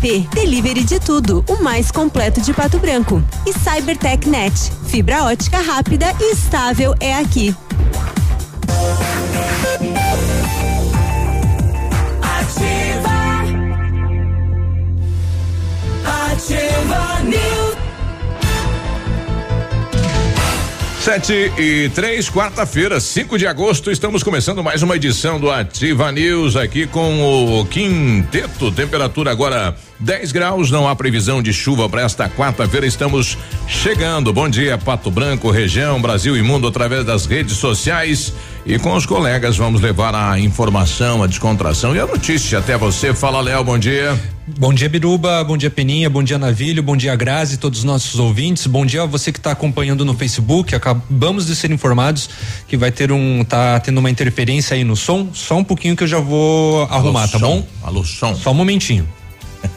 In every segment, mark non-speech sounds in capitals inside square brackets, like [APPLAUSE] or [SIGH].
Delivery de tudo. O mais completo de Pato Branco. E Cybertech Net. Fibra ótica rápida e estável é aqui. Ativa. Ativa Sete e três, quarta-feira, 5 de agosto, estamos começando mais uma edição do Ativa News aqui com o quinteto. Temperatura agora 10 graus, não há previsão de chuva para esta quarta-feira. Estamos chegando. Bom dia, Pato Branco, região, Brasil e mundo através das redes sociais. E com os colegas vamos levar a informação, a descontração e a notícia até você. Fala, Léo, bom dia. Bom dia, Biruba. Bom dia, Peninha. Bom dia, Navilho. Bom dia, Grazi, todos os nossos ouvintes. Bom dia a você que está acompanhando no Facebook. Acabamos de ser informados que vai ter um. tá tendo uma interferência aí no som. Só um pouquinho que eu já vou arrumar, Alô, tá som. bom? Alô, som. Só um momentinho.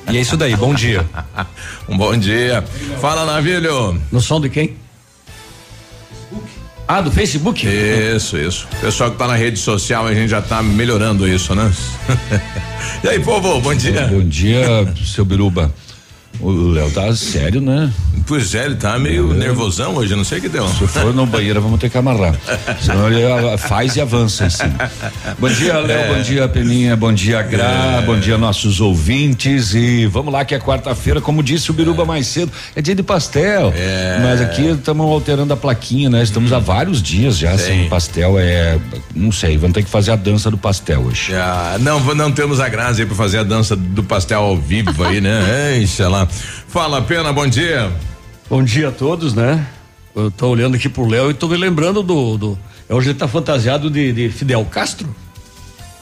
E é isso daí. Bom dia. [LAUGHS] um bom dia. Fala, Navilho. No som de quem? Ah, do Facebook? Isso, isso. Pessoal que tá na rede social, a gente já tá melhorando isso, né? [LAUGHS] e aí, povo, bom dia. Bom dia, seu Biruba. O Léo tá sério, né? Pois é, ele tá meio nervosão hoje, não sei o que deu. Se for no banheiro, vamos ter que amarrar. Senão ele ah, faz e avança assim. Bom dia, Léo. É. Bom dia, Peninha. Bom dia, Gra. Bom dia, nossos ouvintes. E vamos lá, que é quarta-feira, como disse o Biruba mais cedo, é dia de pastel. É. Hum. Mas aqui estamos alterando a plaquinha, né? Estamos há vários dias já Sim. sem pastel. É. Não sei, vamos ter que fazer a dança do pastel hoje. Ah, não, não temos a graça aí pra fazer a dança do pastel ao vivo aí, né? [LAUGHS] Eixa lá. Fala, Pena, bom dia. Bom dia a todos, né? Eu tô olhando aqui pro Léo e tô me lembrando do. do hoje ele tá fantasiado de, de Fidel Castro.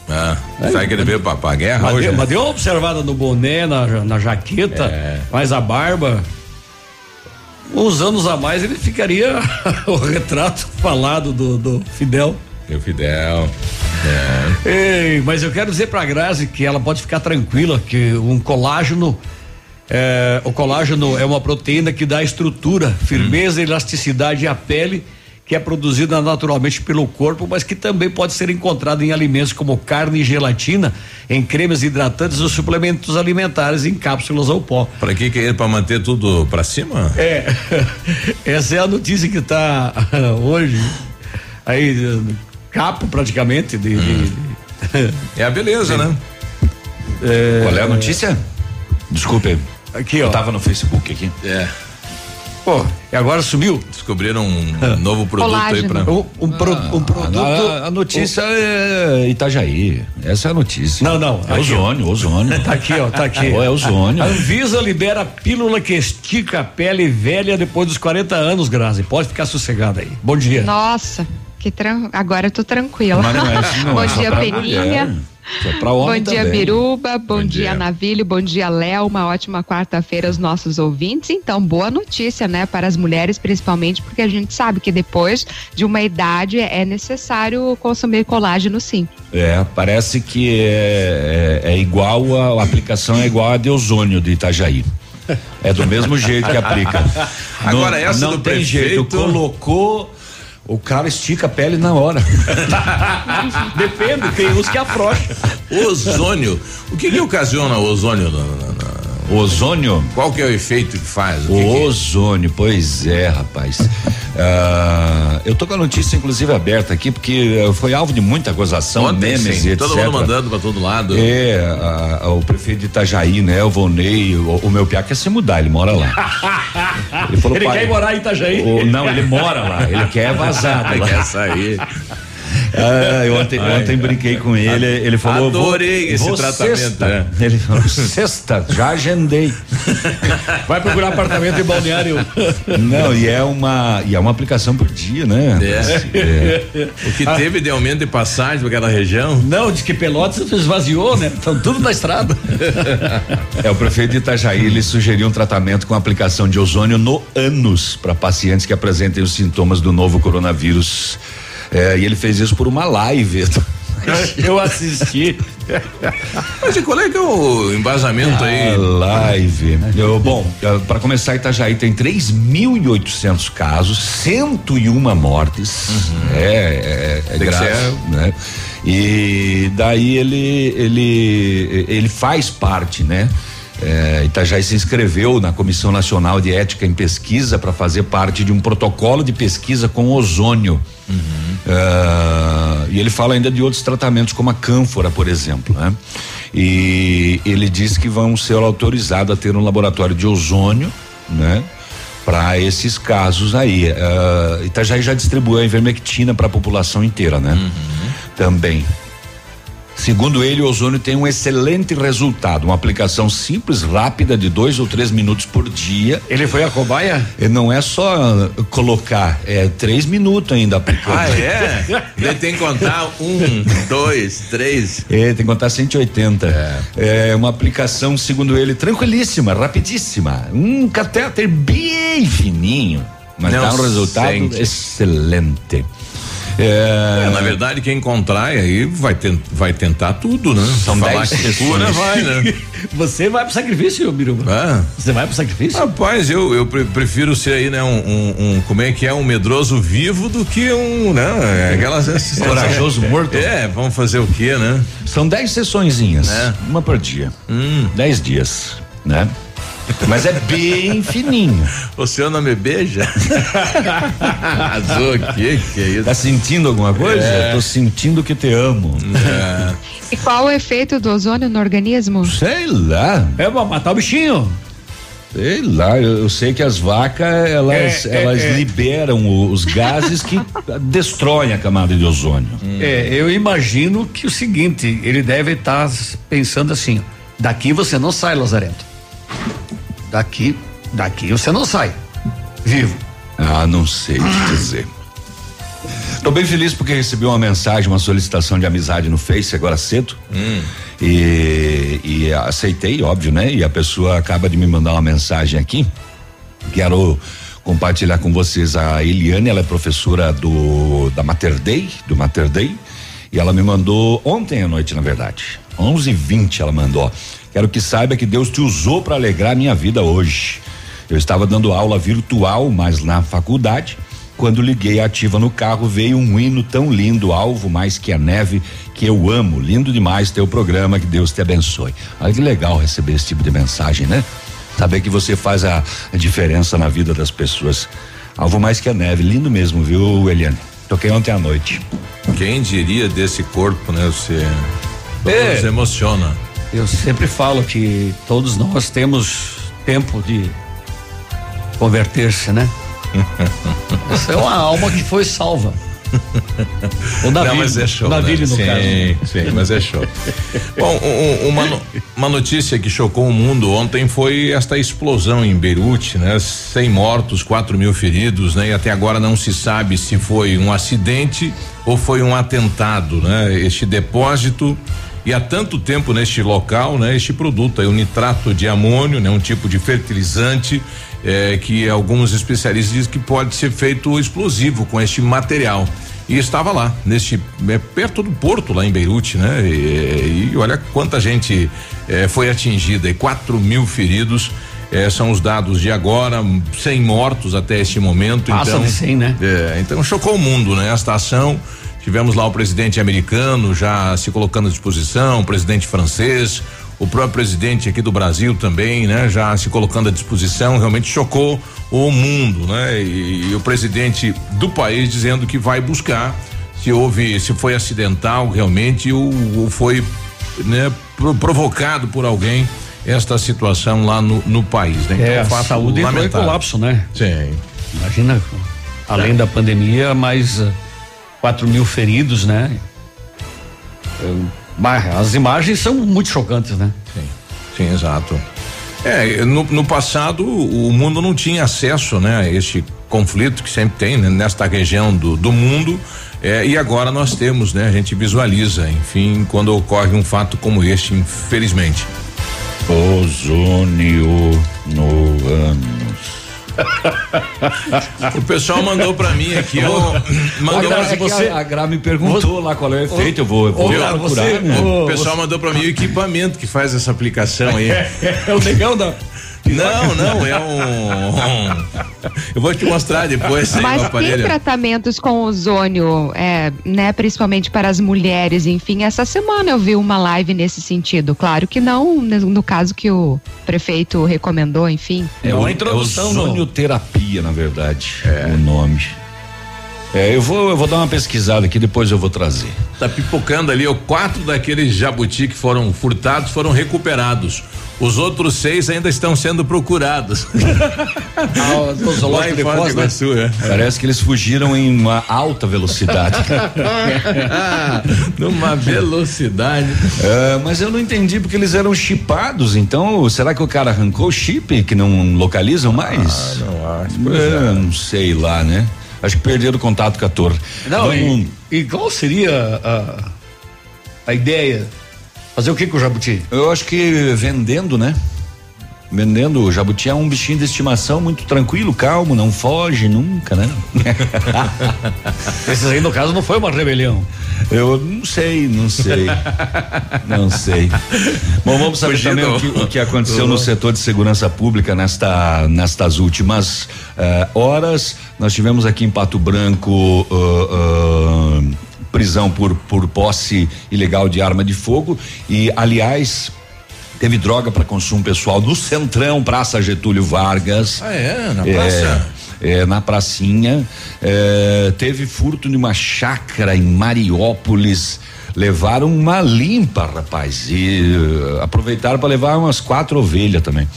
Ah, É, vai querer ver pra, pra guerra Mas hoje? deu, mas deu uma observada no boné, na, na jaqueta, É. mais a barba. Uns anos a mais ele ficaria [LAUGHS] o retrato falado do, do Fidel. Meu Fidel. É. Ei, mas eu quero dizer pra Grazi que ela pode ficar tranquila que um colágeno é, o colágeno é uma proteína que dá estrutura, firmeza e elasticidade à pele que é produzida naturalmente pelo corpo, mas que também pode ser encontrada em alimentos como carne e gelatina, em cremes hidratantes ou suplementos alimentares em cápsulas ou pó. Pra que que é pra manter tudo pra cima? É, [LAUGHS] essa é a notícia que está [LAUGHS] hoje aí capo praticamente de, de- É a beleza, [LAUGHS] né? Qual é a notícia? Desculpe. Aqui ó. Eu tava no Facebook aqui. É. Pô, e agora sumiu? Descobriram um novo produto aí pra. Um, um pro- um produto. A, a notícia é Itajaí. Essa é a notícia. Não, não, É aqui, ozônio, ozônio. [LAUGHS] Tá aqui, ó, tá aqui. É ozônio. A Anvisa libera pílula que estica a pele velha depois dos 40 anos, Grazi. Pode ficar sossegada aí. Bom dia. Nossa, que tran... agora eu tô tranquila. Mas não é não. bom é dia, Peninha. Bom dia, também. Biruba. Bom, Bom dia, dia. Navilho. Bom dia, Léo. Uma ótima quarta-feira aos nossos ouvintes. Então, boa notícia, né, para as mulheres, principalmente, porque a gente sabe que depois de uma idade é necessário consumir colágeno, sim. É, parece que é, é, é igual a, a aplicação é igual a de ozônio de Itajaí. É do mesmo jeito que aplica. [LAUGHS] Agora, não, essa não do tem prefeito- jeito, colocou, o cara estica a pele na hora. Depende, tem uns que afrouxam. Ozônio. O que que ocasiona o ozônio? Ozônio Qual que é o efeito que faz? O O que que- ozônio, pois é, rapaz. Ah, eu tô com a notícia, inclusive, aberta aqui, porque eh, foi alvo de muita gozação, Ontem, memes sim, e etc. todo mundo mandando pra todo lado. É, o prefeito de Itajaí, né? O Volney, o, o meu piá quer se mudar, ele mora lá. [LAUGHS] Ele falou, Ele quer ir morar em Itajaí. o- não, ele mora lá, ele quer vazar [LAUGHS] lá. quer sair. Ah, eu ontem, ontem brinquei com ele, ele falou. Adorei vou, esse vou tratamento, Sexta. é. Ele falou, [LAUGHS] sexta, já agendei. Vai procurar apartamento em balneário. Não, e é uma, e é uma aplicação por dia, né? É. [LAUGHS] O que teve de aumento de passagem para aquela região? Não, diz que Pelotas esvaziou, né? Estão tudo na estrada. [LAUGHS] É, o prefeito de Itajaí, ele sugeriu um tratamento com aplicação de ozônio no ânus para pacientes que apresentem os sintomas do novo coronavírus. É, e ele fez isso por uma live. [LAUGHS] Eu assisti. Mas e qual é que é o embasamento aí? A live. Eu, bom, para começar, Itajaí tem 3.800 casos, 101 mortes. É, é, é que grave, ser- né? E daí ele ele ele faz parte, né? É, Itajaí se inscreveu na Comissão Nacional de Ética em Pesquisa para fazer parte de um protocolo de pesquisa com ozônio. Ah, e ele fala ainda de outros tratamentos, como a cânfora, por exemplo. Né? E ele diz que vão ser autorizados a ter um laboratório de ozônio, né? Para esses casos aí. Ah, Itajaí já distribuiu a ivermectina para a população inteira, né? Também. Segundo ele, o ozônio tem um excelente resultado, uma aplicação simples, rápida, de dois ou três minutos por dia. Ele foi a cobaia? E não é só colocar, é três minutos ainda aplicando. Ah, é? [LAUGHS] Ele tem que contar um, dois, três. É, tem que contar 180. É. uma aplicação, segundo ele, tranquilíssima, rapidíssima. Um catéter bem fininho, mas Não dá um resultado sente. excelente. É, É, na verdade, quem contrai aí vai, vai tentar tudo, né? São Falar dez que cura, vai, né? [LAUGHS] Você vai pro sacrifício, Biruba? Ah. Você vai pro sacrifício? Rapaz, eu, eu pre- prefiro ser aí, né, um, um- um- como é que é, um medroso vivo do que um, né, aquelas... [LAUGHS] Corajoso morto. É, vamos fazer o quê, né? São dez sessõezinhas, É. uma por dia. Hum. Dez dias, né? Mas é bem fininho. O senhor não me beija? [LAUGHS] Azul, o que que é isso? Tá sentindo alguma coisa? É. Tô sentindo que te amo. É. E qual o efeito do ozônio no organismo? Sei lá. É pra matar o bichinho. Sei lá, eu, eu sei que as vacas elas, É, é, elas é. liberam o- os gases que [LAUGHS] destroem a camada de ozônio. É, eu imagino que o seguinte, ele deve estar pensando assim: daqui você não sai, Lazarento. Daqui, daqui você não sai. Vivo. Ah, não sei te dizer. Tô bem feliz porque recebi uma mensagem, uma solicitação de amizade no Face agora cedo. E, e aceitei, óbvio, né? E a pessoa acaba de me mandar uma mensagem aqui. Quero compartilhar com vocês a Eliane, ela é professora do da Mater Dei, do Mater Dei, e ela me mandou ontem à noite, na verdade. 11:20 ela mandou. Quero que saiba que Deus te usou para alegrar minha vida hoje. Eu estava dando aula virtual, mas na faculdade. Quando liguei ativa no carro, veio um hino tão lindo, alvo mais que a neve, que eu amo. Lindo demais teu programa, que Deus te abençoe. Olha que legal receber esse tipo de mensagem, né? Saber que você faz a, a diferença na vida das pessoas. Alvo mais que a neve, lindo mesmo, viu, Eliane? Toquei ontem à noite. Quem diria desse corpo, né? Você É. nos emociona. Eu sempre falo que todos nós temos tempo de converter-se, né? [LAUGHS] Essa é uma alma que foi salva. O Davi, Não, mas é show. Davi né? no sim, caso. Sim, mas é show. Bom, um- um- uma, no- uma notícia que chocou o mundo ontem foi esta explosão em Beirute, né? 100 mortos, 4 mil feridos, né? E até agora não se sabe se foi um acidente ou foi um atentado, né? Este depósito e há tanto tempo neste local, né? Este produto aí, o nitrato de amônio, né? Um tipo de fertilizante eh, que alguns especialistas dizem que pode ser feito explosivo com este material. E estava lá, neste é, perto do porto lá em Beirute, né? E, e olha quanta gente eh, foi atingida, e 4 mil feridos. eh, são os dados de agora, 100 mortos até este momento. Passa então, de 100, né? é, então chocou o mundo, né? Esta ação. Tivemos lá o presidente americano já se colocando à disposição, o presidente francês, o próprio presidente aqui do Brasil também, né? Já se colocando à disposição, realmente chocou o mundo, né? E, e o presidente do país dizendo que vai buscar se houve, se foi acidental realmente ou, ou foi, né? pro- provocado por alguém esta situação lá no, no país, né? É, um a fato saúde entrou em lamentável. colapso, né? Sim. Imagina, além da pandemia, mas uh, 4 mil feridos, né? Eu, mas as imagens são muito chocantes, né? Sim, sim, exato. É, no, no passado o mundo não tinha acesso, né, a este conflito que sempre tem né, nesta região do, do mundo. É, e agora nós temos, né? A gente visualiza, enfim, quando ocorre um fato como este, infelizmente. Ozônio no ânus. O pessoal mandou pra mim aqui, ó. Mandou Agora, você, a, a Gra me perguntou lá qual é o efeito, eu vou, eu vou procurar. Você, né? O pessoal mandou pra mim o equipamento que faz essa aplicação aí. [LAUGHS] é o negão da. Não, não, é um. eu vou te mostrar depois. Mas tem tratamentos com ozônio, é, né? Principalmente para as mulheres, enfim. Essa semana eu vi uma live nesse sentido. Claro que não no caso que o prefeito recomendou, enfim. É uma introdução. É ozonioterapia, na verdade. É o nome. É, eu vou, eu vou dar uma pesquisada aqui, depois eu vou trazer. Tá pipocando ali, ó, quatro daqueles jabuti que foram furtados foram recuperados. Os outros seis ainda estão sendo procurados. [LAUGHS] ah, zoológico de Foz, né? Iguaçu, é. Parece que eles fugiram em uma alta velocidade. [LAUGHS] Numa velocidade. É, mas eu não entendi porque eles eram chipados, então será que o cara arrancou o chip que não localizam mais? Ah, não acho. É, não sei lá, né? Acho que perderam o contato com a torre. Não, Vamos... e, e qual seria a, a ideia Fazer o que com o jabuti? Eu acho que vendendo, né? Vendendo, o jabuti é um bichinho de estimação muito tranquilo, calmo, não foge nunca, né? [LAUGHS] Esses aí, no caso, não foi uma rebelião. Eu não sei, não sei. não sei. Bom, vamos saber Fugindo. também o que, o que aconteceu no setor de segurança pública nesta, nestas últimas uh, horas. Nós tivemos aqui em Pato Branco. Uh, uh, prisão por, por posse ilegal de arma de fogo e, aliás, teve droga para consumo pessoal no Centrão, Praça Getúlio Vargas. Ah, é? Na praça? É, é na pracinha. É, teve furto de uma chácara em Mariópolis. Levaram uma limpa, rapaz. E uh, aproveitaram para levar umas quatro ovelhas também.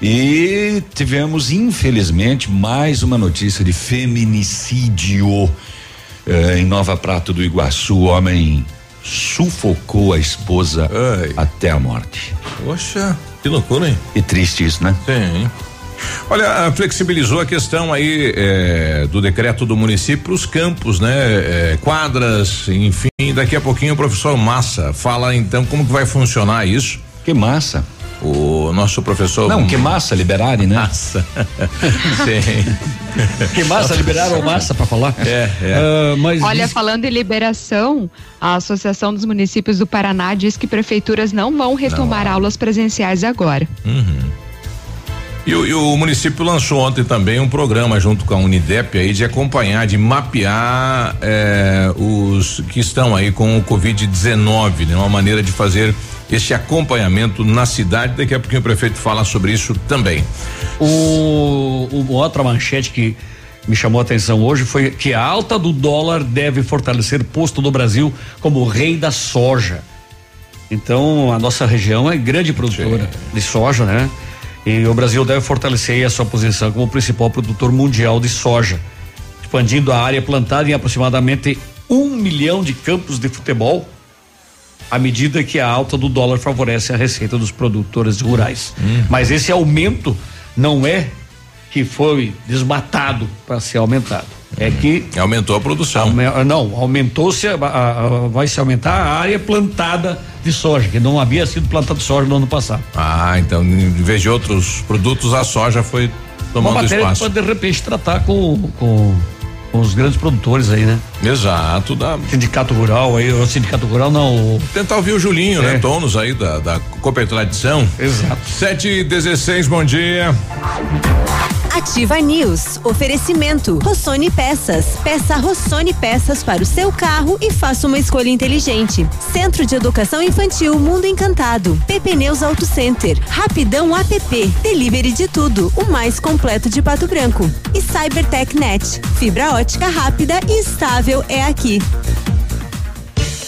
E tivemos, infelizmente, mais uma notícia de feminicídio eh, em Nova Prata do Iguaçu, o homem sufocou a esposa Ai. até a morte. Poxa, que loucura, hein? E triste isso, né? Sim. Olha, flexibilizou a questão aí eh, do decreto do município para os campos, né? Eh, quadras, enfim. Daqui a pouquinho o professor Massa fala então como que vai funcionar isso. Que massa o nosso professor. Não, que massa liberarem, né? Massa. [LAUGHS] Sim. que massa liberaram massa para falar. É, é. Uh, mas Olha, diz... falando em liberação, a Associação dos Municípios do Paraná diz que prefeituras não vão retomar não. aulas presenciais agora. Uhum. E o, e o, município lançou ontem também um programa junto com a Unidep aí de acompanhar, de mapear eh, os que estão aí com o Covid-19, né? Uma maneira de fazer esse acompanhamento na cidade. Daqui a pouquinho o prefeito fala sobre isso também. O, o outra manchete que me chamou a atenção hoje foi que a alta do dólar deve fortalecer posto do Brasil como rei da soja. Então a nossa região é grande produtora Sim. de soja, né? E o Brasil deve fortalecer a sua posição como principal produtor mundial de soja, expandindo a área plantada em aproximadamente um milhão de campos de futebol à medida que a alta do dólar favorece a receita dos produtores rurais. Hum. Mas esse aumento não é que foi desmatado para ser aumentado. É que aumentou a produção. Aume, não, aumentou-se, vai se aumentar a área plantada de soja, que não havia sido plantada de soja no ano passado. Ah, então em vez de outros produtos, a soja foi tomando Uma matéria espaço. Pode de repente tratar com, com com os grandes produtores aí, né? Exato, da sindicato rural aí, o sindicato rural não. Tentar ouvir o Julinho, né? é. né? Tonos aí da da Copa Tradição. Exato. Sete e dezesseis, bom dia. Ativa News. Oferecimento. Rossoni Peças. Peça Rossoni Peças para o seu carro e faça uma escolha inteligente. Centro de Educação Infantil Mundo Encantado. PP Neus Auto Center. Rapidão app. Delivery de tudo. O mais completo de Pato Branco. E Cybertech Net. Fibra ótica rápida e estável é aqui.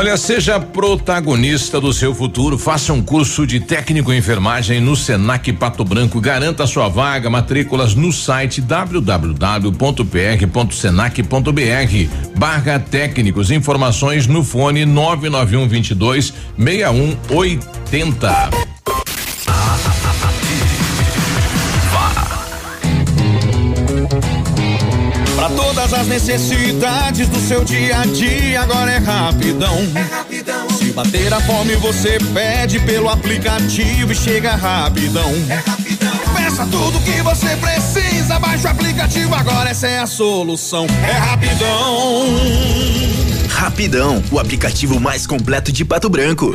Olha, seja protagonista do seu futuro, faça um curso de técnico em enfermagem no Senac Pato Branco, garanta sua vaga, matrículas no site www.pr.senac.br. Barra técnicos, informações no fone 991 22 6180. Pra todas as necessidades do seu dia a dia, agora é rapidão. É rapidão, Se bater a fome, você pede pelo aplicativo e chega rapidão. é rapidão. Peça tudo que você precisa, baixa o aplicativo agora, essa é a solução. É rapidão. Rapidão, o aplicativo mais completo de Pato Branco.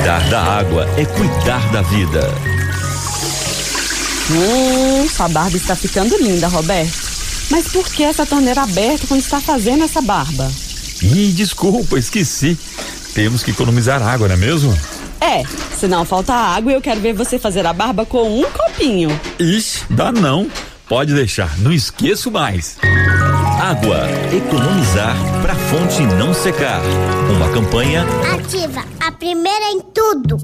Cuidar da água é cuidar da vida. Hum, sua barba está ficando linda, Roberto. Mas por que essa torneira aberta quando está fazendo essa barba? Ih, desculpa, esqueci. Temos que economizar água, não é mesmo? É, senão falta água eu quero ver você fazer a barba com um copinho. Ixi, dá não. Pode deixar, não esqueço mais. Água, economizar pra fonte não secar. Uma campanha Ativa, a primeira em tudo.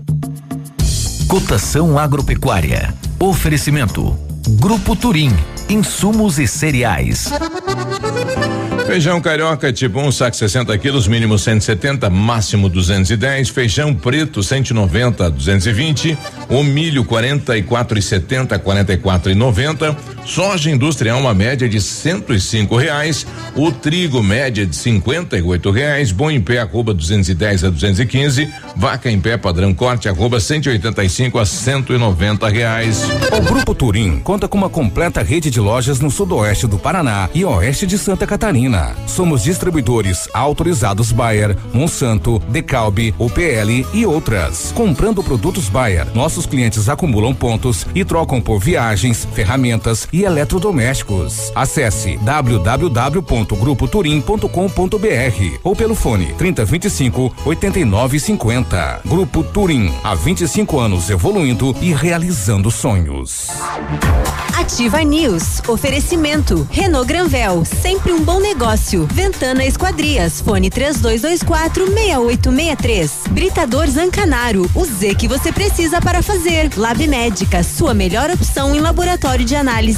Cotação agropecuária. Oferecimento. Grupo Turim. Insumos e cereais. Feijão carioca tipo 1, um, saco 60 quilos, mínimo 170, máximo 210. Feijão preto 190, 220. O milho 44,70, 44,90. Soja industrial uma média de 105 reais. O trigo média de 58 reais. Bom em pé arroba 210 a 215. Vaca em pé padrão corte arroba 185 a 190 reais. O Grupo Turim conta com uma completa rede de lojas no sudoeste do Paraná e oeste de Santa Catarina. Somos distribuidores autorizados Bayer, Monsanto, Decalbe, UPL e outras. Comprando produtos Bayer, nossos clientes acumulam pontos e trocam por viagens, ferramentas e eletrodomésticos. Acesse www.grupoturim.com.br ou pelo fone 3025 8950. Grupo Turim, há 25 anos evoluindo e realizando sonhos. Ativa News. Oferecimento. Renault Granvel. Sempre um bom negócio. Ventana Esquadrias. Fone 3224 6863. Britador Zancanaro. O Z que você precisa para fazer. Lab Médica. Sua melhor opção em laboratório de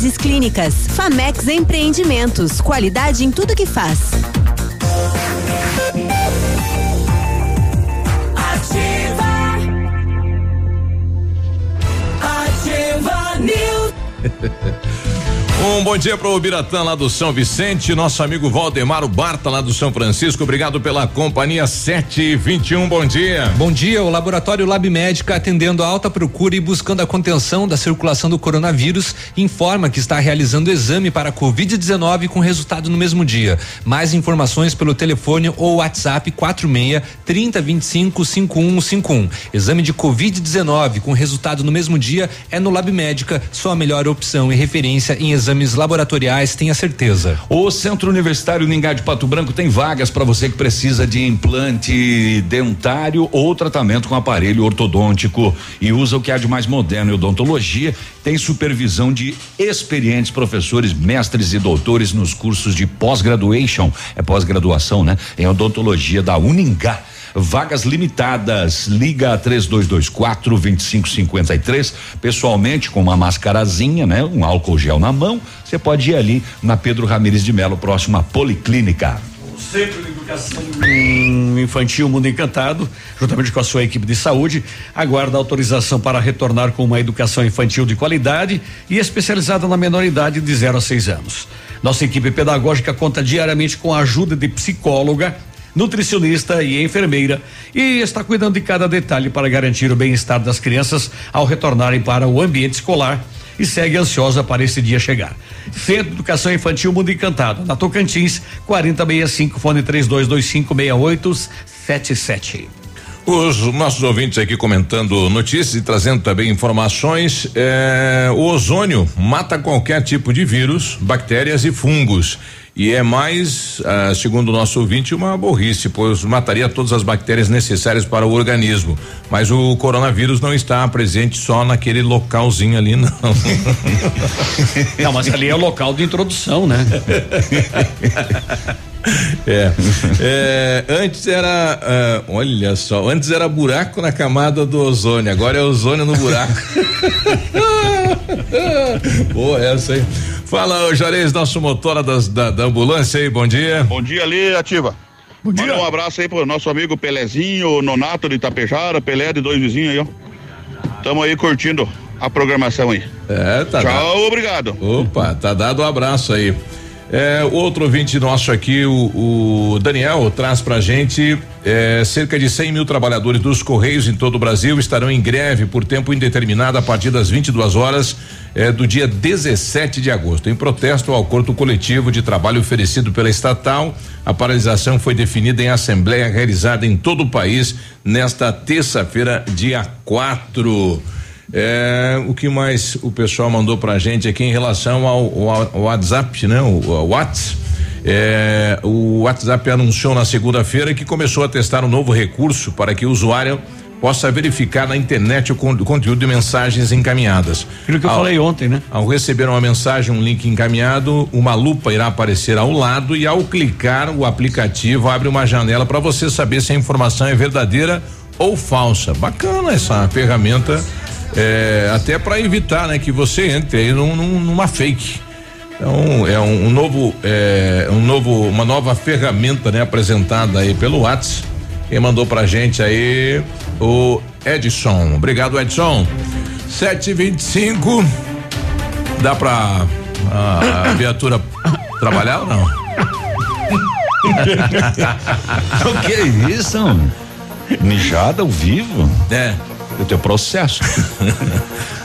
análises clínicas. Famex Empreendimentos. Qualidade em tudo que faz. Ativa. Ativa News. [LAUGHS] Um bom dia para o Biratã lá do São Vicente, nosso amigo Valdemar Barta lá do São Francisco. Obrigado pela companhia 721. Bom dia. Bom dia. O laboratório Lab Médica, atendendo a alta procura e buscando a contenção da circulação do coronavírus, informa que está realizando exame para Covid-19 com resultado no mesmo dia. Mais informações pelo telefone ou WhatsApp 46 3025 5151. Exame de Covid-19 com resultado no mesmo dia é no Lab Médica, sua melhor opção e referência em exames laboratoriais, tenha certeza. O Centro Universitário Ningá de Pato Branco tem vagas para você que precisa de implante dentário ou tratamento com aparelho ortodôntico e usa o que há de mais moderno em odontologia. Tem supervisão de experientes professores, mestres e doutores nos cursos de pós-graduation, é pós-graduação, né? Em odontologia da Uningá. Vagas limitadas. Liga 3224 2553. Pessoalmente, com uma mascarazinha, né? Um álcool gel na mão. Você pode ir ali na Pedro Ramires de Melo, próximo à Policlínica. Centro de Educação Infantil Mundo Encantado, juntamente com a sua equipe de saúde, aguarda autorização para retornar com uma educação infantil de qualidade e especializada na menoridade de 0 a 6 anos. Nossa equipe pedagógica conta diariamente com a ajuda de psicóloga, nutricionista e enfermeira e está cuidando de cada detalhe para garantir o bem-estar das crianças ao retornarem para o ambiente escolar e segue ansiosa para esse dia chegar. Centro de Educação Infantil Mundo Encantado, na Tocantins, 4065, fone 32256877. Os nossos ouvintes aqui comentando notícias e trazendo também informações. É, o ozônio mata qualquer tipo de vírus, bactérias e fungos. E é mais, ah, segundo o nosso ouvinte, uma burrice, pois mataria todas as bactérias necessárias para o organismo. Mas o coronavírus não está presente só naquele localzinho ali, não. Não, mas ali é o local de introdução, né? [LAUGHS] [LAUGHS] É, é, antes era, ah, olha só, antes era buraco na camada do ozônio, agora é ozônio no buraco. [LAUGHS] Boa essa aí. Fala, ô Juarez, nosso motora das, da, da ambulância aí, bom dia. Bom dia ali, ativa. Bom dia. Manda um abraço aí pro nosso amigo Pelezinho, Nonato de Itapejara, Pelé de dois vizinhos aí, ó. Tamo aí curtindo a programação aí. É, tá Tchau, dado. obrigado. Opa, tá dado um abraço aí. É, outro ouvinte nosso aqui, o, o Daniel, traz pra gente é, cerca de 100 mil trabalhadores dos Correios em todo o Brasil estarão em greve por tempo indeterminado a partir das 22 horas é, do dia 17 de agosto. Em protesto ao acordo coletivo de trabalho oferecido pela estatal, a paralisação foi definida em assembleia realizada em todo o país nesta terça-feira, dia 4. É, o que mais o pessoal mandou pra gente aqui em relação ao, ao- ao WhatsApp, né? O, o WhatsApp. É, o WhatsApp anunciou na segunda-feira que começou a testar um novo recurso para que o usuário possa verificar na internet o con- o conteúdo de mensagens encaminhadas. Aquilo que eu falei ontem, né? Ao receber uma mensagem, um link encaminhado, uma lupa irá aparecer ao lado e ao clicar o aplicativo abre uma janela para você saber se a informação é verdadeira ou falsa. Bacana essa ferramenta, é, até para evitar, né, que você entre aí num- num- numa fake. Então é um, um novo, é, um novo, uma nova ferramenta, né, apresentada aí pelo Whats. Quem mandou pra gente aí o Edson. Obrigado, Edson. 725. Dá pra a, a viatura trabalhar ou não? [LAUGHS] o que é isso? Mijada ao vivo? É. O teu processo. [LAUGHS]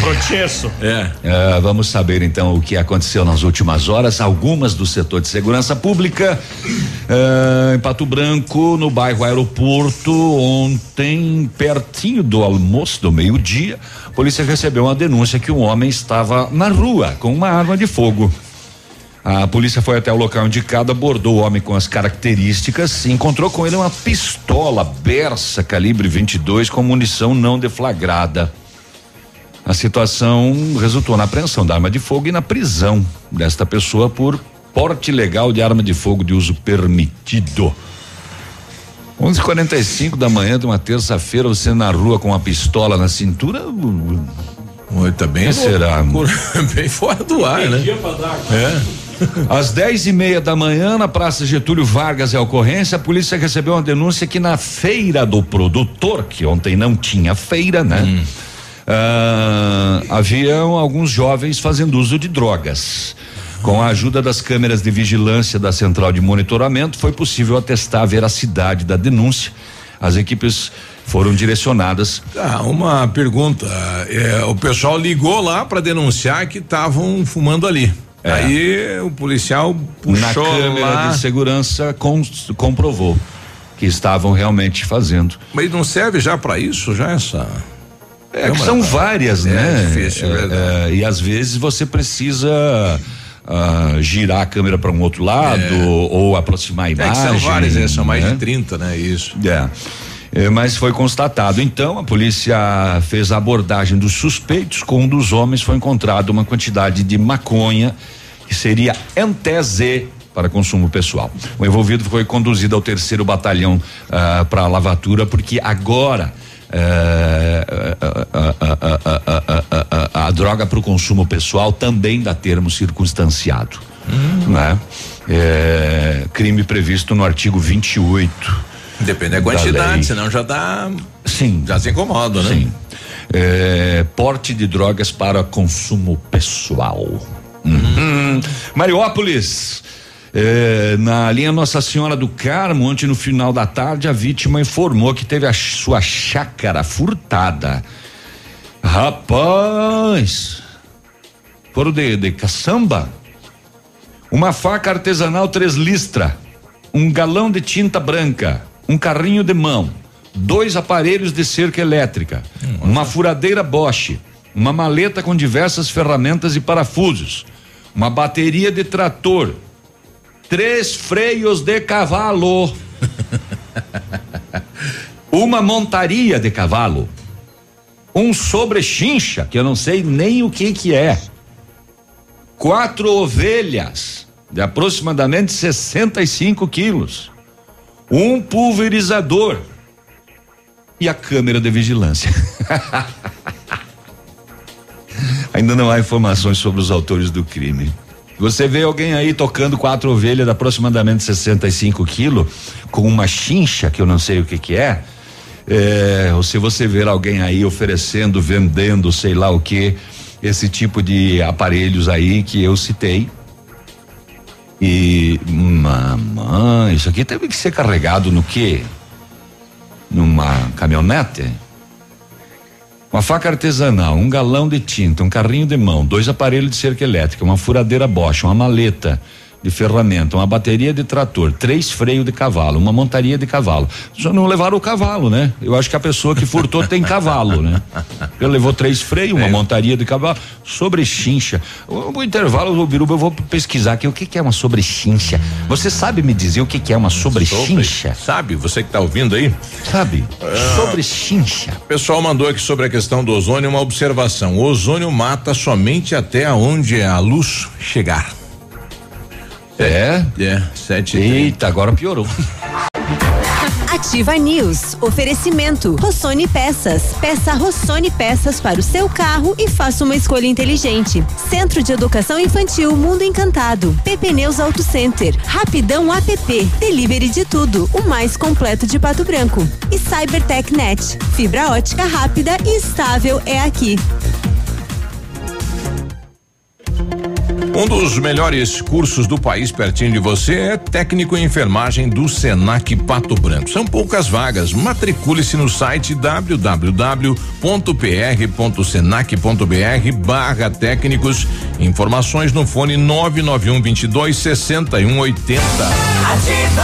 Processo. É. Ah, vamos saber então o que aconteceu nas últimas horas. Algumas do setor de segurança pública. ah, em Pato Branco, no bairro Aeroporto, ontem, pertinho do almoço do meio-dia, a polícia recebeu uma denúncia que um homem estava na rua com uma arma de fogo. A polícia foi até o local indicado, abordou o homem com as características e encontrou com ele uma pistola Bersa calibre 22 com munição não deflagrada. A situação resultou na apreensão da arma de fogo e na prisão desta pessoa por porte ilegal de arma de fogo de uso permitido. 11:45 da manhã de uma terça-feira, você na rua com uma pistola na cintura. Oi, tá bem será? [LAUGHS] bem fora do ar, né? É. Às dez e meia da manhã, na Praça Getúlio Vargas, é a ocorrência, a polícia recebeu uma denúncia que na feira do produtor, que ontem não tinha feira, né? ah, haviam alguns jovens fazendo uso de drogas. Com a ajuda das câmeras de vigilância da central de monitoramento, foi possível atestar a veracidade da denúncia. As equipes foram direcionadas. Ah, uma pergunta. é, o pessoal ligou lá para denunciar que estavam fumando ali. É. Aí o policial Na puxou câmera lá. de segurança com- comprovou que estavam realmente fazendo. Mas não serve já para isso, já essa. É que são várias, É né? difícil, é verdade. é, e às vezes você precisa ah, girar a câmera para um outro lado ou aproximar a É imagem. são várias, né? São mais né? de 30, né? Isso. É. É, mas foi constatado. Então, a polícia fez a abordagem dos suspeitos. Com um dos homens foi encontrado uma quantidade de maconha que seria MTZ para consumo pessoal. O envolvido foi conduzido ao terceiro batalhão para a lavatura, porque agora eh, a, a- a- droga para o consumo pessoal também dá termo circunstanciado. Né? É, crime previsto no artigo 28. Depende da Da quantidade, lei. senão já dá. Sim. Já se incomoda, né? Sim. É, porte de drogas para consumo pessoal. Uhum. Mariópolis. é, na linha Nossa Senhora do Carmo, ontem no final da tarde, a vítima informou que teve a sua chácara furtada. Rapaz! Foram de, de caçamba? Uma faca artesanal três listra, um galão de tinta branca, um carrinho de mão, dois aparelhos de cerca elétrica, uma furadeira Bosch, uma maleta com diversas ferramentas e parafusos, uma bateria de trator, três freios de cavalo, [LAUGHS] uma montaria de cavalo, um sobrechincha, que eu não sei nem o que que é, quatro ovelhas de aproximadamente 65 quilos, um pulverizador e a câmera de vigilância. [LAUGHS] Ainda não há informações sobre os autores do crime. Você vê alguém aí tocando quatro ovelhas de aproximadamente 65 quilos com uma chincha que eu não sei o que que é, é, ou se você ver alguém aí oferecendo, vendendo, sei lá o que, esse tipo de aparelhos aí que eu citei. E mamãe, isso aqui teve que ser carregado no quê? Numa caminhonete? Uma faca artesanal, um galão de tinta, um carrinho de mão, dois aparelhos de cerca elétrica, uma furadeira Bosch, uma maleta de ferramenta, uma bateria de trator, três freios de cavalo, uma montaria de cavalo. Só não levaram o cavalo, né? Eu acho que a pessoa que furtou tem cavalo, né? Ele levou três freios, uma montaria de cavalo, sobrechincha. O, o intervalo do Biruba eu vou pesquisar aqui o que, que é uma sobrechincha. Você sabe me dizer o que, que é uma sobrechincha? Sabe, você que tá ouvindo aí? Sabe? Sobrechincha. O pessoal mandou aqui sobre a questão do ozônio uma observação. O ozônio mata somente até onde a luz chegar. É? É, sete. Eita, agora piorou. Ativa News. Oferecimento. Rossoni Peças. Peça Rossoni Peças para o seu carro e faça uma escolha inteligente. Centro de Educação Infantil Mundo Encantado. PP Neus Auto Center. Rapidão app. Delivery de tudo. O mais completo de Pato Branco. E Cybertech Net. Fibra ótica rápida e estável é aqui. Um dos melhores cursos do país pertinho de você é técnico em enfermagem do Senac Pato Branco. São poucas vagas. Matricule-se no site www.pr.senac.br barra técnicos. Informações no fone 991 22 6180. Ativa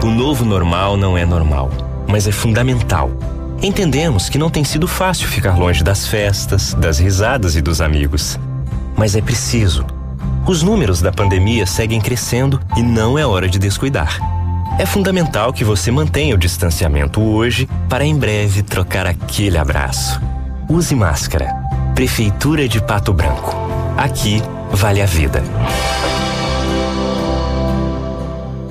FM. O novo normal não é normal, mas é fundamental. Entendemos que não tem sido fácil ficar longe das festas, das risadas e dos amigos. Mas é preciso. Os números da pandemia seguem crescendo e não é hora de descuidar. É fundamental que você mantenha o distanciamento hoje para em breve trocar aquele abraço. Use máscara. Prefeitura de Pato Branco. Aqui vale a vida.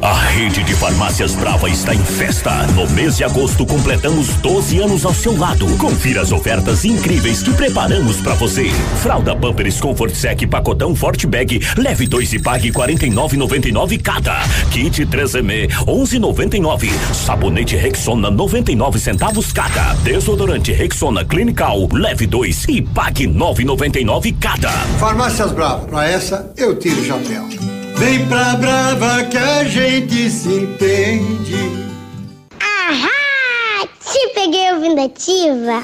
A rede de farmácias Brava está em festa. No mês de agosto completamos 12 anos ao seu lado. Confira as ofertas incríveis que preparamos para você. Fralda Pampers Comfort Sec pacotão Forte Bag, leve 2 e pague 49,99 cada. Kit 3M 11,99. Sabonete Rexona 99 centavos cada. Desodorante Rexona Clinical, leve 2 e pague 9,99 cada. Farmácias Brava, pra essa eu tiro o chapéu. Vem pra Brava que a gente se entende. Ahá! Te peguei ouvindo ativa.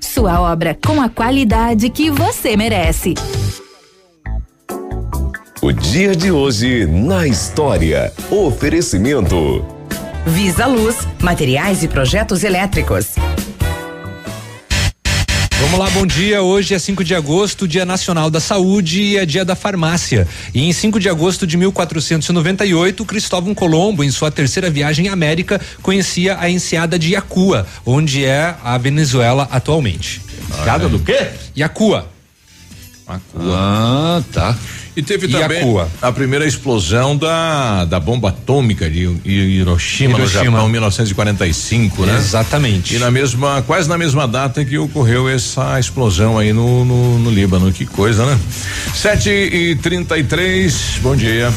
Sua obra com a qualidade que você merece. O dia de hoje na história. Oferecimento. Visa Luz, materiais e projetos elétricos. Vamos lá, bom dia. Hoje é 5 de agosto, Dia Nacional da Saúde e é Dia da Farmácia. E em 5 de agosto de 1498, Cristóvão Colombo, em sua terceira viagem à América, conhecia a enseada de Yacua, onde é a Venezuela atualmente. Enseada do quê? Yacua. Ah, tá. E teve E também Akua. a primeira explosão da, da bomba atômica de Hi- Hiroshima, no Hiroshima. Japão, 1945, né? Exatamente. E na mesma, quase na mesma data que ocorreu essa explosão aí no, no, no Líbano. Que coisa, né? 7 e 33 bom dia.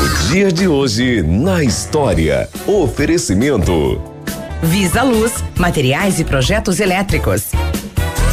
O dia de hoje na história. Oferecimento. Visa Luz, materiais e projetos elétricos.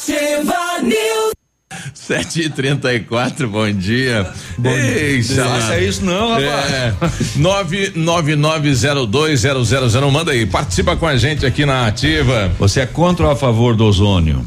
Ativa News. 7 e 34 bom dia. Ei, dia. Faça isso não, rapaz. É, 999020001, manda aí, participa com a gente aqui na Ativa. Você é contra ou a favor do ozônio?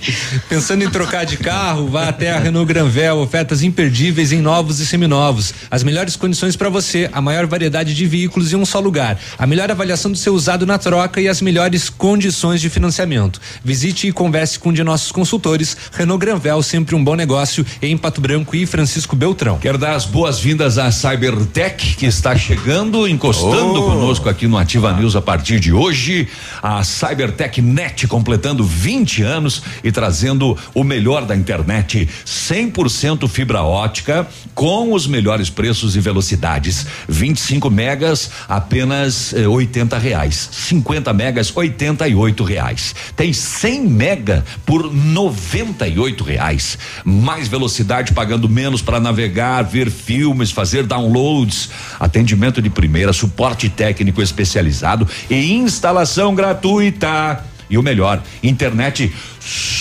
[LAUGHS] Pensando em trocar de carro, vá até a Renault Granvel, ofertas imperdíveis em novos e seminovos. As melhores condições para você, a maior variedade de veículos em um só lugar, a melhor avaliação do seu usado na troca e as melhores condições de financiamento. Visite e converse com um de nossos consultores. Renault Granvel, sempre um bom negócio em Pato Branco e Francisco Beltrão. Quero dar as boas-vindas à Cybertech, que está chegando, encostando Oh. conosco aqui no Ativa News a partir de hoje. A Cybertech Net completando 20 anos e trazendo o melhor da internet, 100% fibra ótica, com os melhores preços e velocidades. 25 megas, apenas eh, 80 reais. 50 megas, 88 reais. Tem 100 mega por 98 reais. Mais velocidade pagando menos para navegar, ver filmes, fazer downloads. Atendimento de primeira, suporte técnico especializado e instalação gratuita. E o melhor, internet super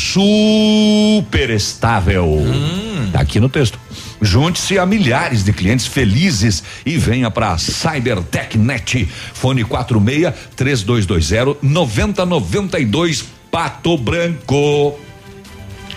estável. Tá aqui no texto. Junte-se a milhares de clientes felizes e venha para Cybertech Net. Fone 46 3220 9092 Pato Branco.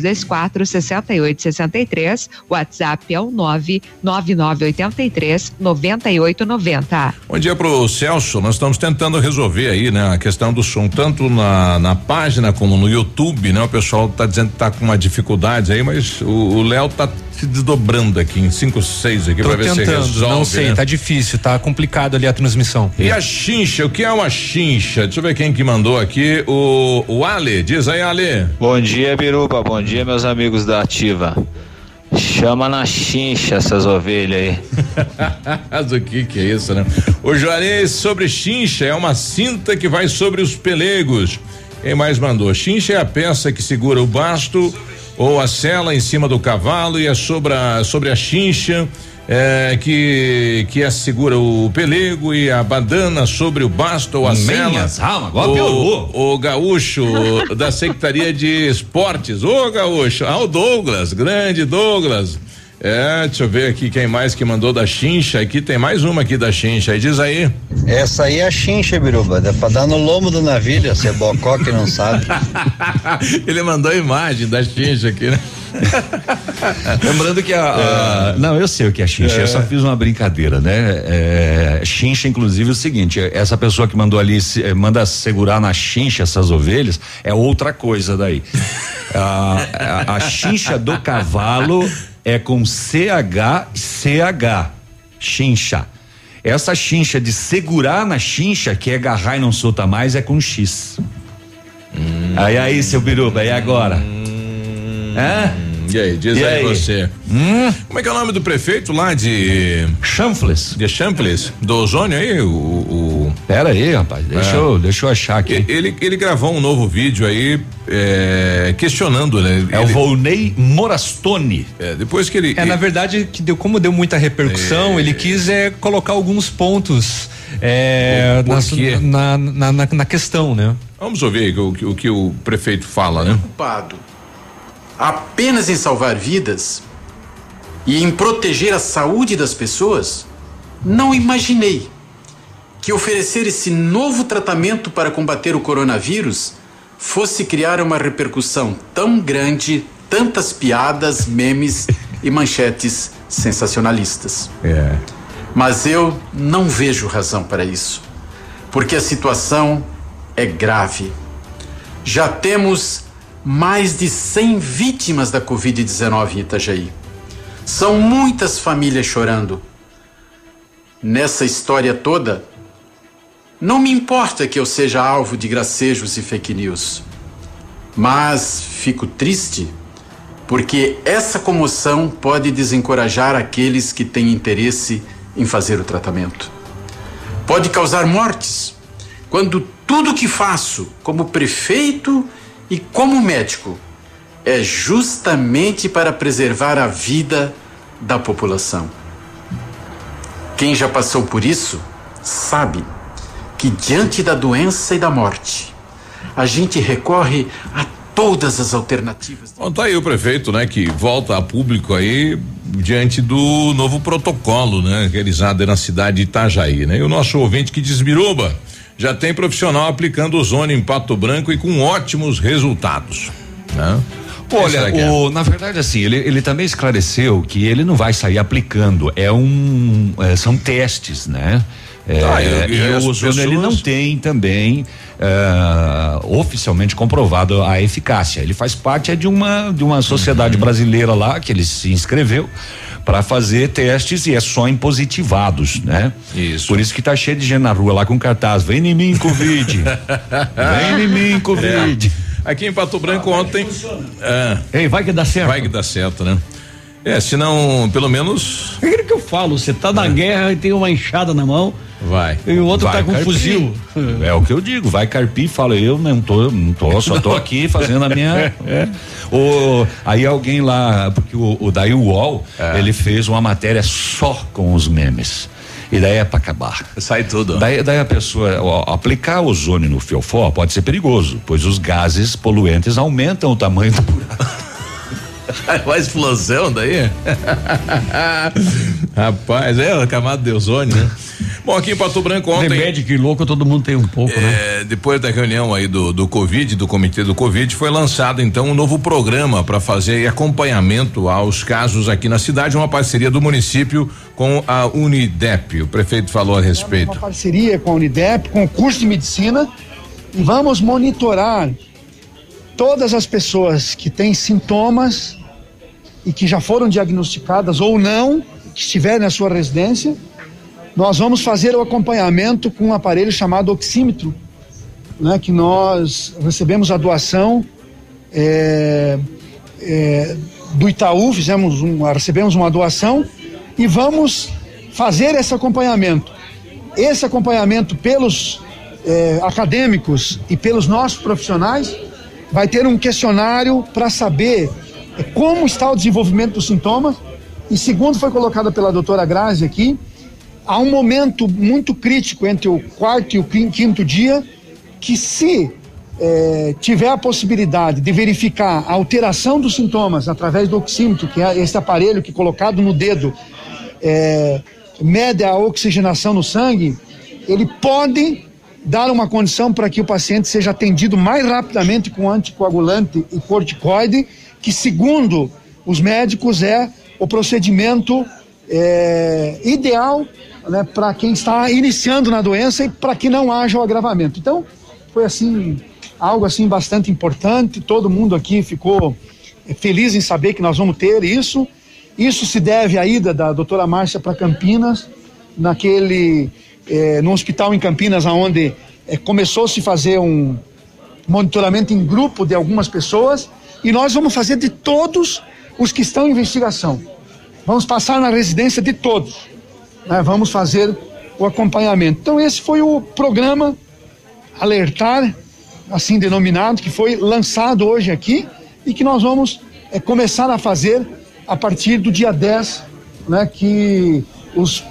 3224 6863. WhatsApp é o 99983 9890. Bom dia pro Celso. Nós estamos tentando resolver aí, né, a questão do som, tanto na, na página como no YouTube, né? O pessoal tá dizendo que tá com uma dificuldade aí, mas o Léo tá se desdobrando aqui em 5, 6 aqui para ver se resolve. Não sei, né? tá difícil, tá complicado ali a transmissão. E a chincha, o que é uma chincha? Deixa eu ver quem que mandou aqui. O, o Ale, diz aí, Ale. Bom dia, Biruba. Bom dia, meus amigos da Ativa. Chama na chincha essas ovelhas aí. [LAUGHS] Mas o que que é isso, né? O Juarez sobre chincha é uma cinta que vai sobre os pelegos. Quem mais mandou? Chincha é a peça que segura o basto ou a sela em cima do cavalo e é sobre a, sobre a chincha é, que que assegura o pelego e a badana sobre o basto ou a sela. agora o, piorou. o gaúcho [LAUGHS] da Secretaria de Esportes. Ô gaúcho, ah, o Douglas, grande Douglas. É, deixa eu ver aqui quem mais que mandou da chincha. Aqui tem mais uma aqui da chincha. Aí diz aí. Essa aí é a chincha, Biruba. Dá pra dar no lombo do navio, se é bocó que não sabe. [LAUGHS] Ele mandou a imagem da chincha aqui, né? [LAUGHS] Lembrando que a, a- Não, eu sei o que é chincha, É. eu só fiz uma brincadeira, né? É, chincha, inclusive, é o seguinte: essa pessoa que mandou ali, se- manda segurar na chincha essas ovelhas, é outra coisa daí. [LAUGHS] a, a, a chincha do cavalo é com CH, CH, chincha. Essa chincha de segurar na chincha, que é agarrar e não solta mais, é com X. Aí, aí, seu biruba, e agora? Hã? E aí, diz E aí, aí? você. Como é que é o nome do prefeito lá de. Chanfles. De Chanfles? Do Ozônio aí? O. o Pera aí, rapaz. Deixa, É. eu, deixa eu achar aqui. Ele, ele gravou um novo vídeo aí é, questionando, né? É o Volney Morastone. É, depois que ele. É, na verdade, que deu, como deu muita repercussão, ele quis é, colocar alguns pontos é, na, na, na, na questão, né? Vamos ouvir o, que- o que o prefeito fala, né? preocupado apenas em salvar vidas e em proteger a saúde das pessoas, não imaginei que oferecer esse novo tratamento para combater o coronavírus fosse criar uma repercussão tão grande, tantas piadas, memes e manchetes sensacionalistas. É. Mas eu não vejo razão para isso, porque a situação é grave. Já temos mais de 100 vítimas da Covid-19 em Itajaí. São muitas famílias chorando. Nessa história toda, não me importa que eu seja alvo de gracejos e fake news, mas fico triste porque essa comoção pode desencorajar aqueles que têm interesse em fazer o tratamento. Pode causar mortes quando tudo que faço como prefeito e como médico é justamente para preservar a vida da população. Quem já passou por isso sabe que diante da doença e da morte, a gente recorre a todas as alternativas. Bom, tá aí o prefeito, né, que volta a público aí diante do novo protocolo, né, realizado na cidade de Itajaí, né? E o nosso ouvinte que diz Biruba, já tem profissional aplicando ozônio em Pato Branco e com ótimos resultados, né? Olha, é? o- na verdade, assim, ele, ele também esclareceu que ele não vai sair aplicando, é um, é, são testes, né? É, Tá, e- e e o ozônio ele pessoas- não tem também é, oficialmente comprovado a eficácia. Ele faz parte é de uma de uma Uhum. sociedade brasileira lá que ele se inscreveu para fazer testes e é só em positivados, né? Isso. Por isso que tá cheio de gente na rua lá com cartaz, vem em mim Covid. [LAUGHS] vem em mim Covid. É. Aqui em Pato Branco ontem. É, Ei, vai que dá certo. vai que dá certo, né? É, se não, pelo menos. É aquilo que eu falo, você tá na guerra e tem uma enxada na mão, Vai. E o outro Vai tá com um carpir. fuzil. É o que eu digo, vai carpir, fala, eu não tô, não tô, só tô aqui fazendo a minha. [LAUGHS] é. O, aí alguém lá, porque o, o daí o UOL, ele fez uma matéria só com os memes. E daí é pra acabar. Sai tudo. Daí, daí a pessoa, ó, aplicar ozônio no fiofó pode ser perigoso, pois os gases poluentes aumentam o tamanho do buraco. Uma explosão daí? [LAUGHS] Rapaz, é a camada de ozônio, né? Bom, aqui em Pato Branco ontem. Remédio que louco todo mundo tem um pouco, né? É, depois da reunião aí do, do Covid, do comitê do Covid, foi lançado então um novo programa para fazer acompanhamento aos casos aqui na cidade, uma parceria do município com a Unidep. O prefeito falou a respeito. uma parceria com a Unidep, com o curso de medicina, e vamos monitorar todas as pessoas que têm sintomas e que já foram diagnosticadas ou não, que estiverem na sua residência. Nós vamos fazer o acompanhamento com um aparelho chamado oxímetro, né, que nós recebemos a doação é, é, do Itaú, fizemos um, recebemos uma doação e vamos fazer esse acompanhamento. Esse acompanhamento pelos eh, acadêmicos e pelos nossos profissionais vai ter um questionário para saber como está o desenvolvimento dos sintomas. E segundo foi colocado pela doutora Grazi aqui, há um momento muito crítico entre o quarto e o quin- quinto dia que se eh, tiver a possibilidade de verificar a alteração dos sintomas através do oxímetro, que é esse aparelho que colocado no dedo eh, mede a oxigenação no sangue, ele pode dar uma condição para que o paciente seja atendido mais rapidamente com anticoagulante e corticoide, que segundo os médicos é o procedimento eh, ideal né, para quem está iniciando na doença e para que não haja o agravamento. Então, foi assim algo assim bastante importante. Todo mundo aqui ficou eh, feliz em saber que nós vamos ter isso. Isso se deve à ida da doutora Márcia para Campinas, naquele eh, no hospital em Campinas, aonde eh, começou a se fazer um monitoramento em grupo de algumas pessoas e nós vamos fazer de todos os que estão em investigação. Vamos passar na residência de todos. né? Vamos fazer o acompanhamento. Então esse foi o programa alertar, assim denominado, que foi lançado hoje aqui e que nós vamos eh, começar a fazer a partir do dia 10, né, que os,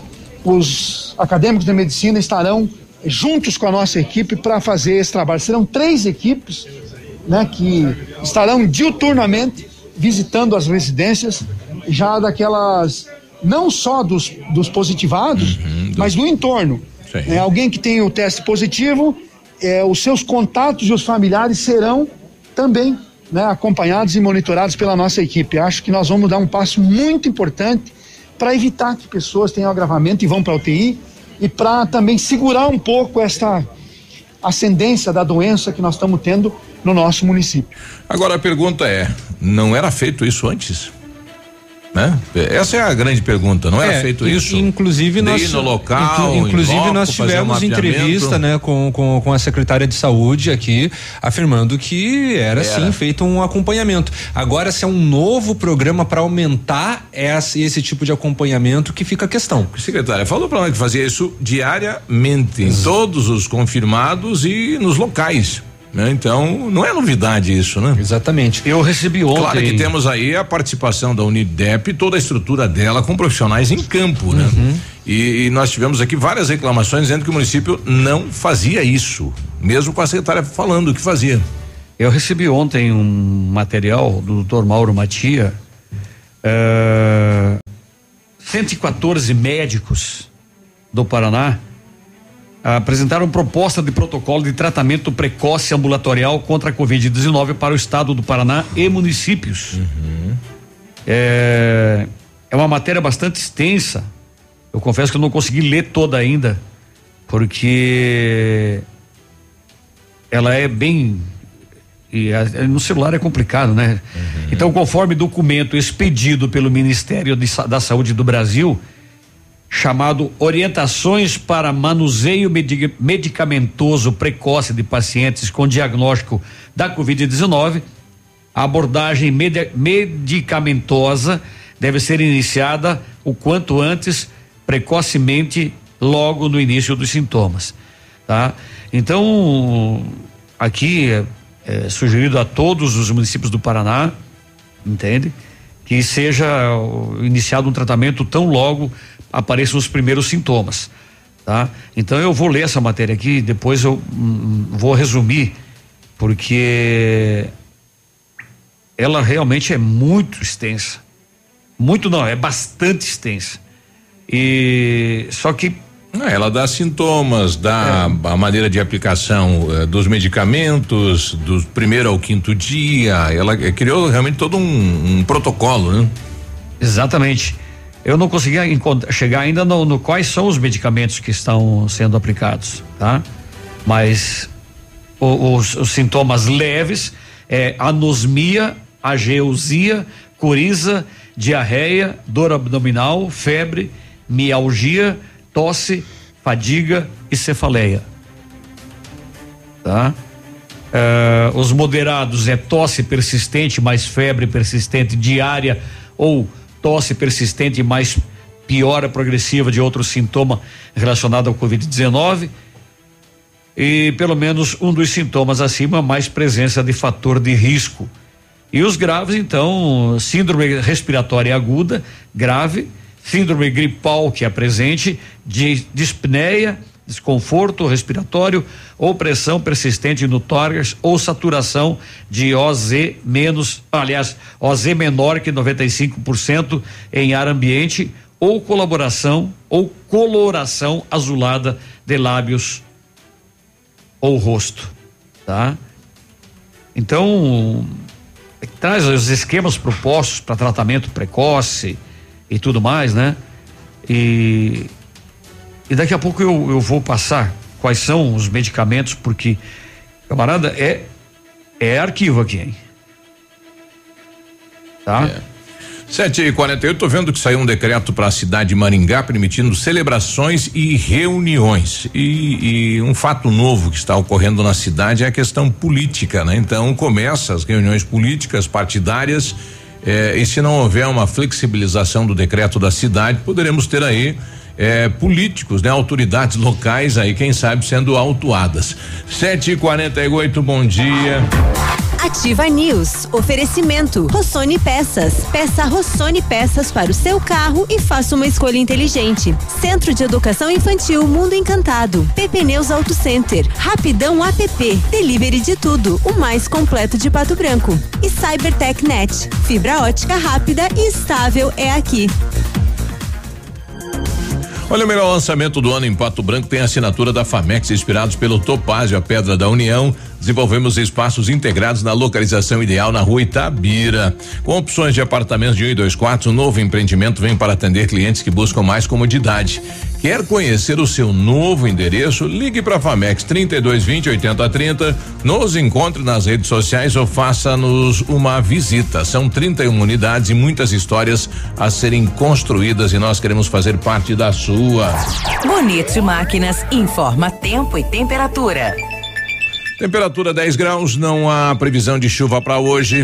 os acadêmicos de medicina estarão juntos com a nossa equipe para fazer esse trabalho. Serão três equipes né, que estarão diuturnamente visitando as residências, já daquelas, não só dos, dos positivados, mas do entorno. É, alguém que tem o teste positivo, é, os seus contatos e os familiares serão também né, acompanhados e monitorados pela nossa equipe. Acho que nós vamos dar um passo muito importante para evitar que pessoas tenham agravamento e vão para a UTI e para também segurar um pouco esta ascendência da doença que nós estamos tendo no nosso município. Agora a pergunta é: não era feito isso antes? Né? Essa é a grande pergunta. Não era É, feito in- isso? Inclusive nós, no local, inclu- inclusive loco, nós um tivemos mapeamento? entrevista, né, com, com, com a secretária de saúde aqui, afirmando que era, Era. sim feito um acompanhamento. Agora, se é um novo programa para aumentar esse, esse tipo de acompanhamento, que fica a questão. Secretária, falou para nós que fazia isso diariamente, em todos os confirmados e nos locais. Né? Então, não é novidade isso, né? Exatamente. Eu recebi ontem. Claro que temos aí a participação da Unidep, toda a estrutura dela com profissionais em campo, né? E, e nós tivemos aqui várias reclamações dizendo que o município não fazia isso, mesmo com a secretária falando que fazia. Eu recebi ontem um material do Dr. Mauro Matia. eh, 114 médicos do Paraná apresentaram proposta de protocolo de tratamento precoce ambulatorial contra a Covid-19 para o estado do Paraná e municípios. É, é uma matéria bastante extensa. Eu confesso que eu não consegui ler toda ainda, porque ela é bem e no celular é complicado, né? Então, conforme documento expedido pelo Ministério de da Saúde do Brasil, chamado Orientações para Manuseio Medi- Medicamentoso Precoce de Pacientes com Diagnóstico da Covid-19, a abordagem medi- medicamentosa deve ser iniciada o quanto antes, precocemente, logo no início dos sintomas, tá? Então, aqui é, é sugerido a todos os municípios do Paraná, entende? Que seja iniciado um tratamento tão logo apareçam os primeiros sintomas, tá? Então eu vou ler essa matéria aqui, depois eu hum, vou resumir, porque ela realmente é muito extensa. Muito não, é bastante extensa. E só que ela dá sintomas, dá é. a maneira de aplicação uh, dos medicamentos, do primeiro ao quinto dia. Ela uh, criou realmente todo um, um, protocolo, né? Exatamente. Eu não consegui chegar ainda no, no, quais são os medicamentos que estão sendo aplicados, tá? Mas o, os, os, sintomas leves é anosmia, ageusia, coriza, diarreia, dor abdominal, febre, mialgia, tosse, fadiga e cefaleia. Tá? Uh, os moderados é tosse persistente, mais febre persistente diária ou tosse persistente mais piora progressiva de outro sintoma relacionado ao Covid-19 e pelo menos um dos sintomas acima, mais presença de fator de risco. E os graves, então, síndrome respiratória aguda, grave, síndrome gripal que é presente, de dispneia, desconforto respiratório ou pressão persistente no tórax ou saturação de OZ menos, aliás, OZ menor que 95% em ar ambiente ou colaboração ou coloração azulada de lábios ou rosto, tá? Então, traz os esquemas propostos para tratamento precoce e tudo mais, né? E, e daqui a pouco eu, eu vou passar quais são os medicamentos, porque, camarada, é, é arquivo aqui, hein? Tá? É. Sete e quarenta eu tô vendo que saiu um decreto para a cidade de Maringá permitindo celebrações e reuniões e, e, um fato novo que está ocorrendo na cidade é a questão política, né? Então começa as reuniões políticas partidárias eh, e se não houver uma flexibilização do decreto da cidade poderemos ter aí eh, políticos, né? Autoridades locais aí, quem sabe sendo autuadas. Sete e quarenta e oito, bom dia. Ativa News. Oferecimento. Rossoni Peças. Peça Rossoni Peças para o seu carro e faça uma escolha inteligente. Centro de Educação Infantil Mundo Encantado. PP Neus Auto Center. Rapidão app. Delivery de tudo. O mais completo de Pato Branco. E Cybertech Net. Fibra ótica rápida e estável é aqui. Olha, o melhor lançamento do ano em Pato Branco tem a assinatura da Famex, inspirados pelo Topázio, a Pedra da União. Desenvolvemos espaços integrados na localização ideal na rua Itabira. Com opções de apartamentos de um e dois quartos, o novo empreendimento vem para atender clientes que buscam mais comodidade. Quer conhecer o seu novo endereço? Ligue para a Famex 3220 8030. Nos encontre nas redes sociais ou faça-nos uma visita. São 31 unidades e muitas histórias a serem construídas e nós queremos fazer parte da sua. Bonito Máquinas informa tempo e temperatura. Temperatura 10 graus, não há previsão de chuva para hoje.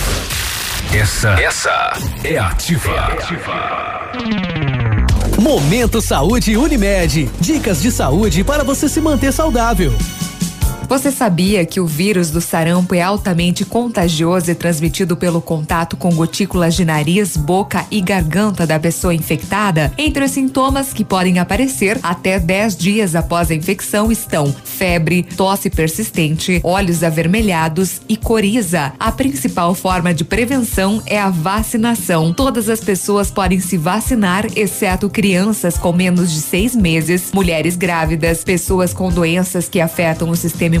Essa, essa é ativa. É ativa. Momento Saúde Unimed. Dicas de saúde para você se manter saudável. Você sabia que o vírus do sarampo é altamente contagioso e transmitido pelo contato com gotículas de nariz, boca e garganta da pessoa infectada? Entre os sintomas que podem aparecer até 10 dias após a infecção estão febre, tosse persistente, olhos avermelhados e coriza. A principal forma de prevenção é a vacinação. Todas as pessoas podem se vacinar, exceto crianças com menos de seis meses, mulheres grávidas, pessoas com doenças que afetam o sistema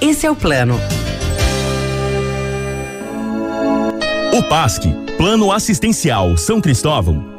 Esse é o plano. O PASC, Plano Assistencial São Cristóvão,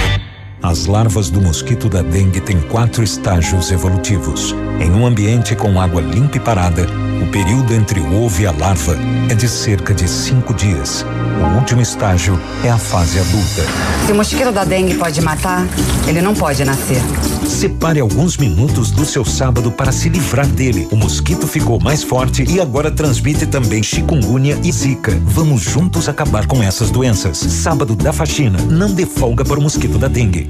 Yeah. As larvas do mosquito da dengue têm quatro estágios evolutivos. Em um ambiente com água limpa e parada, o período entre o ovo e a larva é de cerca de cinco dias. O último estágio é a fase adulta. Se o mosquito da dengue pode matar, ele não pode nascer. Separe alguns minutos do seu sábado para se livrar dele. O mosquito ficou mais forte e agora transmite também chikungunya e zika. Vamos juntos acabar com essas doenças. Sábado da faxina. Não dê folga para o mosquito da dengue.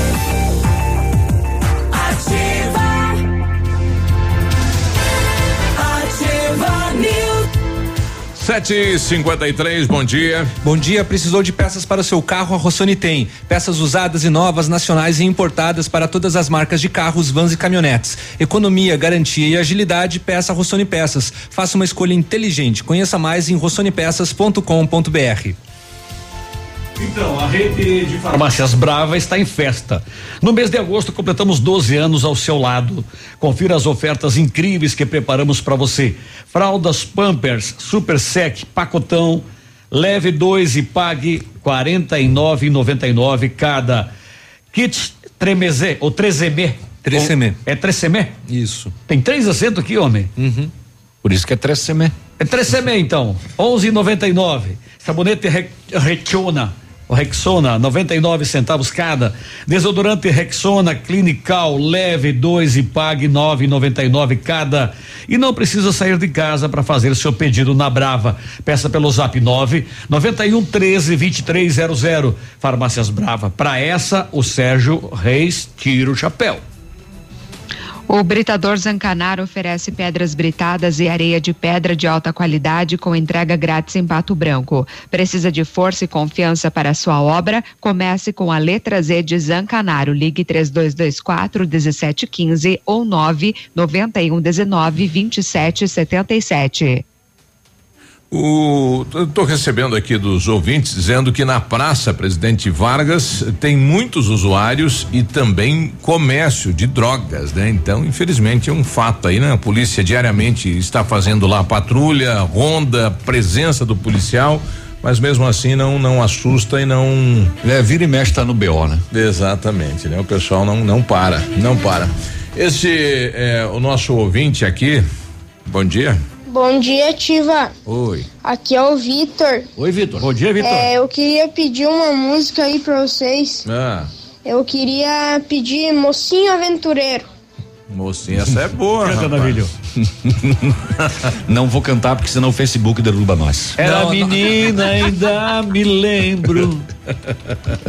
Sete cinquenta e três, bom dia. Bom dia, precisou de peças para o seu carro? A Rossoni tem. Peças usadas e novas, nacionais e importadas para todas as marcas de carros, vans e caminhonetes. Economia, garantia e agilidade, peça Rossoni Peças. Faça uma escolha inteligente. Conheça mais em rossonipeças.com.br. Então, a rede de farmácias Brava está em festa. No mês de agosto, completamos 12 anos ao seu lado. Confira as ofertas incríveis que preparamos para você. Fraldas Pampers, Super Sec, Pacotão, leve dois e pague quarenta e nove e cada. Kit Tremezé, ou Trezemé. Trezemé. É Trezemé? Isso. Tem três acentos aqui, homem? Uhum. Por isso que é Tressemé. É Tressemé, então. 11,99. Sabonete Re- Rexona. O Rexona, 99 centavos cada. Desodorante Rexona Clinical, leve dois e pague 9,99 cada. E não precisa sair de casa para fazer seu pedido na Brava. Peça pelo Zap 9 91 13 2300. Farmácias Brava. Para essa, o Sérgio Reis tira o chapéu. O Britador Zancanaro oferece pedras britadas e areia de pedra de alta qualidade com entrega grátis em Pato Branco. Precisa de força e confiança para sua obra? Comece com a letra Z de Zancanaro. Ligue 3224 1715 ou 991 19 27 77. O, tô recebendo aqui dos ouvintes dizendo que na Praça Presidente Vargas tem muitos usuários e também comércio de drogas, né? Então, infelizmente é um fato aí, né? A polícia diariamente está fazendo lá patrulha, ronda, presença do policial, mas mesmo assim não não assusta e não É, vira e mexe tá no BO, né? Exatamente, né? O pessoal não não para, não para. Esse é o nosso ouvinte aqui. Bom dia. Bom dia, Tiva. Oi. Aqui é o Vitor. Oi, Vitor. Bom dia, É, eu queria pedir uma música aí pra vocês. Ah, Eu queria pedir Mocinho Aventureiro. mocinha, essa é boa. [LAUGHS] Canta. Navilho. [LAUGHS] Não vou cantar porque senão o Facebook derruba nós. Era menina, ainda me lembro. [LAUGHS]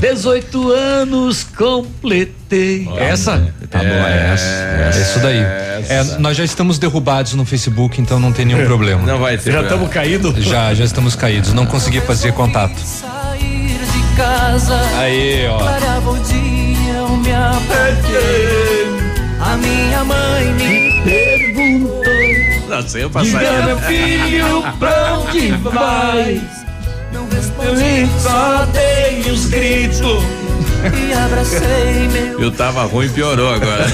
18 anos completei. essa? Tá bom, é essa. É isso daí. É, nós já estamos derrubados no Facebook, então não tem nenhum problema. Não vai ter. Já estamos caídos? Já, já estamos caídos. Não consegui fazer contato. Sair de casa. Aí, ó. Eu. A minha mãe me perguntou. Nasceu pra Diga, sair. meu filho, pra onde [LAUGHS] vais? Não respondi, só dei os gritos. E abracei meu Eu tava ruim, piorou agora. [LAUGHS]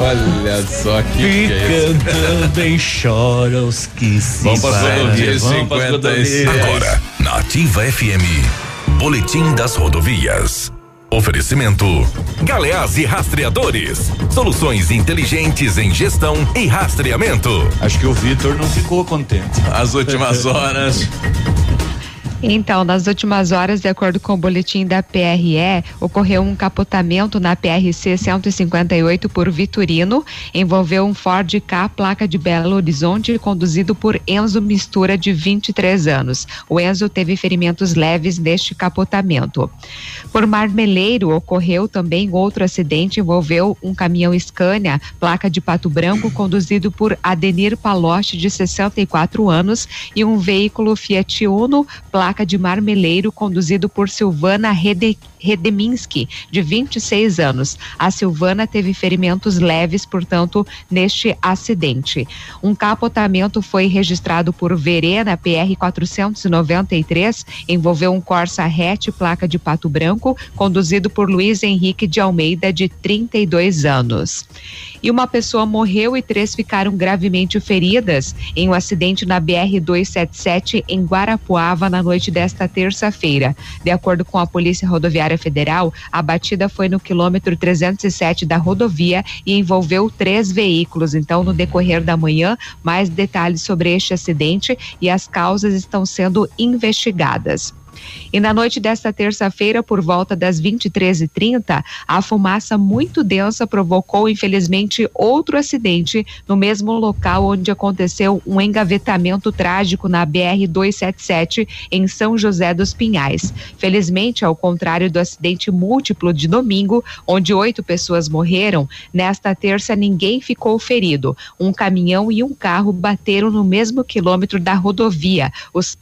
Olha só que. E é isso. cantando chora os que se Vamos pra vai. rodovia Vamos pras 56. rodovias. Agora, na Ativa FM, Boletim das Rodovias. Oferecimento: Galeás e Rastreadores. Soluções inteligentes em gestão e rastreamento. Acho que o Vitor não ficou contente. As últimas horas. [LAUGHS] Então, nas últimas horas, de acordo com o boletim da PRE, ocorreu um capotamento na PRC 158 por Vitorino, envolveu um Ford K placa de Belo Horizonte conduzido por Enzo Mistura de 23 anos. O Enzo teve ferimentos leves neste capotamento. Por Marmeleiro ocorreu também outro acidente, envolveu um caminhão Scania, placa de Pato Branco, conduzido por Adenir Paloche de 64 anos e um veículo Fiat Uno, placa de Marmeleiro, conduzido por Silvana Rede, Redeminski, de 26 anos. A Silvana teve ferimentos leves, portanto, neste acidente. Um capotamento foi registrado por Verena PR 493, envolveu um Corsa hatch, placa de Pato Branco, conduzido por Luiz Henrique de Almeida, de 32 anos. E uma pessoa morreu e três ficaram gravemente feridas em um acidente na BR 277 em Guarapuava na noite desta terça-feira. De acordo com a Polícia Rodoviária Federal, a batida foi no quilômetro 307 da rodovia e envolveu três veículos. Então, no decorrer da manhã, mais detalhes sobre este acidente e as causas estão sendo investigadas. E na noite desta terça-feira, por volta das 23h30, a fumaça muito densa provocou, infelizmente, outro acidente no mesmo local onde aconteceu um engavetamento trágico na BR-277 em São José dos Pinhais. Felizmente, ao contrário do acidente múltiplo de domingo, onde oito pessoas morreram, nesta terça ninguém ficou ferido. Um caminhão e um carro bateram no mesmo quilômetro da rodovia. Os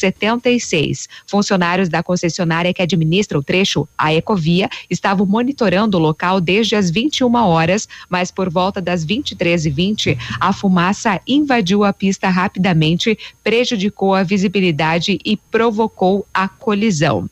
76. Funcionários da concessionária que administra o trecho, a Ecovia, estavam monitorando o local desde as 21 horas, mas por volta das 23h20, a fumaça invadiu a pista rapidamente, prejudicou a visibilidade e provocou a colisão.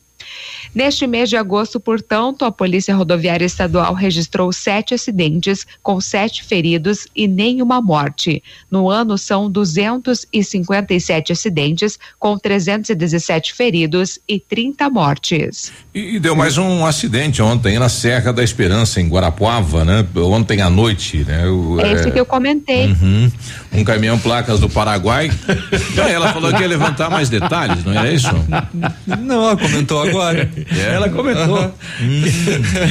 Neste mês de agosto, portanto, a Polícia Rodoviária Estadual registrou sete acidentes, com sete feridos e nenhuma morte. No ano, são 257 acidentes, com 317 feridos e 30 mortes. E, e deu mais um acidente ontem na Serra da Esperança, em Guarapuava, né? Ontem à noite, né? O, É esse que eu comentei. Uhum. Um caminhão placas do Paraguai. [LAUGHS] Ela falou que ia levantar mais detalhes, não era isso? Não, ela comentou agora. É. Ela comentou. Hum,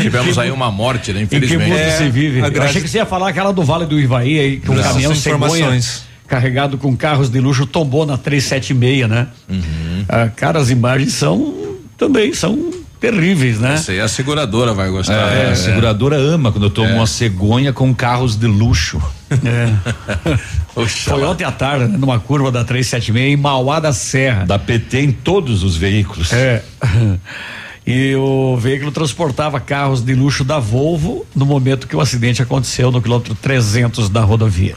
tivemos aí uma morte, né? Infelizmente. mundo se vive? Eu achei que você ia falar aquela do Vale do Ivaí aí, que um Não, caminhão cegonha informações. carregado com carros de luxo tombou na 376, né? Uhum. Ah, cara, as imagens são também são terríveis, né? Essa aí a seguradora vai gostar. É, né? a seguradora ama quando eu tomo uma cegonha com carros de luxo. [LAUGHS] Oxa, Foi ontem à tarde, né, numa curva da 376 em Mauá da Serra. Da PT em todos os veículos. É. [LAUGHS] E o veículo transportava carros de luxo da Volvo no momento que o acidente aconteceu no quilômetro 300 da rodovia.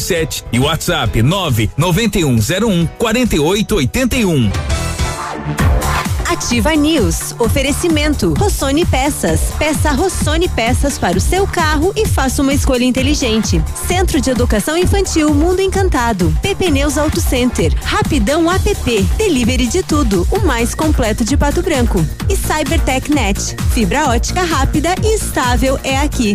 3367 e WhatsApp 99101 4881. Ativa News. Oferecimento. Rossoni Peças. Peça Rossoni Peças para o seu carro e faça uma escolha inteligente. Centro de Educação Infantil Mundo Encantado. PP Neus Auto Center. Rapidão app. Delivery de tudo. O mais completo de Pato Branco. E Cybertech Net. Fibra ótica rápida e estável é aqui.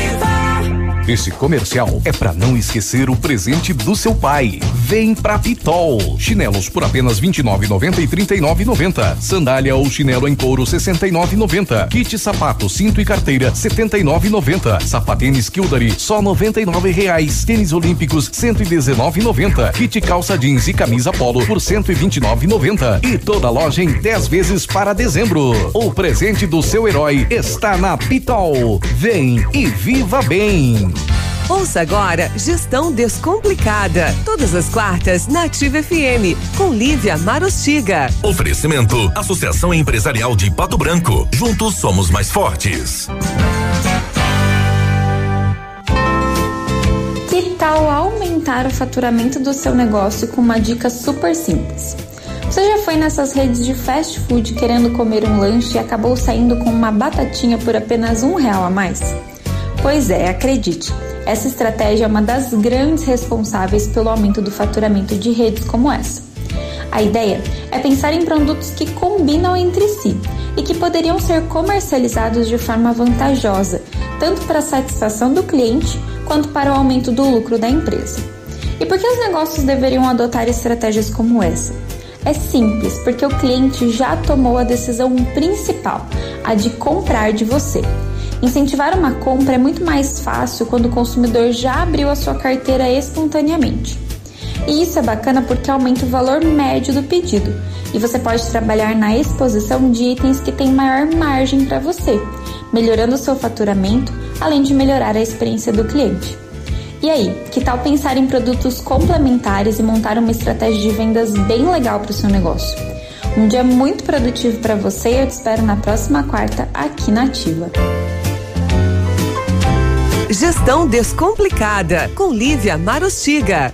Esse comercial é para não esquecer o presente do seu pai. Vem pra Pitol. Chinelos por apenas R$ 29,90 e R$ 39,90. Sandália ou chinelo em couro R$ 69,90. Kit sapato, cinto e carteira R$ 79,90. Sapatênis Kildare só 99 reais. Tênis olímpicos R$ 119,90. Kit calça jeans e camisa polo por R$ 129,90. E toda loja em 10 vezes para dezembro. O presente do seu herói está na Pitol. Vem e viva bem. Ouça agora Gestão Descomplicada. Todas as quartas na Ativa FM, com Lívia Marostiga. Oferecimento: Associação Empresarial de Pato Branco. Juntos somos mais fortes. Que tal aumentar o faturamento do seu negócio com uma dica super simples? Você já foi nessas redes de fast food querendo comer um lanche e acabou saindo com uma batatinha por apenas um real a mais? Pois é, acredite, essa estratégia é uma das grandes responsáveis pelo aumento do faturamento de redes como essa. A ideia é pensar em produtos que combinam entre si e que poderiam ser comercializados de forma vantajosa, tanto para a satisfação do cliente quanto para o aumento do lucro da empresa. E por que os negócios deveriam adotar estratégias como essa? É simples, porque o cliente já tomou a decisão principal, a de comprar de você. Incentivar uma compra é muito mais fácil quando o consumidor já abriu a sua carteira espontaneamente. E isso é bacana porque aumenta o valor médio do pedido e você pode trabalhar na exposição de itens que têm maior margem para você, melhorando o seu faturamento, além de melhorar a experiência do cliente. E aí, que tal pensar em produtos complementares e montar uma estratégia de vendas bem legal para o seu negócio? Um dia muito produtivo para você e eu te espero na próxima quarta aqui na Ativa. Gestão Descomplicada, com Lívia Marostiga.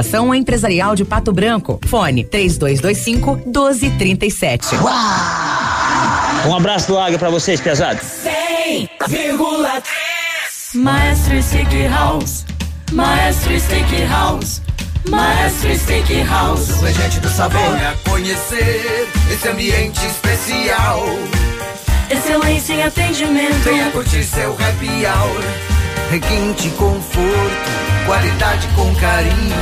Empresarial de Pato Branco. Fone 3225 1237. Um abraço do Águia pra vocês, pesados. 100,3 Maestro Steak House. Maestro Steak House. Maestro Steak House. O regente do sabor. Venha conhecer esse ambiente especial. Excelência em atendimento. Venha curtir seu happy hour. Requinte conforto Qualidade com carinho.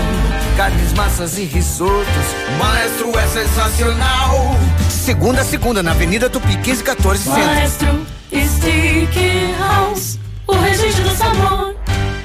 Carnes, massas e risotos. Maestro é sensacional. Segunda a segunda na Avenida Tupi 1514 Centro. Maestro Stick House, o registro do sabor.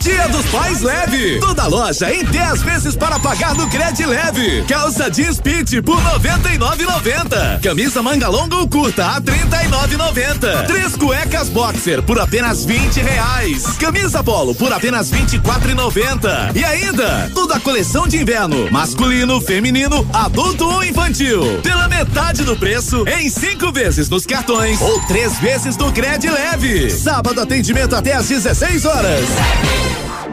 Dia dos Pais Leve. Toda loja em 10 vezes para pagar no Cred Leve. Calça jeans Pit por 99,90. Camisa manga longa ou curta a 39,90. Três cuecas boxer por apenas 20 reais. Camisa polo por apenas 24,90. E ainda toda a coleção de inverno, masculino, feminino, adulto ou infantil. Pela metade do preço em cinco vezes nos cartões ou três vezes no Cred Leve. Sábado atendimento até às 16 horas.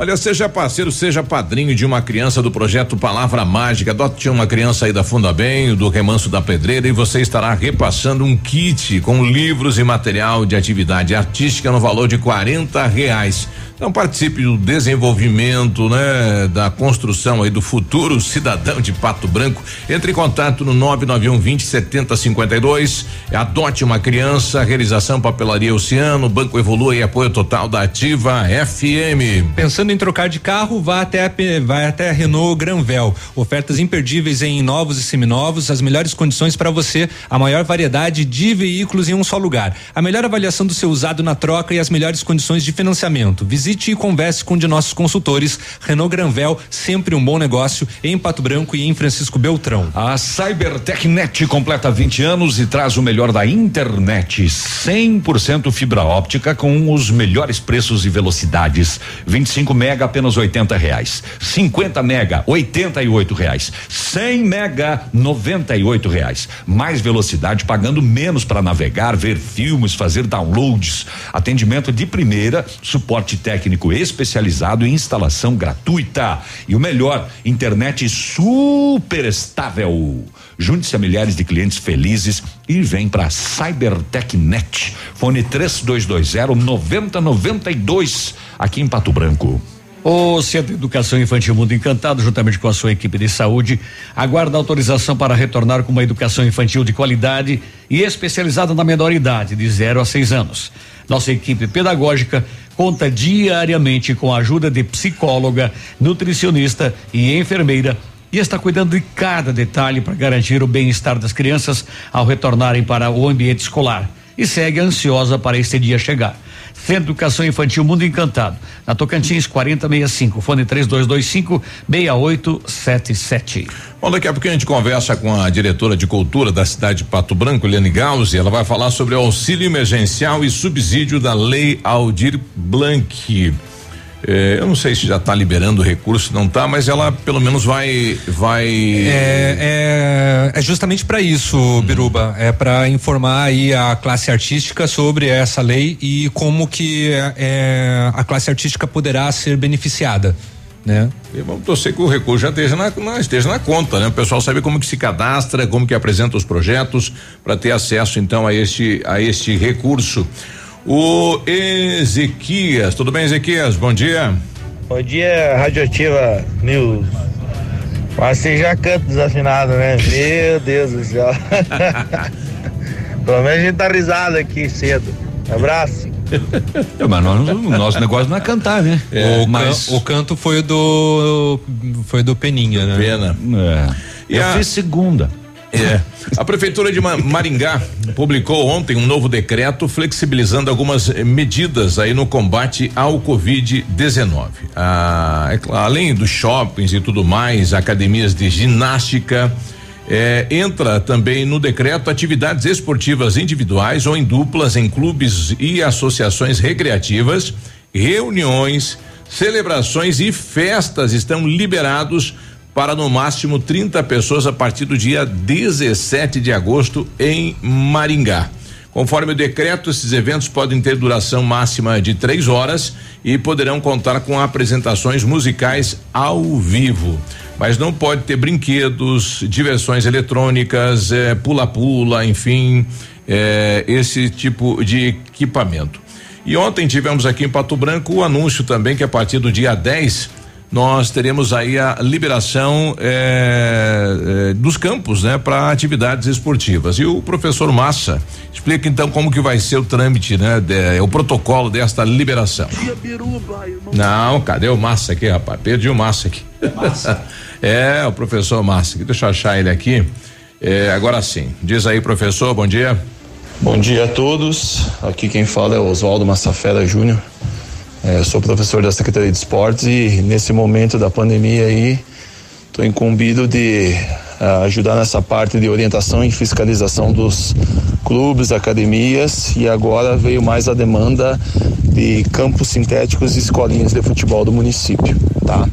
Olha, seja parceiro, seja padrinho de uma criança do projeto Palavra Mágica. Adote uma criança aí da Funda Bem, do Remanso da Pedreira, e você estará repassando um kit com livros e material de atividade artística no valor de 40 reais. Então participe do desenvolvimento, né, da construção aí do futuro cidadão de Pato Branco. Entre em contato no 991 20 70 52. Adote uma criança, realização Papelaria Oceano, Banco Evolua e apoio total da Ativa FM. Pensando em trocar de carro, vá até a, vai até a Renault Granvel. Ofertas imperdíveis em novos e seminovos, as melhores condições para você, a maior variedade de veículos em um só lugar. A melhor avaliação do seu usado na troca e as melhores condições de financiamento. Visite Visite e converse com um de nossos consultores. Renault Granvel, sempre um bom negócio em Pato Branco e em Francisco Beltrão. A CyberTechNet completa 20 anos e traz o melhor da internet. 100% fibra óptica com os melhores preços e velocidades. 25 mega apenas 80 reais. 50 mega 88 reais. 100 mega 98 reais. Mais velocidade pagando menos para navegar, ver filmes, fazer downloads. Atendimento de primeira, suporte técnico técnico especializado em instalação gratuita. E o melhor, internet super estável. Junte-se a milhares de clientes felizes e vem para CyberTechNet. Fone 3220 9092 aqui em Pato Branco. O Centro de Educação Infantil Mundo Encantado, juntamente com a sua equipe de saúde, aguarda autorização para retornar com uma educação infantil de qualidade e especializada na menor idade, de 0 a 6 anos. Nossa equipe pedagógica conta diariamente com a ajuda de psicóloga, nutricionista e enfermeira e está cuidando de cada detalhe para garantir o bem-estar das crianças ao retornarem para o ambiente escolar e segue ansiosa para este dia chegar. Centro de Educação Infantil Mundo Encantado, na Tocantins 4065, fone 3225 6877. Bom, daqui a pouco a gente conversa com a diretora de cultura da cidade de Pato Branco, Eliane Gauss, ela vai falar sobre o auxílio emergencial e subsídio da Lei Aldir Blanc. É, eu não sei se já está liberando o recurso, não está, mas ela pelo menos vai vai. É, é, é justamente para isso, hum. Biruba, é para informar aí a classe artística sobre essa lei e como que é, a classe artística poderá ser beneficiada. Né? E vamos torcer que o recurso já esteja na, na, esteja na conta, né? O pessoal sabe como que se cadastra, como que apresenta os projetos para ter acesso então a este a este recurso. O Ezequias, tudo bem, Ezequias? Bom dia. Bom dia, Radioativa News. Mas você já canta desafinado, né? Meu Deus do céu. [LAUGHS] Pelo menos a gente tá risado aqui cedo. Abraço. É, mas nós, o nosso negócio não é cantar, né? É, o, mas can, o canto foi do foi do Peninha, né? Pena. É. Eu a, fiz segunda. É. A Prefeitura de Maringá publicou ontem um novo decreto flexibilizando algumas medidas aí no combate ao Covid-19. Ah, é, além dos shoppings e tudo mais, academias de ginástica. É, entra também no decreto atividades esportivas individuais ou em duplas em clubes e associações recreativas, reuniões, celebrações e festas estão liberados para no máximo 30 pessoas a partir do dia 17 de agosto em Maringá. Conforme o decreto, esses eventos podem ter duração máxima de três horas e poderão contar com apresentações musicais ao vivo. Mas não pode ter brinquedos, diversões eletrônicas, eh, pula-pula, enfim, eh, esse tipo de equipamento. E ontem tivemos aqui em Pato Branco o anúncio também que a partir do dia 10 nós teremos aí a liberação eh, eh, dos campos, né, para atividades esportivas. E o professor Massa explica então como que vai ser o trâmite, né, de, o protocolo desta liberação. Não, cadê o Massa aqui, rapaz? Perdi o Massa aqui. Massa. [LAUGHS] é, o professor Massa. Deixa eu achar ele aqui. É, agora sim. Diz aí, professor, bom dia. Bom dia a todos. Aqui quem fala é Oswaldo Massafera Júnior. É, sou professor da Secretaria de Esportes e nesse momento da pandemia aí estou incumbido de uh, ajudar nessa parte de orientação e fiscalização dos clubes, academias e agora veio mais a demanda de campos sintéticos e escolinhas de futebol do município, tá?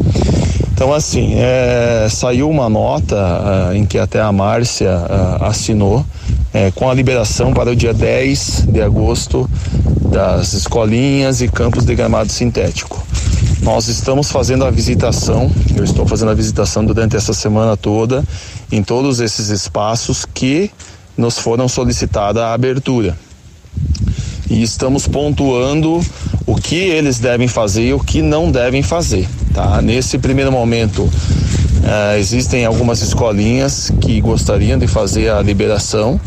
Então assim, é, saiu uma nota uh, em que até a Márcia uh, assinou é, com a liberação para o dia 10 de agosto das escolinhas e campos de gramado sintético. Nós estamos fazendo a visitação, eu estou fazendo a visitação durante essa semana toda em todos esses espaços que nos foram solicitada a abertura. E estamos pontuando o que eles devem fazer e o que não devem fazer, tá? Nesse primeiro momento, Uh, existem algumas escolinhas que gostariam de fazer a liberação.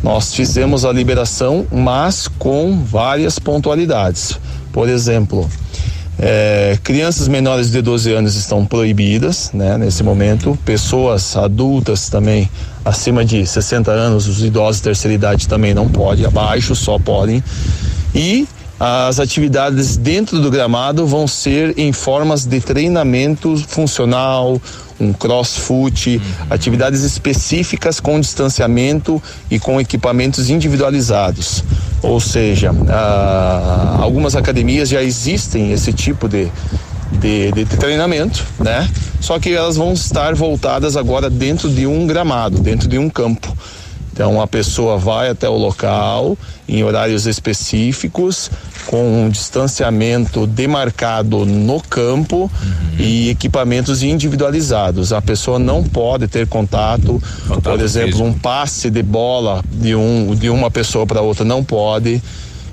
Nós fizemos a liberação, mas com várias pontualidades. Por exemplo, é, crianças menores de 12 anos estão proibidas, né, nesse momento. Pessoas adultas também acima de 60 anos, os idosos de terceira idade também não podem, abaixo só podem. E as atividades dentro do gramado vão ser em formas de treinamento funcional, um crossfoot, uhum. atividades específicas com distanciamento e com equipamentos individualizados. Ou seja, ah, algumas academias já existem esse tipo de, de, de, treinamento, né? Só que elas vão estar voltadas agora dentro de um gramado, dentro de um campo. Então a pessoa vai até o local em horários específicos, com um distanciamento demarcado no campo uhum. e equipamentos individualizados. A pessoa não pode ter contato, contato por exemplo, físico. um passe de bola de, um, de uma pessoa para outra não pode.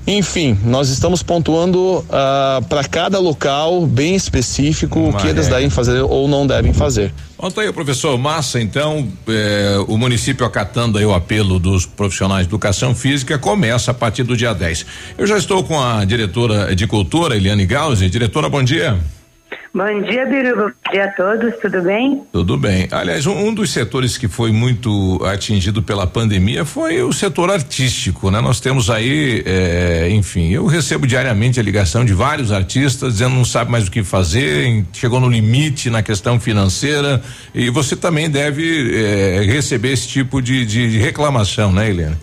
Enfim, nós estamos pontuando uh, ah, para cada local bem específico Uma o que eles devem fazer ou não devem fazer. Ontem aí, professor Massa, então, eh, o município acatando aí o apelo dos profissionais de educação física começa a partir do dia 10. Eu já estou com a diretora de cultura, Eliane Gauzi. Diretora, bom dia. Bom dia, Biruba. Bom dia a todos, tudo bem? Tudo bem. Aliás, um, um, dos setores que foi muito atingido pela pandemia foi o setor artístico, né? Nós temos aí, é, enfim, eu recebo diariamente a ligação de vários artistas dizendo não sabe mais o que fazer, chegou no limite na questão financeira e você também deve é, receber esse tipo de, de reclamação, né, Helena?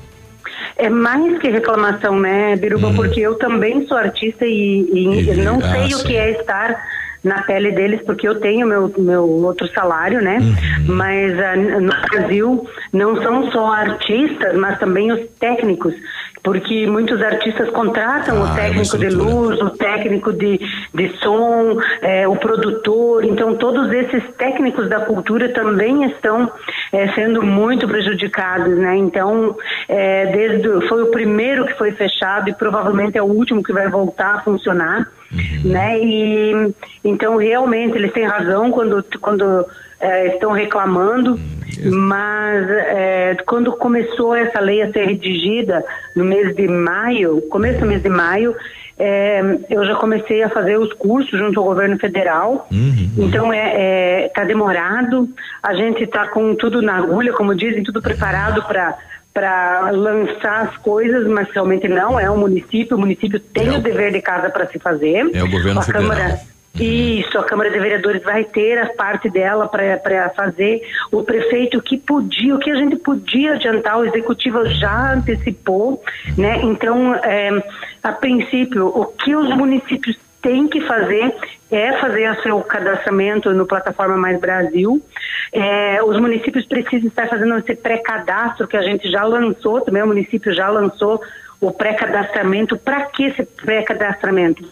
É mais que reclamação, né, Biruba? Hum. Porque eu também sou artista e, e, e não sei o que é estar na pele deles, porque eu tenho meu, meu outro salário, né? Uhum. Mas uh, no Brasil não são só artistas, mas também os técnicos, porque muitos artistas contratam ah, o técnico de luz, o técnico de, de som, eh, o produtor, então todos esses técnicos da cultura também estão eh, sendo muito prejudicados, né? Então, eh, desde foi o primeiro que foi fechado e provavelmente é o último que vai voltar a funcionar. Uhum. Né? E então realmente eles têm razão quando quando é, estão reclamando, uhum. mas é, quando começou essa lei a ser redigida no mês de maio, começo do mês de maio, é, eu já comecei a fazer os cursos junto ao governo federal. Uhum. Então é, é tá demorado. A gente está com tudo na agulha, como dizem, tudo preparado para para lançar as coisas, mas realmente não é o município. O município tem é o, o dever de casa para se fazer. É o governo a federal. Câmara, isso, a Câmara de Vereadores vai ter a parte dela para fazer. O prefeito que podia, o que a gente podia adiantar, o executivo já antecipou, né? Então, é, a princípio, o que os municípios têm que fazer é fazer o seu cadastramento no plataforma Mais Brasil. É, os municípios precisam estar fazendo esse pré-cadastro que a gente já lançou, também o município já lançou o pré-cadastramento. Para que esse pré-cadastramento?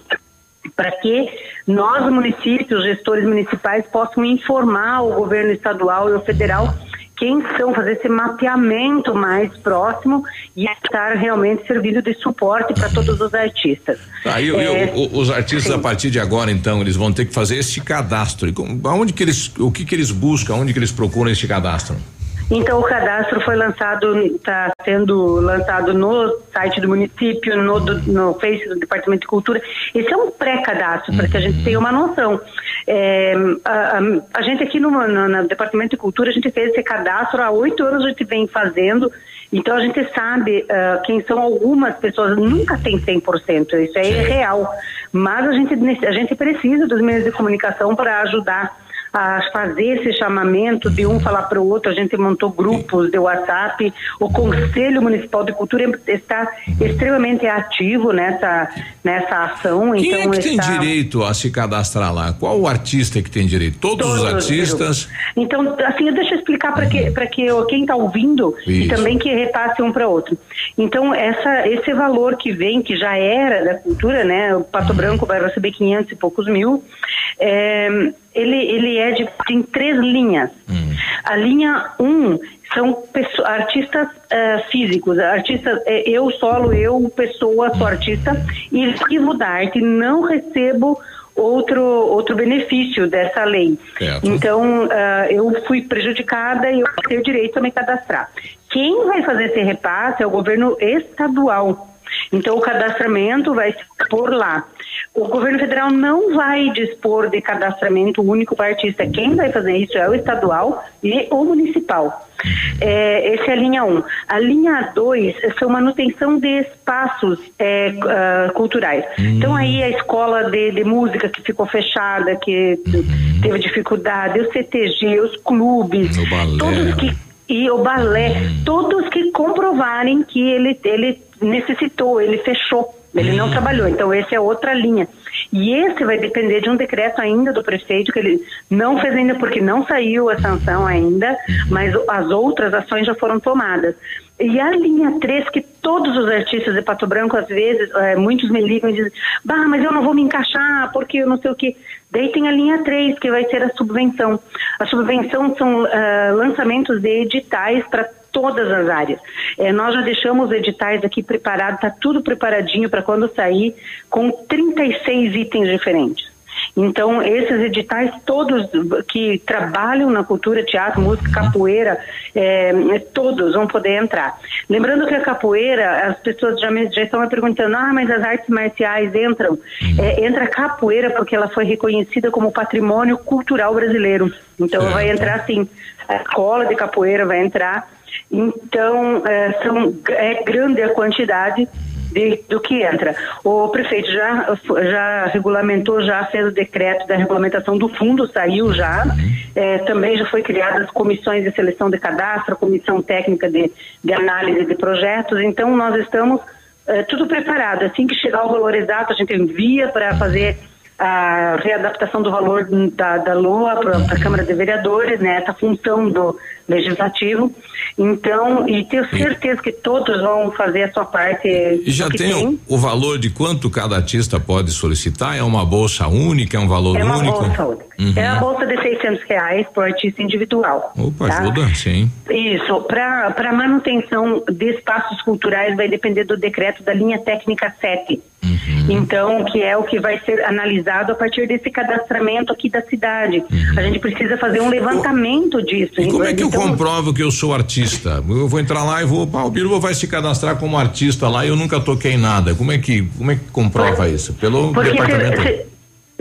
Para que nós, municípios, gestores municipais, possam informar o governo estadual e o federal quem são, fazer esse mapeamento mais próximo e estar realmente servindo de suporte para todos os artistas. Aí é, os artistas sim. a partir de agora, então, eles vão ter que fazer esse cadastro. Aonde que eles, o que que eles buscam, aonde que eles procuram este cadastro? Então o cadastro foi lançado, está sendo lançado no site do município, no, no Face do Departamento de Cultura. Esse é um pré-cadastro, para que a gente tenha uma noção. É, a, a, a, gente aqui no, no, no, Departamento de Cultura, a gente fez esse cadastro há oito anos, a gente vem fazendo. Então a gente sabe uh, quem são algumas pessoas, nunca tem 100%, isso é real. Mas a gente, a gente precisa dos meios de comunicação para ajudar a fazer esse chamamento de um falar para o outro. A gente montou grupos de WhatsApp. O Conselho Municipal de Cultura está extremamente ativo nessa, nessa ação. Quem então, é que está... tem direito a se cadastrar lá? Qual o artista que tem direito? Todos, Todos os artistas? Então, assim, deixa eu explicar para que, que quem está ouvindo Isso. e também que repasse um para outro. Então, essa, esse valor que vem, que já era da cultura, né? O Pato Branco vai receber 500 e poucos mil. É, ele, ele é de tem três linhas. Hum. A linha 1 um são pessoas, artistas uh, físicos, artistas, é, eu solo, eu, pessoa, sou artista, e vivo da arte, não recebo outro outro benefício dessa lei. Certo. Então, uh, eu fui prejudicada e eu tenho direito a me cadastrar. Quem vai fazer esse repasse é o governo estadual. Então, o cadastramento vai ser por lá. O governo federal não vai dispor de cadastramento único para artista. Quem vai fazer isso é o estadual e o municipal. É, essa é a linha 1. Um. A linha 2 são manutenção de espaços é, uh, culturais. Hum. Então aí a escola de, de, música que ficou fechada, que hum. teve dificuldade, o CTG, os clubes, todos que e o balé, hum. todos que comprovarem que ele, ele necessitou, ele fechou ele não hum. trabalhou, então esse é outra linha. E esse vai depender de um decreto ainda do prefeito, que ele não fez ainda porque não saiu a sanção ainda, mas as outras ações já foram tomadas. E a linha 3, que todos os artistas de Pato Branco, às vezes, é, muitos me ligam e dizem, bah, mas eu não vou me encaixar porque eu não sei o que. Daí tem a linha 3, que vai ser a subvenção. A subvenção são uh, lançamentos de editais para todas as áreas. É, nós já deixamos editais aqui preparados, está tudo preparadinho para quando sair, com 36 itens diferentes. Então, esses editais, todos que trabalham na cultura, teatro, música, capoeira, é, todos vão poder entrar. Lembrando que a capoeira, as pessoas já, me, já estão me perguntando, ah, mas as artes marciais entram. É, entra a capoeira porque ela foi reconhecida como patrimônio cultural brasileiro. Então, vai entrar sim. A escola de capoeira vai entrar então, é, são, é grande a quantidade de, do que entra. O prefeito já, já regulamentou, já fez o decreto da regulamentação do fundo, saiu já. É, também já foi criadas comissões de seleção de cadastro, comissão técnica de, de análise de projetos. Então, nós estamos é, tudo preparado. Assim que chegar o valor exato, a gente envia para fazer a readaptação do valor da, da LOA para a Câmara de Vereadores, né, essa função do Legislativo. Então, e tenho certeza que todos vão fazer a sua parte. E já tem, tem, O, valor de quanto cada artista pode solicitar? É uma bolsa única? É um valor é uma único? Bolsa única. Uhum. É a bolsa de 600 reais por artista individual. Opa, tá? ajuda, sim. Isso. Para manutenção de espaços culturais vai depender do decreto da linha técnica 7. Uhum. Então, que é o que vai ser analisado a partir desse cadastramento aqui da cidade. Uhum. A gente precisa fazer um levantamento disso. E como é que então, eu comprovo que eu sou artista? Eu vou entrar lá e vou, pá, o Biruba vai se cadastrar como artista lá e eu nunca toquei nada. Como é que, como é que comprova isso? Pelo departamento?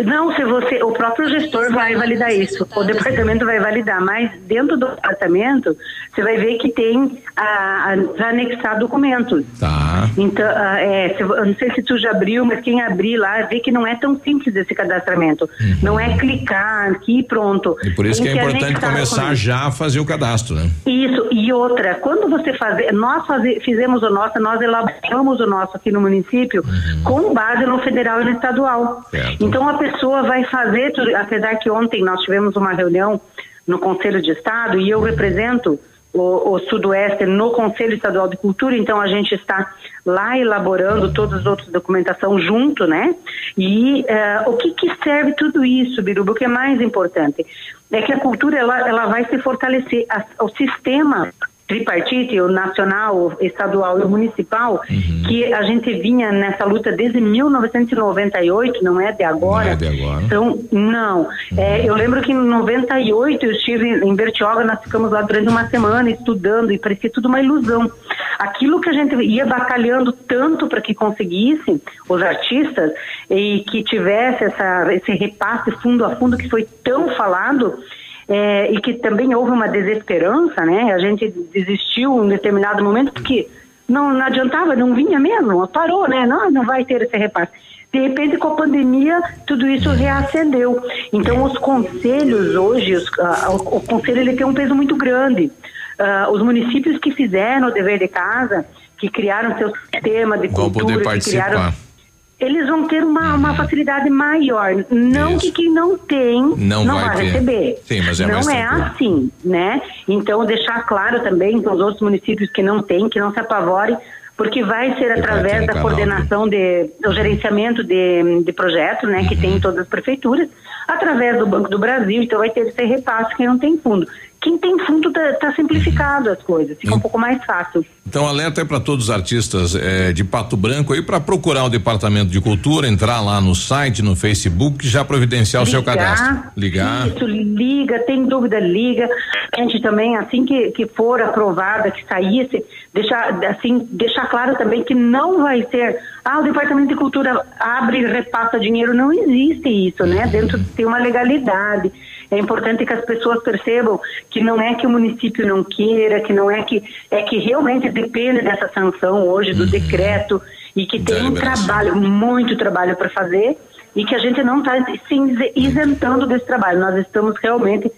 Não, se você, o próprio gestor vai validar isso, o departamento vai validar, mas dentro do departamento você vai ver que tem a, a anexar documentos. Tá. Então, é, se, eu não sei se tu já abriu, mas quem abrir lá vê que não é tão simples esse cadastramento. Uhum. Não é clicar aqui e pronto. E por isso tem que é importante começar já a fazer o cadastro, né? Isso. E outra, quando você fazer, nós fazer, fizemos o nosso, nós elaboramos o nosso aqui no município uhum. com base no federal e no estadual. Certo. Então a pessoa pessoa vai fazer, apesar que ontem nós tivemos uma reunião no Conselho de Estado e eu represento o, o, Sudoeste no Conselho Estadual de Cultura, então a gente está lá elaborando todas as outras documentação junto, né? E uh, o que, que serve tudo isso, Biruba? O que é mais importante é que a cultura ela, ela vai se fortalecer, a, o sistema tripartite, o nacional, o estadual e o municipal, uhum. que a gente vinha nessa luta desde 1998, não é de agora. Não é de agora. Então, não. Uhum. É, eu lembro que em 98 eu estive em Bertioga, nós ficamos lá durante uma semana estudando e parecia tudo uma ilusão. Aquilo que a gente ia batalhando tanto para que conseguisse os artistas e que tivesse essa, esse repasse fundo a fundo que foi tão falado, é, e que também houve uma desesperança, né? A gente desistiu em determinado momento porque não, não adiantava, não vinha mesmo, parou, né? Não, não vai ter esse repasse. De repente, com a pandemia, tudo isso reacendeu. Então, os conselhos hoje, os, uh, o, o, conselho ele tem um peso muito grande. Uh, os municípios que fizeram o dever de casa, que criaram seu sistema de Vão cultura, poder participar. que criaram eles vão ter uma, uma facilidade maior. Não Isso. que quem não tem não, não vai, vai receber. Sim, mas é não é assim, né? Então, deixar claro também para os outros municípios que não têm, que não se apavorem, porque vai ser através da coordenação de, do gerenciamento de, de projetos, né, uhum. que tem em todas as prefeituras, através do Banco do Brasil, então vai ter esse repasse quem não tem fundo quem tem fundo está tá simplificado as coisas, fica um pouco mais fácil. Então, alerta é para todos os artistas é, de Pato Branco aí para procurar o Departamento de Cultura, entrar lá no site, no Facebook, já providenciar ligar, o seu cadastro. Ligar. Isso, liga, tem dúvida, liga. A gente também, assim que, que for aprovada, que saísse, deixar, assim, deixar claro também que não vai ser, ah, o Departamento de Cultura abre e repassa dinheiro, não existe isso, né? Dentro tem uma legalidade. É importante que as pessoas percebam que não é que o município não queira, que não é que é que realmente depende dessa sanção hoje do uhum. decreto e que tem um trabalho, muito trabalho para fazer e que a gente não está se isentando desse trabalho. Nós estamos realmente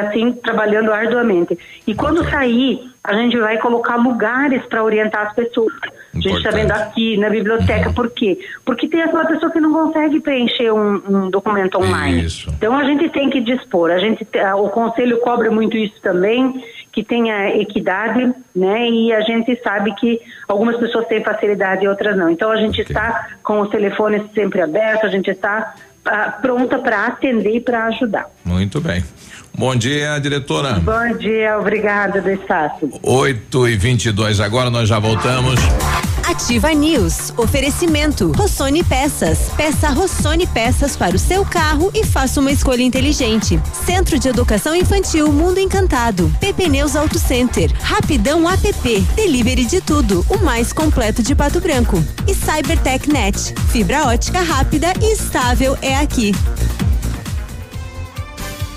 assim trabalhando arduamente. E quando sair, a gente vai colocar lugares para orientar as pessoas. A gente está vendo aqui na biblioteca, por quê? Porque tem aquela pessoa que não consegue preencher um, um documento online. Isso. Então a gente tem que dispor. A gente, o conselho cobra muito isso também, que tenha equidade, né? E a gente sabe que algumas pessoas têm facilidade e outras não. Então a gente okay. está com os telefones sempre abertos, a gente está ah, pronta para atender e para ajudar. Muito bem. Bom dia, diretora. Bom dia, obrigada do espaço. 8 e 22 agora nós já voltamos. Ativa News. Oferecimento. Rossoni Peças. Peça Rossoni Peças para o seu carro e faça uma escolha inteligente. Centro de Educação Infantil Mundo Encantado. PP Neus Auto Center. Rapidão app. Delivery de tudo. O mais completo de Pato Branco. E Cybertech Net. Fibra ótica rápida e estável é aqui.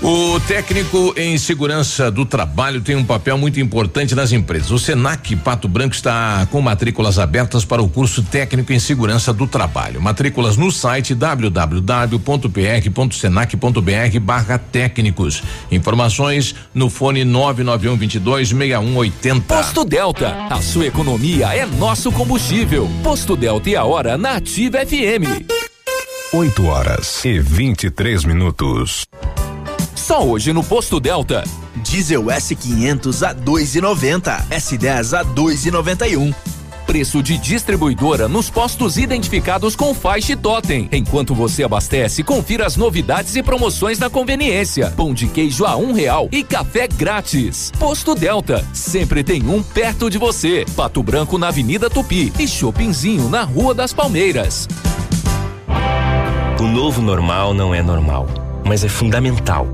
O técnico em segurança do trabalho tem um papel muito importante nas empresas. O Senac Pato Branco está com matrículas abertas para o curso técnico em segurança do trabalho. Matrículas no site www.pr.senac.br barra técnicos. Informações no fone 991 22 6180. Posto Delta, a sua economia é nosso combustível. Posto Delta e a hora na Ativa FM. 8 horas e 23 minutos. Só hoje no Posto Delta. Diesel S500 a 2,90. S10 a 2,91 preço de distribuidora nos postos identificados com faixa e totem. Enquanto você abastece, confira as novidades e promoções da conveniência. Pão de queijo a um real e café grátis. Posto Delta, sempre tem um perto de você. Pato Branco na Avenida Tupi e Shoppingzinho na Rua das Palmeiras. O novo normal não é normal, mas é fundamental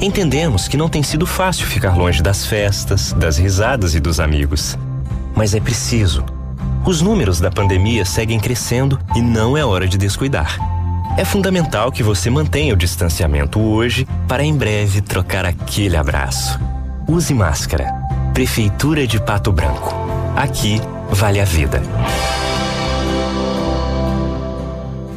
Entendemos que não tem sido fácil ficar longe das festas, das risadas e dos amigos. Mas é preciso. Os números da pandemia seguem crescendo e não é hora de descuidar. É fundamental que você mantenha o distanciamento hoje para em breve trocar aquele abraço. Use máscara. Prefeitura de Pato Branco. Aqui vale a vida.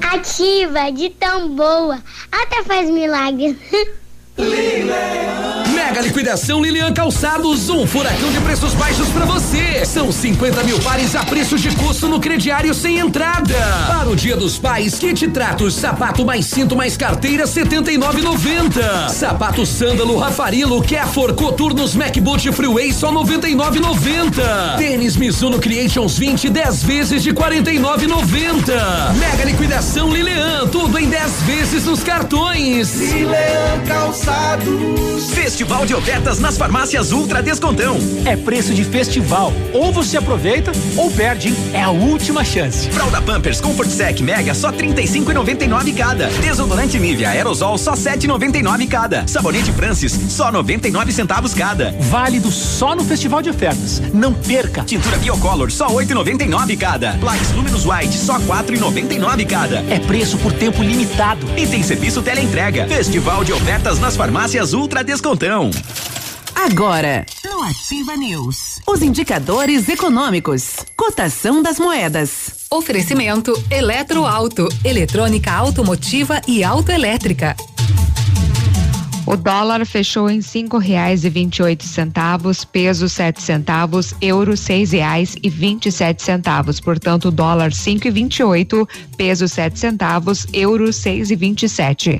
Ativa de tão boa, até faz [LAUGHS] Leland. Mega liquidação Lilian Calçados, um furacão de preços baixos para você. São 50 mil pares a preço de custo no crediário sem entrada. Para o Dia dos Pais, kit tratos, sapato mais cinto mais carteira 79,90. Sapato sândalo Rafarilo Kefor Coturnos MacBoot Freeway só 99,90. Tênis Mizuno Creations 20 10 vezes de 49,90. Mega liquidação Lilian, tudo em 10 vezes nos cartões. Lilian Calçados. Festival de ofertas nas farmácias Ultra Descontão. É preço de festival. Ou você aproveita ou perde, hein? É a última chance. Fralda Pampers Comfort Sec Mega só 35,99 cada. Desodorante Nivea Aerosol só 7,99 cada. Sabonete Francis só 99 centavos cada. Válido só no festival de ofertas. Não perca. Tintura Biocolor só 8,99 cada. Plaques Luminous White só 4,99 cada. É preço por tempo limitado. E tem serviço teleentrega. Festival de ofertas nas farmácias Ultra Descontão. Agora, no Ativa News, os indicadores econômicos, cotação das moedas. Oferecimento Eletroauto, eletrônica automotiva e autoelétrica. O dólar fechou em cinco reais e vinte e oito centavos, peso sete centavos, euro seis reais e vinte e sete centavos. Portanto, dólar cinco e vinte e oito, peso sete centavos, euro seis e vinte e sete.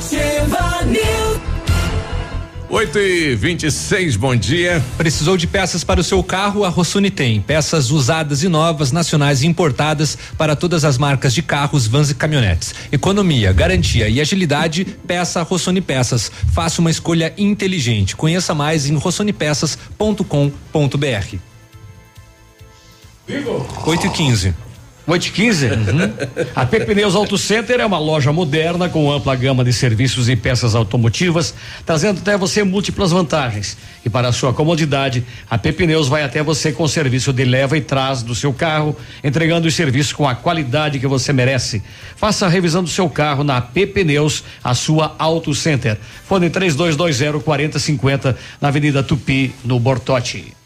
Ativa News. 8 e 26 bom dia. Precisou de peças para o seu carro? A Rossoni tem. Peças usadas e novas, nacionais e importadas para todas as marcas de carros, vans e caminhonetes. Economia, garantia e agilidade, peça Rossoni Peças. Faça uma escolha inteligente. Conheça mais em rossonipeças.com.br. 8 e 15 8 15 uhum. A Pneus Auto Center é uma loja moderna com ampla gama de serviços e peças automotivas, trazendo até você múltiplas vantagens. E para a sua comodidade, a Pneus vai até você com serviço de leva e trás do seu carro, entregando os serviços com a qualidade que você merece. Faça a revisão do seu carro na Pneus, a sua Auto Center. Fone 3220 4050 na Avenida Tupi, no Bortote.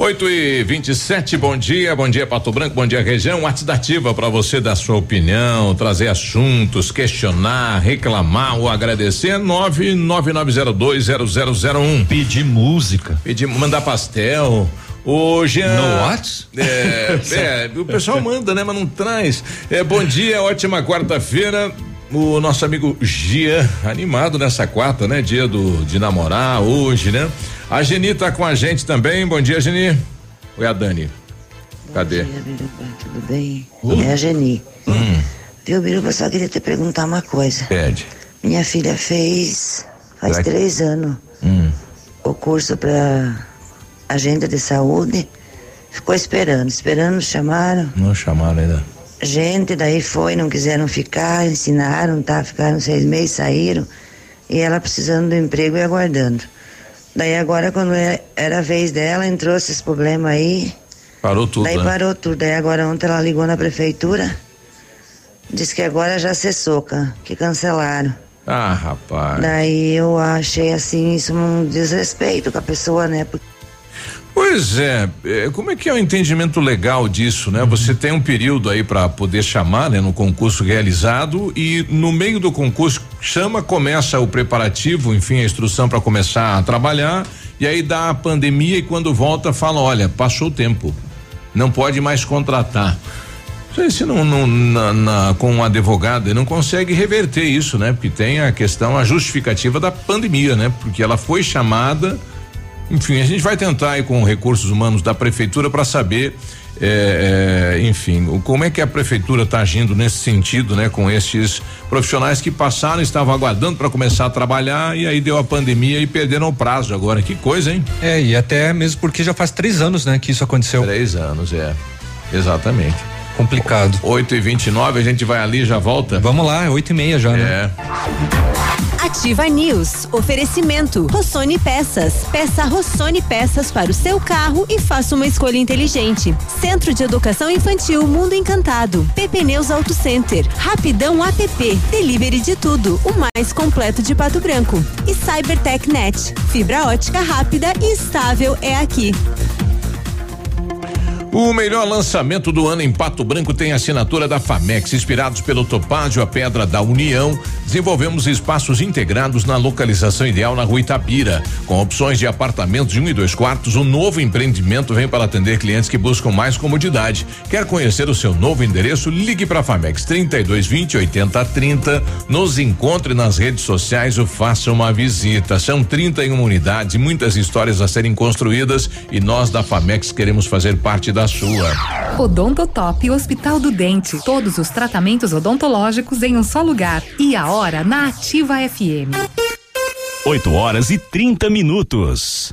8 e 27 bom dia, bom dia Pato Branco, bom dia região. Arte da Ativa para você dar sua opinião, trazer assuntos, questionar, reclamar ou agradecer. 999020001. Pedir música. Pedir, mandar pastel. Jean. No Whats? É, [LAUGHS] é, o pessoal manda, né? Mas não traz. É, bom dia, ótima quarta-feira. O nosso amigo Gia, animado nessa quarta, né? Dia do de namorar hoje, né? A Geni tá com a gente também. Bom dia, Geni. Oi, a Dani. Cadê? Bom dia, Biruba. Tudo bem? Uh. É a Geni. Hum. Viu, Biruba? Só queria te perguntar uma coisa. Pede. Minha filha fez, faz Será que- três anos, Hum. o curso para agenda de saúde. Ficou esperando, esperando, chamaram. Não chamaram ainda. Gente, daí foi, não quiseram ficar, ensinaram, tá? Ficaram seis meses, saíram. E ela precisando do emprego e aguardando. Daí agora, quando é- era a vez dela, entrou esses problemas aí. Parou tudo, daí né? parou tudo. Daí agora ontem ela ligou na prefeitura. Disse que agora já cessou, que cancelaram. Ah, rapaz. Daí eu achei assim, isso um desrespeito com a pessoa, né? Porque Pois é, é, como é que é o entendimento legal disso, né? Você tem um período aí para poder chamar, né, no concurso realizado e no meio do concurso chama, começa o preparativo, enfim, a instrução para começar a trabalhar e aí dá a pandemia e quando volta fala, olha, passou o tempo, não pode mais contratar. sei se não, não na, na, com um advogado ele não consegue reverter isso, né? Porque tem a questão, a justificativa da pandemia, né? Porque ela foi chamada. Enfim, a gente vai tentar aí com recursos humanos da prefeitura para saber é, é, enfim, como é que a prefeitura está agindo nesse sentido, né? Com esses profissionais que passaram, estavam aguardando para começar a trabalhar e aí deu a pandemia e perderam o prazo agora. Que coisa, hein? É, e até mesmo porque já faz três anos, né, que isso aconteceu. Três anos, é. Exatamente. Complicado. 8 e 29 a gente vai ali já volta? Vamos lá, é oito e meia já, né? É. Ativa News. Oferecimento. Rossoni Peças. Peça Rossoni Peças para o seu carro e faça uma escolha inteligente. Centro de Educação Infantil Mundo Encantado. PP Neus Auto Center. Rapidão app. Delivery de tudo. O mais completo de Pato Branco. E Cybertech Net. Fibra ótica rápida e estável é aqui. O melhor lançamento do ano em Pato Branco tem assinatura da Famex. Inspirados pelo Topázio, a Pedra da União, desenvolvemos espaços integrados na localização ideal na rua Itabira. Com opções de apartamentos de um e dois quartos, o novo empreendimento vem para atender clientes que buscam mais comodidade. Quer conhecer o seu novo endereço? Ligue para a Famex 3220 8030. Nos encontre nas redes sociais ou faça uma visita. São 31 unidades, muitas histórias a serem construídas e nós da Famex queremos fazer parte da sua. Odontotop Hospital do Dente. Todos os tratamentos odontológicos em um só lugar. E a hora na Ativa FM. 8 horas e 30 minutos.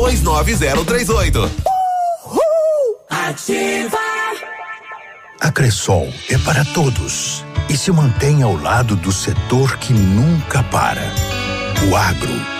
29038. Ativa. A Cressol é para todos e se mantém ao lado do setor que nunca para. O agro.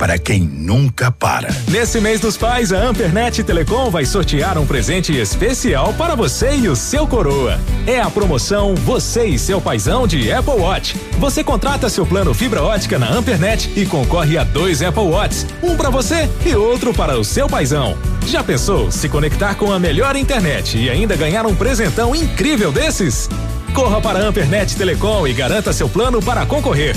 para quem nunca para. Nesse mês dos pais, a Ampernet Telecom vai sortear um presente especial para você e o seu coroa. É a promoção Você e seu paizão de Apple Watch. Você contrata seu plano fibra ótica na Ampernet e concorre a dois Apple Watches, um para você e outro para o seu paizão. Já pensou se conectar com a melhor internet e ainda ganhar um presentão incrível desses? Corra para a Ampernet Telecom e garanta seu plano para concorrer.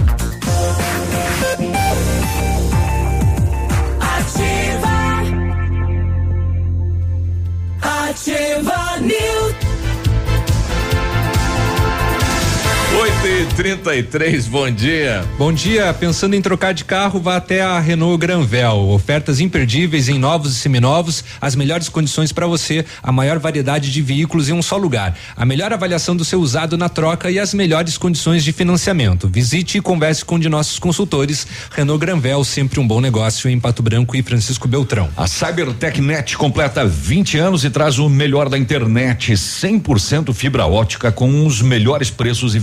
Ativa News. 8 e 33 bom dia. Bom dia, pensando em trocar de carro, vá até a Renault Granvel. Ofertas imperdíveis em novos e seminovos, as melhores condições para você, a maior variedade de veículos em um só lugar, a melhor avaliação do seu usado na troca e as melhores condições de financiamento. Visite e converse com um de nossos consultores. Renault Granvel, sempre um bom negócio em Pato Branco e Francisco Beltrão. A CyberTechNet completa 20 anos e traz o melhor da internet, 100% fibra ótica com os melhores preços e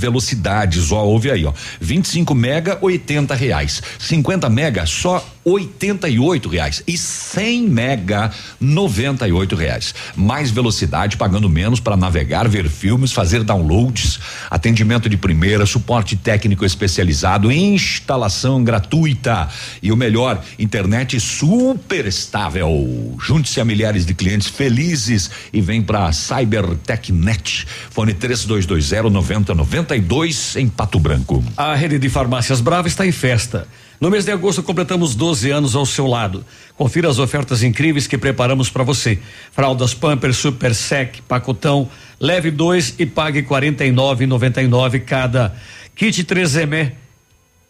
velocidades. Ó, ouve aí, ó. 25 mega, 80 reais. 50 mega, só 88 reais. E 100 mega, 98 reais. Mais velocidade, pagando menos para navegar, ver filmes, fazer downloads, atendimento de primeira, suporte técnico especializado, instalação gratuita e o melhor, internet super estável. Junte-se a milhares de clientes felizes e vem para CyberTechNet. Fone 3220 9092 em Pato Branco. A rede de farmácias Brava está em festa. No mês de agosto completamos 12 anos ao seu lado. Confira as ofertas incríveis que preparamos para você. Fraldas Pampers Super Sec, pacotão, leve dois e pague 49,99 cada. Kit 3M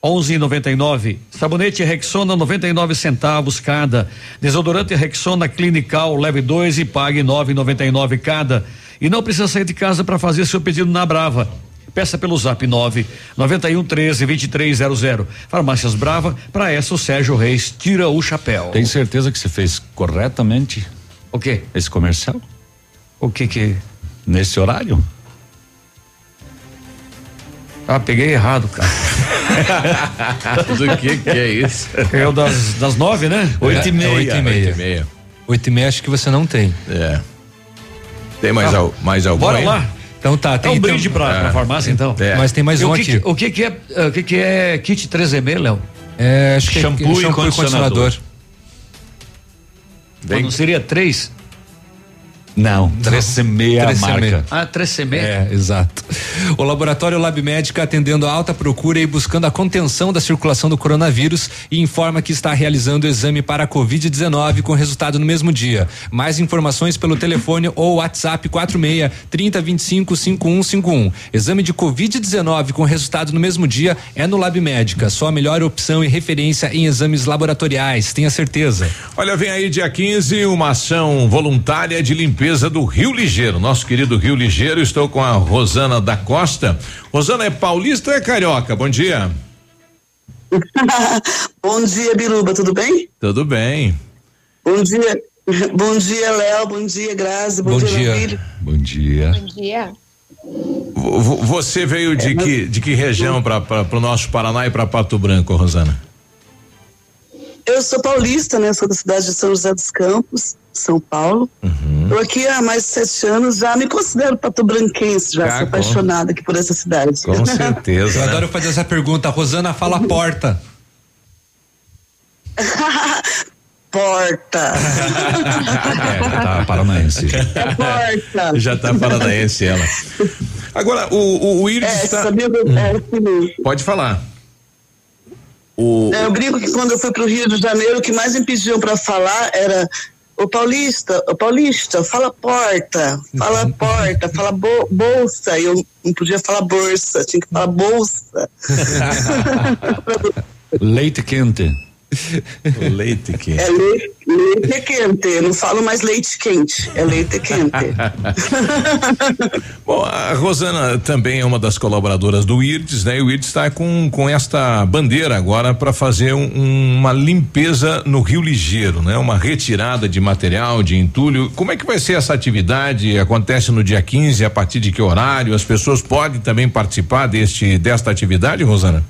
11,99. Sabonete Rexona 99 centavos cada. Desodorante Rexona Clinical leve dois e pague 9,99 cada. E não precisa sair de casa para fazer seu pedido na Brava. Peça pelo Zap 9 91 13 2300. Farmácias Brava, para essa o Sérgio Reis tira o chapéu. Tem certeza que você fez corretamente? O quê? Esse comercial? O que que? Nesse horário? Ah, peguei errado, cara. [LAUGHS] Do que que é isso? É o das, das nove, né? Oito e meia. Oito e Oito e meia. Oito e meia acho que você não tem. É. Tem mais, Ah, al, mais algum Bora aí? lá. Então tá, É tem um brinde então- pra, pra É. farmácia, então. É. Mas tem mais E um o que, aqui. que- o que que é, eh, o que que é kit 3M, Léo? É, acho que é Shampoo e condicionador. Então Não seria três? Não, 3M é a 3M. marca. Ah, 3M. É, exato. O laboratório Lab Médica atendendo a alta procura e buscando a contenção da circulação do coronavírus e informa que está realizando o exame para a Covid-19 com resultado no mesmo dia. Mais informações pelo telefone ou WhatsApp 46 30 25 5151. Exame de Covid-19 com resultado no mesmo dia é no Lab Médica. Só a melhor opção e referência em exames laboratoriais, tenha certeza. Olha, vem aí dia 15 uma ação voluntária de limpeza do Rio Ligeiro. Nosso querido Rio Ligeiro, estou com a Rosana da Costa. Rosana é paulista ou é carioca? Bom dia. [LAUGHS] Bom dia, Biruba, tudo bem? Tudo bem. Bom dia. [LAUGHS] Bom dia, Léo. Bom dia, Grazi. Bom, Bom dia, dia. Bom dia. Bom dia. Vo- vo- Você veio de que de que região para o nosso Paraná e para Pato Branco, Rosana? Eu sou paulista, né? Sou da cidade de São José dos Campos, São Paulo. Estou aqui há mais de sete anos, já me considero patobranquense, já Ah, sou com- apaixonada aqui por essa cidade. Com certeza. Eu né? adoro fazer essa pergunta. Rosana fala porta. [LAUGHS] Porta. É, tá paranaense. É porta. Já tá paranaense ela. Agora, o, o, o Iris É, está. sabia que é assim. Pode falar. O, É, Eu brinco que quando eu fui para o Rio de Janeiro, o que mais me pediam para falar era o paulista, o paulista, fala porta, fala porta, fala bo- bolsa. E eu não podia falar bolsa, tinha que falar bolsa. [LAUGHS] [LAUGHS] Leite quente. Leite quente. É leite, leite quente, eu não falo mais leite quente, é leite quente. [LAUGHS] Bom, a Rosana também é uma das colaboradoras do IRDS, né? E o IRDS está com, com esta bandeira agora para fazer um- uma limpeza no Rio Ligeiro, né? Uma retirada de material, de entulho. Como é que vai ser essa atividade? Acontece no dia 15, a partir de que horário? As pessoas podem também participar deste desta atividade, Rosana?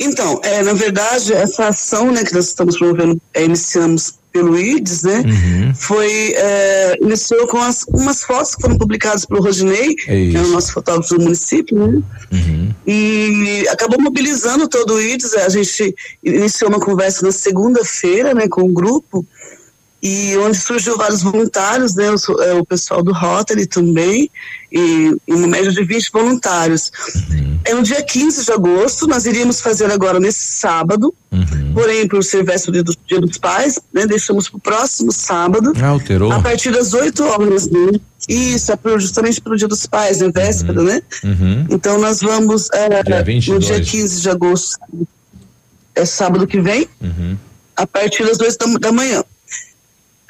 Então, é, na verdade, essa ação né, que nós estamos promovendo, é, iniciamos pelo IDES, né? Foi, é, iniciou com as, umas fotos que foram publicadas pelo Rodinei, É que é o nosso fotógrafo do município, né? E acabou mobilizando todo o IDES. A gente iniciou uma conversa na segunda-feira, né, com o grupo, e onde surgiu vários voluntários, né, o, é, o pessoal do Rotary também, e, e uma média de 20 voluntários. É no dia 15 de agosto, nós iríamos fazer agora nesse sábado, porém, por ser véspera do Dia dos Pais, né, deixamos para o próximo sábado, Alterou. a partir das 8 horas, né? Isso, é pro- justamente para o Dia dos Pais, né, véspera, né? Uhum. Então nós vamos é, Dia no 22. dia 15 de agosto, é sábado que vem, Uhum. a partir das duas da, da manhã.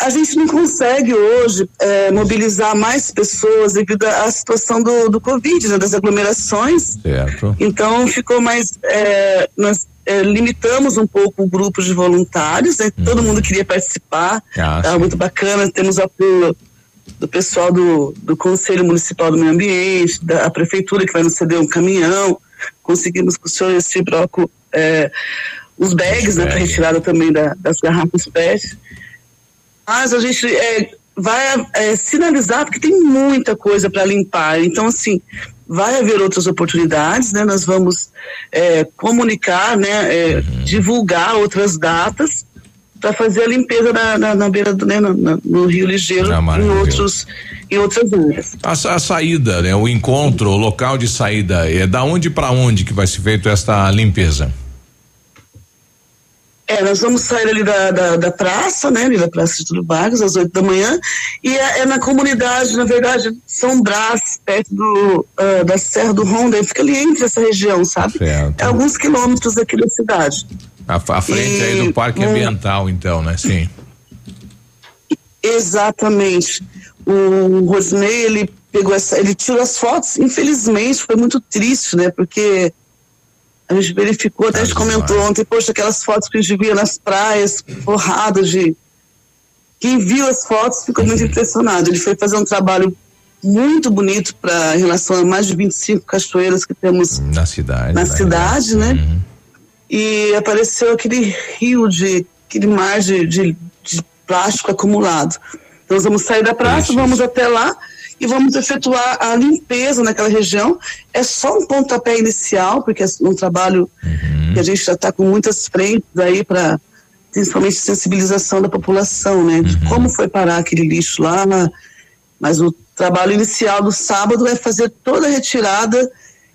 A gente não consegue hoje é, mobilizar mais pessoas devido à situação do, do Covid, né, das aglomerações. Certo. Então ficou mais. é, nós é, limitamos um pouco o grupo de voluntários, né, todo mundo queria participar, Ah, estava muito bacana, temos apoio do pessoal do, do Conselho Municipal do Meio Ambiente, da Prefeitura que vai nos ceder um caminhão, conseguimos com o senhor esse bloco é, os bags, né, para retirada também da- das garrafas PET. Mas a gente é, vai é, sinalizar, porque tem muita coisa para limpar. Então, assim, vai haver outras oportunidades, né? Nós vamos é, comunicar, né? é, divulgar outras datas para fazer a limpeza na, na, na beira do né, no, Rio Ligeiro Ah, em outros e outras áreas. A, a, saída, né? O encontro, o local de saída, é da onde para onde que vai ser feito esta limpeza? É, nós vamos sair ali da, da, da praça, né, ali da Praça de Túlio Vargas, às 8 da manhã, e é, é, na comunidade, na verdade, São Brás, perto do, uh, da Serra do Ronda, fica ali entre essa região, sabe? Certo. É alguns quilômetros aqui da cidade. À, à frente e, aí do Parque um, Ambiental, então, né? Sim. Exatamente. O Rosnei, ele pegou essa, ele tirou as fotos, infelizmente, foi muito triste, né, porque a gente verificou, até a gente comentou ontem, poxa, aquelas fotos que a gente via nas praias, forradas de. Quem viu as fotos ficou muito impressionado. Ele foi fazer um trabalho muito bonito para em relação a mais de 25 cachoeiras que temos na cidade. Na né? cidade, né? Uhum. E apareceu aquele rio de. aquele mar de, de, de plástico acumulado. Então nós vamos sair da praça, vamos até lá e vamos efetuar a limpeza naquela região. É só um pontapé inicial, porque é um trabalho uhum. que a gente já está com muitas frentes aí para principalmente sensibilização da população, né? De uhum. como foi parar aquele lixo lá, mas o trabalho inicial do sábado é fazer toda a retirada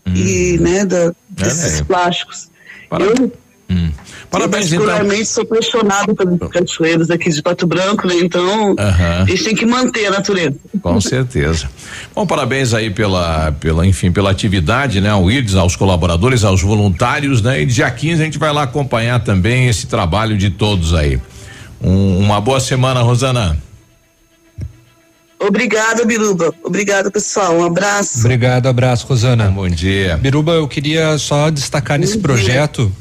uhum. e, né, da, desses é, plásticos. Eu Hum. Parabéns, eu, particularmente então. sou apaixonado pelos cachoeiros aqui de Pato Branco, né? Então, uhum. a gente tem que manter a natureza. Com certeza. Bom, parabéns aí pela, pela, enfim, pela atividade, né? Ao IRDS, aos colaboradores, aos voluntários, né? E dia 15 a gente vai lá acompanhar também esse trabalho de todos aí. Um, uma boa semana, Rosana. Obrigada, Biruba. Obrigada, pessoal. Um abraço. Obrigado, abraço, Rosana. Bom dia. Biruba, eu queria só destacar nesse projeto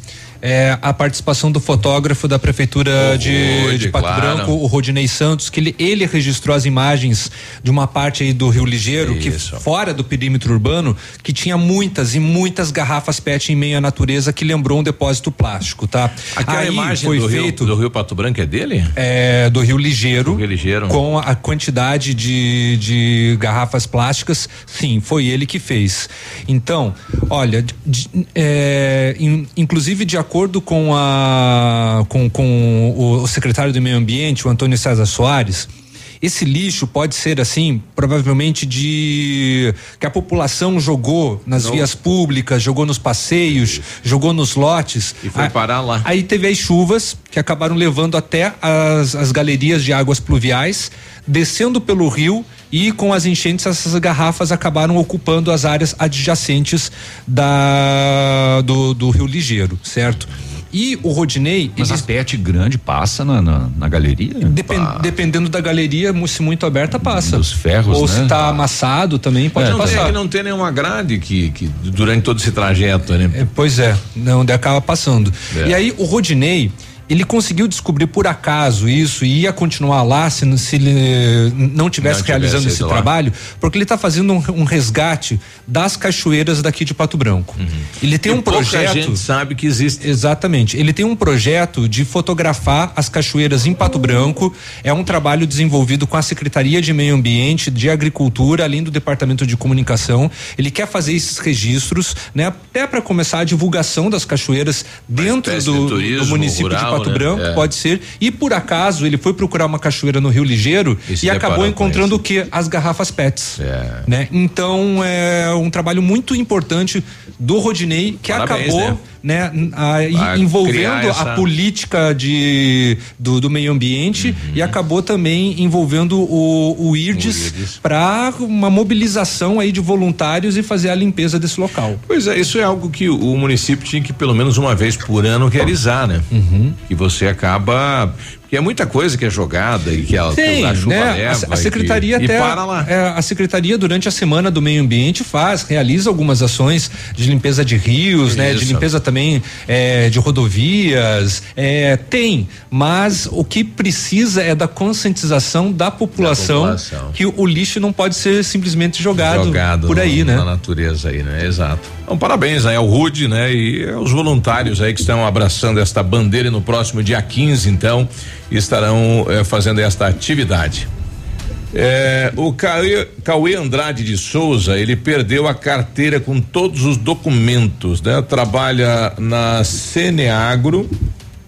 é, a participação do fotógrafo da prefeitura de, de, Pato claro. Branco, o Rodinei Santos, que ele, ele, registrou as imagens de uma parte aí do Rio Ligeiro, Isso. que fora do perímetro urbano, que tinha muitas e muitas garrafas PET em meio à natureza que lembrou um depósito plástico, tá? Aquela aí imagem foi do feito Rio, do Rio Pato Branco é dele? É, do Rio Ligeiro. Do Rio Ligeiro. Com a quantidade de, de garrafas plásticas, sim, foi ele que fez. Então, olha, de, é, in, inclusive de acordo acordo com, a, com, com o, secretário do Meio Ambiente, o Antônio César Soares, esse lixo pode ser assim, provavelmente de que a população jogou nas Não. vias públicas, jogou nos passeios, jogou nos lotes. E foi parar lá. Aí teve as chuvas que acabaram levando até as, as galerias de águas pluviais, descendo pelo rio e com as enchentes essas garrafas acabaram ocupando as áreas adjacentes da do, do Rio Ligeiro, certo? E o Rodinei. Mas ele, a PET grande passa na, na, na galeria? Depend, dependendo da galeria, se muito aberta, passa. Dos ferros. Ou né? se está amassado também pode é, passar. É que não tem nenhuma grade que, que durante todo esse trajeto, né? É, pois é, onde acaba passando. É. E aí o Rodinei ele conseguiu descobrir por acaso isso e ia continuar lá se, se ele não tivesse não realizando esse trabalho, porque ele está fazendo um, um, resgate das cachoeiras daqui de Pato Branco. Uhum. Ele tem e um projeto. A gente sabe que existe. Exatamente. Ele tem um projeto de fotografar as cachoeiras em Pato Branco. É um trabalho desenvolvido com a Secretaria de Meio Ambiente, de Agricultura, além do Departamento de Comunicação. Ele quer fazer esses registros, né? Até para começar a divulgação das cachoeiras dentro do, do, município rural, de Pato né? Branco, é. pode ser. E por acaso ele foi procurar uma cachoeira no Rio Ligeiro e, e acabou encontrando o que? As garrafas PETs. É. Né? Então é um trabalho muito importante do Rodinei que Parabéns, acabou. Né? Né, a, envolvendo essa... a política de, do, do meio ambiente uhum. e acabou também envolvendo o, o IRDES para uma mobilização aí de voluntários e fazer a limpeza desse local. Pois é, isso é algo que o município tinha que pelo menos uma vez por ano realizar, né? Uhum. Que você acaba porque é muita coisa que é jogada e que a, Sim, a chuva né? leva. A, a secretaria que, até. E. É, a secretaria, durante a semana do meio ambiente, faz, realiza algumas ações de limpeza de rios, Isso. né? De limpeza também é, de rodovias. É, tem, mas o que precisa é da conscientização da população, da população. que o, o, lixo não pode ser simplesmente jogado, jogado por aí, no, né? Na natureza aí, né? Exato. Então, parabéns aí ao Rude, né? E aos voluntários aí que estão abraçando esta bandeira no próximo dia 15, então estarão eh, fazendo esta atividade. É, o Cauê, Cauê, Andrade de Souza, ele perdeu a carteira com todos os documentos, né? Trabalha na Ceneagro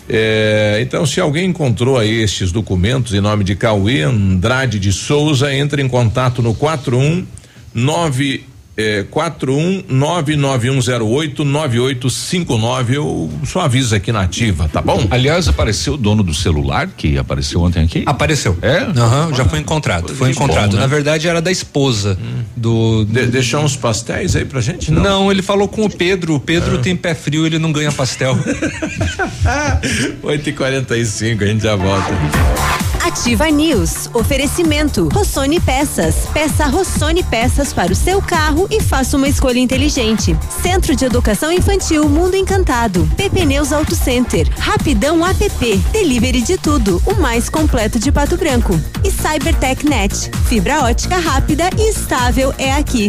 É, então, se alguém encontrou aí estes documentos em nome de Cauê Andrade de Souza, entre em contato no 419 é, 41991089859. Eu só aviso aqui na ativa, tá bom? Aliás, apareceu o dono do celular que apareceu ontem aqui? Apareceu. É? Aham, já foi encontrado. Foi encontrado. bom, né? Na verdade, era da esposa do. De, deixou uns pastéis aí pra gente? Não, Não, ele falou com o Pedro. O Pedro Ah. tem pé frio, ele não ganha pastel. [LAUGHS] 8 e 45 a gente já volta. Ativa News. Oferecimento. Rossoni Peças. Peça Rossoni Peças para o seu carro e faça uma escolha inteligente. Centro de Educação Infantil Mundo Encantado. PP Neus Auto Center. Rapidão app. Delivery de tudo. O mais completo de Pato Branco. E Cybertech Net. Fibra ótica rápida e estável é aqui.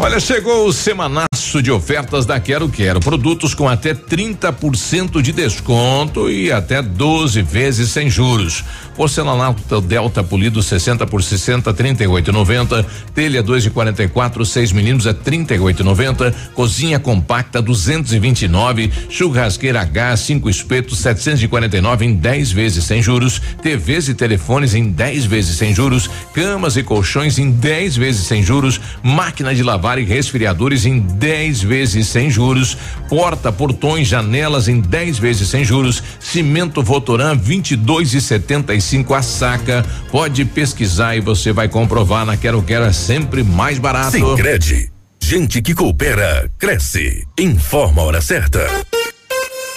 Olha, chegou o semanaço de ofertas da Quero Quero. Produtos com até 30% de desconto e até 12 vezes sem juros. Porcelanato Delta polido 60 por 60, 38,90. Telha 2 de 44, 6 milímetros é 38,90. Cozinha compacta 229. Churrasqueira gás 5 espetos 749 em 10 vezes sem juros. TVs e telefones em 10 vezes sem juros. Camas e colchões em 10 vezes sem juros. Máquina de lavar e resfriadores em 10 vezes sem juros. Porta, portões, janelas em 10 vezes sem juros. Cimento Votoran 22 e 75 a saca. Pode pesquisar e você vai comprovar na Quero Quero é sempre mais barato. Sicredi. Gente que coopera, cresce. Informa a hora certa.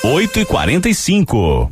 8 e 45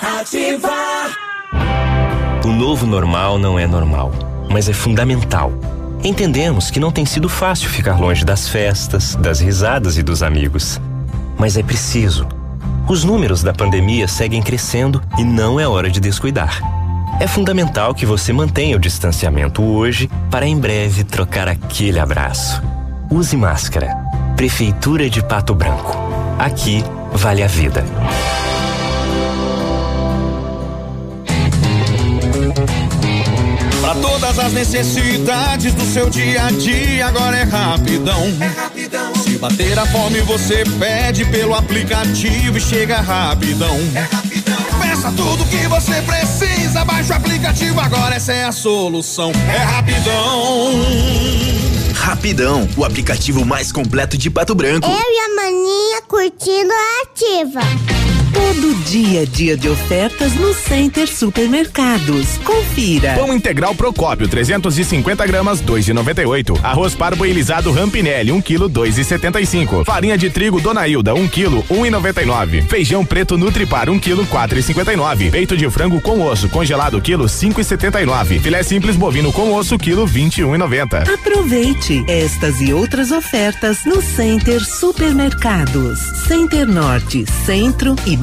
Ativa. O novo normal não é normal, mas é fundamental. Entendemos que não tem sido fácil ficar longe das festas, das risadas e dos amigos. Mas é preciso. Os números da pandemia seguem crescendo e não é hora de descuidar. É fundamental que você mantenha o distanciamento hoje para em breve trocar aquele abraço. Use máscara. Prefeitura de Pato Branco. Aqui vale a vida. Todas as necessidades do seu dia a dia, agora é rapidão. É rapidão. Se bater a fome, você pede pelo aplicativo e chega rapidão. É rapidão. Peça tudo que você precisa, baixa o aplicativo, agora essa é a solução. É rapidão. Rapidão, o aplicativo mais completo de Pato Branco. Eu e a maninha curtindo a ativa. Todo dia, dia de ofertas no Center Supermercados. Confira. Pão integral Procópio, 350 gramas, 2,98. Arroz parboilizado Rampinelli, 1 kg, 2,75. Farinha de trigo Dona Hilda, 1 kg, 1,99. Feijão preto Nutripar, 1 kg, 4,59. Peito de frango com osso congelado, quilo, 5,79. Filé simples bovino com osso, quilo, 21,90. Aproveite estas e outras ofertas no Center Supermercados. Center Norte, Centro e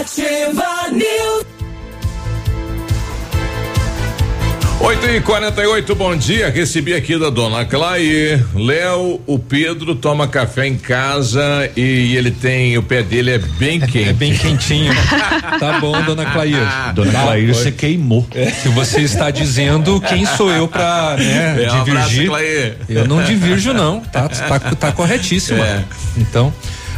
Ativa News. 8 e 48 bom dia. Recebi aqui da dona Clay. Léo, o Pedro toma café em casa e ele tem, o pé dele é bem quente. [LAUGHS] É bem quentinho. tá bom, dona Clair. Dona Tá, você queimou. Se você está dizendo quem sou eu pra né, É, um abraço, divergir. Eu não divirjo, não. Tá, tá, tá [LAUGHS] corretíssima. É. Então.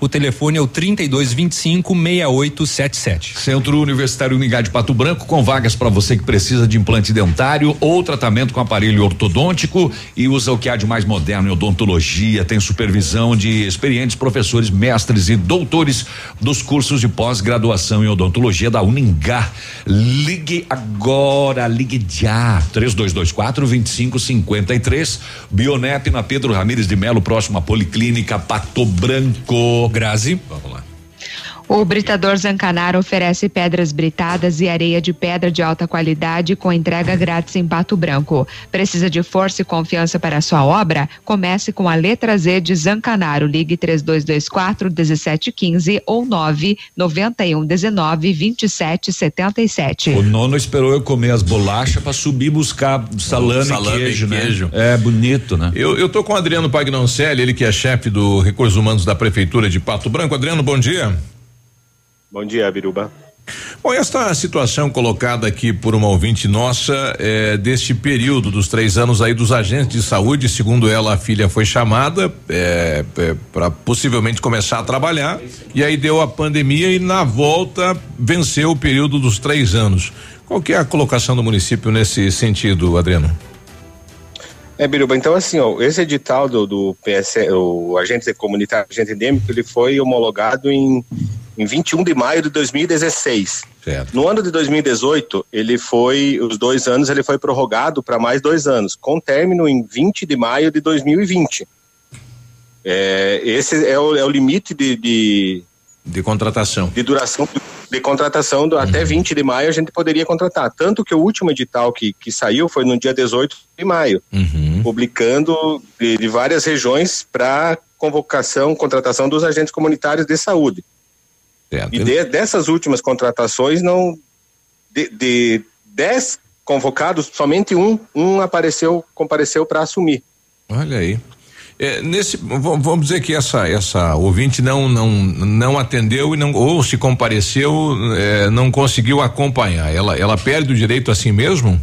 o telefone é o 3225 6877. Centro Universitário Uningá de Pato Branco com vagas para você que precisa de implante dentário ou tratamento com aparelho ortodôntico e usa o que há de mais moderno em odontologia, tem supervisão de experientes professores, mestres e doutores dos cursos de pós-graduação em odontologia da Uningá. Ligue agora, ligue já. 3224 2553. Bionep na Pedro Ramires de Melo, próximo à Policlínica Pato Branco. Grazi. Vamos lá. O Britador Zancanaro oferece pedras britadas e areia de pedra de alta qualidade com entrega grátis em Pato Branco. Precisa de força e confiança para a sua obra? Comece com a letra Z de Zancanaro. Ligue 3224 1715 ou 991 19 27 77. O nono esperou eu comer as bolachas para subir buscar salame, Salame e queijo, e né? queijo. É bonito, né? Eu, eu tô com o Adriano Pagnoncelli, ele que é chefe do Recursos Humanos da Prefeitura de Pato Branco. Adriano, bom dia. Bom dia, Biruba. Bom, esta situação colocada aqui por uma ouvinte nossa é, deste período dos três anos aí dos agentes de saúde, segundo ela, a filha foi chamada é, para possivelmente começar a trabalhar e aí deu a pandemia e na volta venceu o período dos três anos. Qual que é a colocação do município nesse sentido, Adriano? É, Biruba, então assim, ó, esse edital do, do PS, o agente comunitário, agente endêmico, ele foi homologado em, em 21 de maio de 2016. Certo. No ano de 2018, ele foi, os dois anos, ele foi prorrogado para mais dois anos, com término em 20 de maio de 2020. É, esse é o, é o limite de, de, De contratação. de duração de contratação do, até 20 de maio a gente poderia contratar. Tanto que o último edital que, que saiu foi no dia 18 de maio, publicando de, de várias regiões para convocação, contratação dos agentes comunitários de saúde. Certo. E de- dessas últimas contratações, não de, de dez convocados, somente um, um apareceu, compareceu para assumir. Olha aí. É, nesse, vamos dizer que essa essa ouvinte não não não atendeu e não ou se compareceu é, não conseguiu acompanhar. Ela ela perde o direito assim mesmo?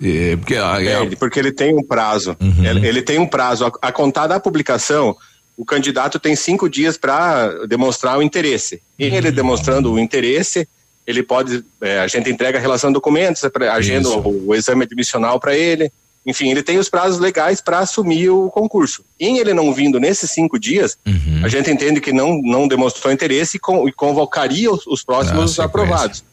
É, porque a, a- Perde, porque ele tem um prazo. Uhum. Ele, ele tem um prazo. A, a contar da publicação, o candidato tem cinco dias para demonstrar o interesse. E Uhum. ele demonstrando o interesse, ele pode. é, a gente entrega a relação de documentos, é agenda o, o exame admissional para ele. Enfim, ele tem os prazos legais para assumir o concurso. Em ele não vindo nesses cinco dias, Uhum. a gente entende que não, não demonstrou interesse e, con- e convocaria os, os próximos sequência. aprovados.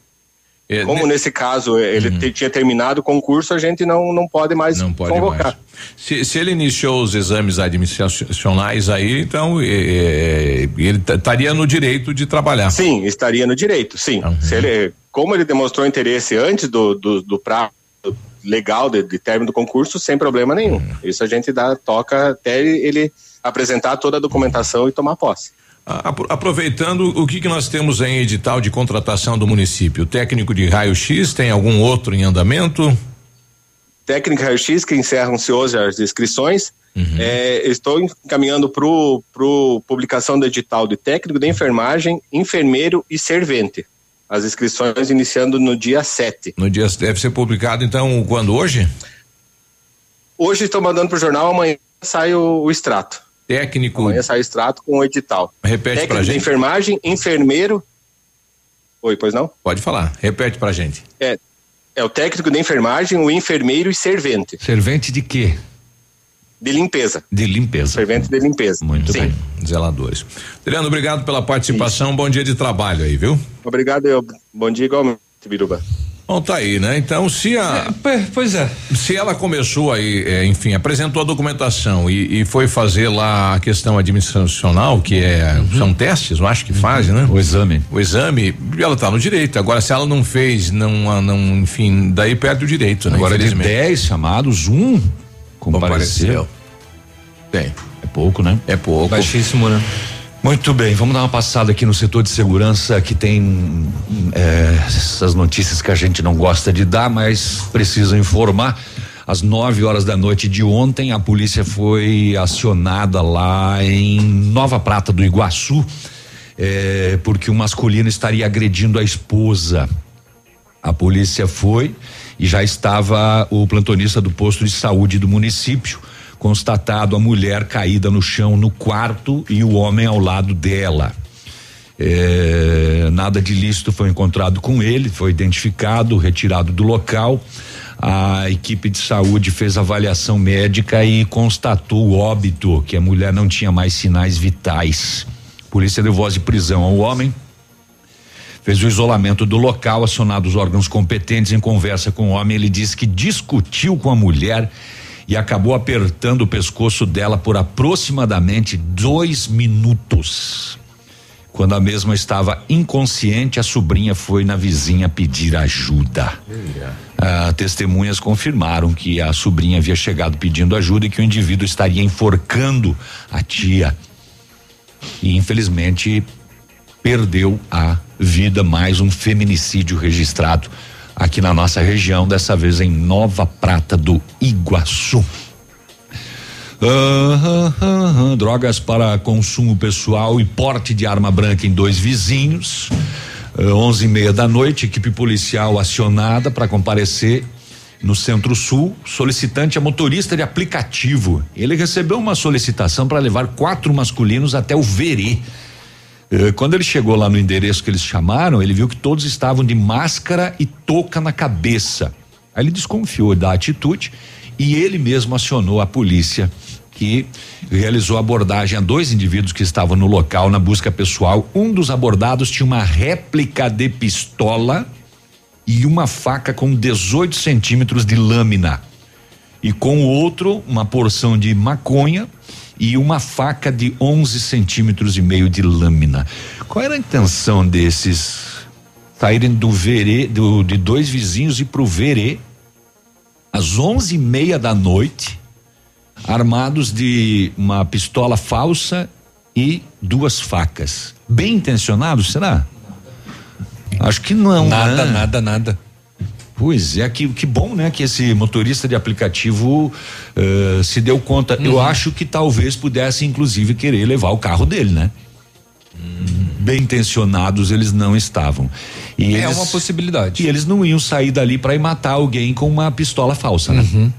É, Como ne- nesse caso ele te- tinha terminado o concurso, a gente não, não pode mais não pode convocar. mais. Se, se ele iniciou os exames admissionais aí, então é, é, ele estaria no direito de trabalhar. Sim, estaria no direito, sim. Se ele, como ele demonstrou interesse antes do, do, do prazo legal de, de término do concurso, sem problema nenhum. Isso a gente dá, toca até ele apresentar toda a documentação e tomar posse. Aproveitando, o que que nós temos em edital de contratação do município? Técnico de raio-x, tem algum outro em andamento? Técnica raio-x que encerram-se hoje as inscrições. É, estou encaminhando para o publicação do edital de técnico de enfermagem, enfermeiro e servente. As inscrições iniciando no dia 7. No dia deve ser publicado então quando hoje? Hoje estou mandando para o jornal, amanhã sai o, o extrato. Técnico. Amanhã sai extrato com o edital. Repete Técnico pra de gente. enfermagem, enfermeiro. Oi, pois não? Pode falar. Repete pra gente. É, é o técnico de enfermagem, o enfermeiro e servente. Servente de quê? De limpeza. De limpeza. Servente de limpeza. Muito Sim. bem. Zeladores. Adriano, obrigado pela participação. Bom dia de trabalho aí, viu? Obrigado, eu. Bom dia igualmente, Biruba. Bom, tá aí, né? Então, se a. pois é. Se ela começou aí, é, enfim, apresentou a documentação e, e foi fazer lá a questão administracional, que é. São testes, eu acho que fazem, né? O exame. O exame, ela tá no direito. Agora, se ela não fez, não, não enfim, daí perde o direito, né? Agora de Infelizmente. 10 chamados, um compareceu. Tem. É pouco, né? É pouco. Baixíssimo, né? Muito bem, vamos dar uma passada aqui no setor de segurança que tem é, essas notícias que a gente não gosta de dar, mas precisa informar. Às 9 horas da noite de ontem, a polícia foi acionada lá em Nova Prata do Iguaçu, é, porque um masculino estaria agredindo a esposa. A polícia foi e já estava o plantonista do posto de saúde do município constatado a mulher caída no chão no quarto e o homem ao lado dela. É, nada de lícito foi encontrado com ele, foi identificado, retirado do local. A equipe de saúde fez avaliação médica e constatou o óbito, que a mulher não tinha mais sinais vitais. Polícia deu voz de prisão ao homem, fez o isolamento do local, acionado os órgãos competentes em conversa com o homem. Ele disse que discutiu com a mulher e acabou apertando o pescoço dela por aproximadamente dois minutos. Quando a mesma estava inconsciente, a sobrinha foi na vizinha pedir ajuda. Ah, testemunhas confirmaram que a sobrinha havia chegado pedindo ajuda e que o indivíduo estaria enforcando a tia. E infelizmente perdeu a vida, mais um feminicídio registrado aqui na nossa região, dessa vez em Nova Prata do Iguaçu. drogas para consumo pessoal e porte de arma branca em dois vizinhos. onze e meia da noite, equipe policial acionada para comparecer no Centro-Sul, solicitante é motorista de aplicativo. Ele recebeu uma solicitação para levar quatro masculinos até o Verê quando ele chegou lá no endereço que eles chamaram, ele viu que todos estavam de máscara e touca na cabeça. Aí ele desconfiou da atitude e ele mesmo acionou a polícia que realizou abordagem a dois indivíduos que estavam no local na busca pessoal. Um dos abordados tinha uma réplica de pistola e uma faca com 18 centímetros de lâmina. E com o outro, uma porção de maconha e uma faca de 11 centímetros e meio de lâmina. Qual era a intenção desses saírem do verê, do, de dois vizinhos e pro verê às onze e meia da noite, armados de uma pistola falsa e duas facas. Bem intencionados, será? Acho que não. Nada, né? nada, nada. Pois é, que, que bom, né? Que esse motorista de aplicativo uh, se deu conta. Uhum. Eu acho que talvez pudesse, inclusive, querer levar o carro dele, né? Uhum. Bem intencionados eles não estavam. E é eles, uma possibilidade. E eles não iam sair dali para ir matar alguém com uma pistola falsa, né? Uhum.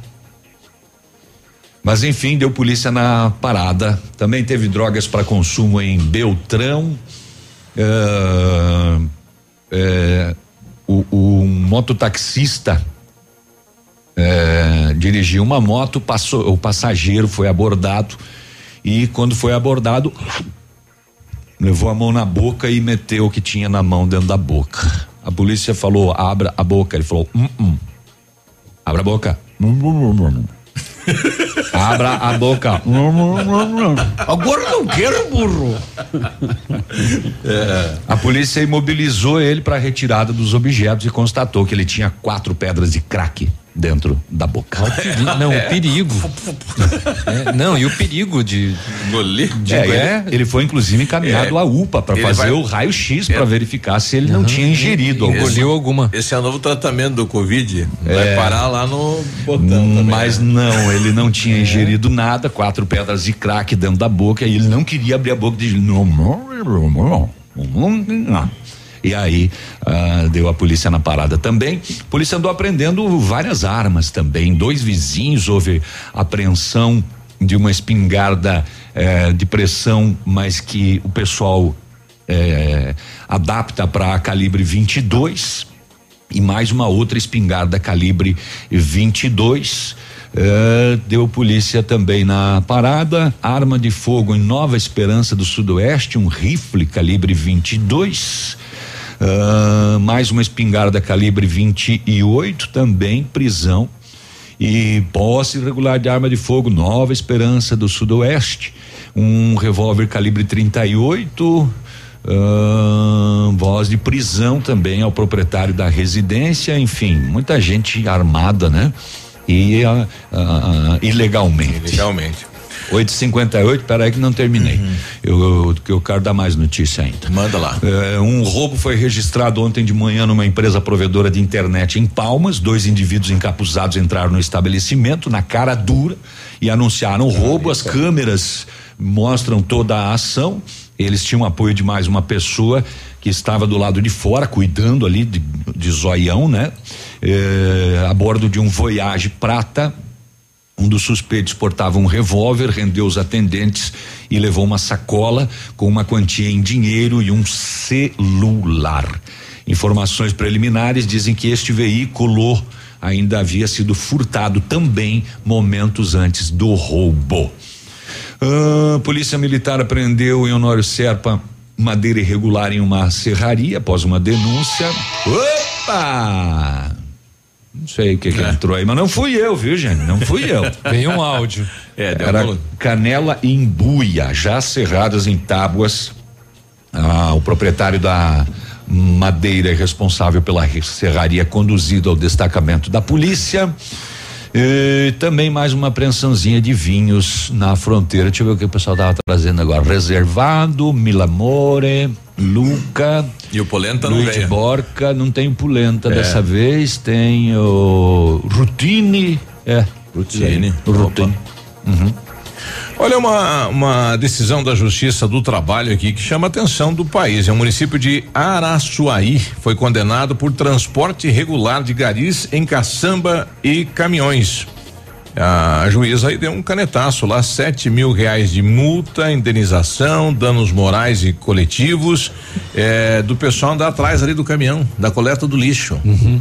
Mas enfim, deu polícia na parada. Também teve drogas para consumo em Beltrão. Uh, uh, o, o um mototaxista é, dirigiu uma moto, passou, o passageiro foi abordado e quando foi abordado levou a mão na boca e meteu o que tinha na mão dentro da boca. A polícia falou: abra a boca. Ele falou: hum, hum. abra a boca. [LAUGHS] Abra a boca. [LAUGHS] Agora não quero, burro. É. A polícia imobilizou ele para retirada dos objetos e constatou que ele tinha quatro pedras de crack dentro da boca. não, o perigo. É, não, e o perigo de engolir. É, ele, ele, foi inclusive encaminhado É. à UPA para fazer vai- o raio-x para É. verificar se ele não Uhum. tinha ingerido alguma Esse- alguma. Esse é o novo tratamento do Covid. É. Vai parar lá no botão também. Mas né? não, ele não É. tinha ingerido nada, quatro pedras de crack dentro da boca e ele não queria abrir a boca de e aí ah, deu a polícia na parada também. A polícia andou apreendendo várias armas também. Dois vizinhos houve apreensão de uma espingarda eh, de pressão, mas que o pessoal eh, adapta para calibre 22 e mais uma outra espingarda calibre 22. Eh, deu polícia também na parada, arma de fogo em Nova Esperança do Sudoeste, um rifle calibre 22. Ah, mais uma espingarda calibre 28, também prisão. E posse irregular de arma de fogo, Nova Esperança do Sudoeste. Um revólver calibre 38. ah, voz de prisão também ao proprietário da residência, enfim, muita gente armada, né? E ah, ah, ilegalmente. Legalmente. 8h58, peraí que não terminei. Uhum. Eu, eu, eu quero dar mais notícia ainda. Manda lá. É, um roubo foi registrado ontem de manhã numa empresa provedora de internet em Palmas. Dois indivíduos encapuzados entraram no estabelecimento na cara dura e anunciaram o roubo. As câmeras mostram toda a ação. Eles tinham apoio de mais uma pessoa que estava do lado de fora, cuidando ali de, de zoião, né? É, a bordo de um Voyage prata um dos suspeitos portava um revólver, rendeu os atendentes e levou uma sacola com uma quantia em dinheiro e um celular. Informações preliminares dizem que este veículo ainda havia sido furtado também momentos antes do roubo. Ah, Polícia Militar apreendeu em Honório Serpa madeira irregular em uma serraria após uma denúncia. Opa! Não sei o que, que é. entrou aí, mas não fui eu, viu, gente? Não fui eu. [LAUGHS] Veio um áudio. [LAUGHS] É, Era canela em buia, já cerradas em tábuas. Ah, o proprietário da madeira é responsável pela serraria conduzido ao destacamento da polícia. E também mais uma apreensãozinha de vinhos na fronteira. Deixa eu ver o que o pessoal tava trazendo agora. Reservado, Milamore, Luca. E o Polenta não veio. Borca, não tem Polenta é. dessa vez, tem o Rutine. É. Rutine. Rutine. Uhum. Olha, uma, uma decisão da Justiça do Trabalho aqui que chama a atenção do país. É o município de Araçuaí. Foi condenado por transporte irregular de garis em caçamba e caminhões. A juíza aí deu um canetaço lá, sete mil reais de multa, indenização, danos morais e coletivos é, do pessoal andar atrás ali do caminhão, da coleta do lixo. Uhum.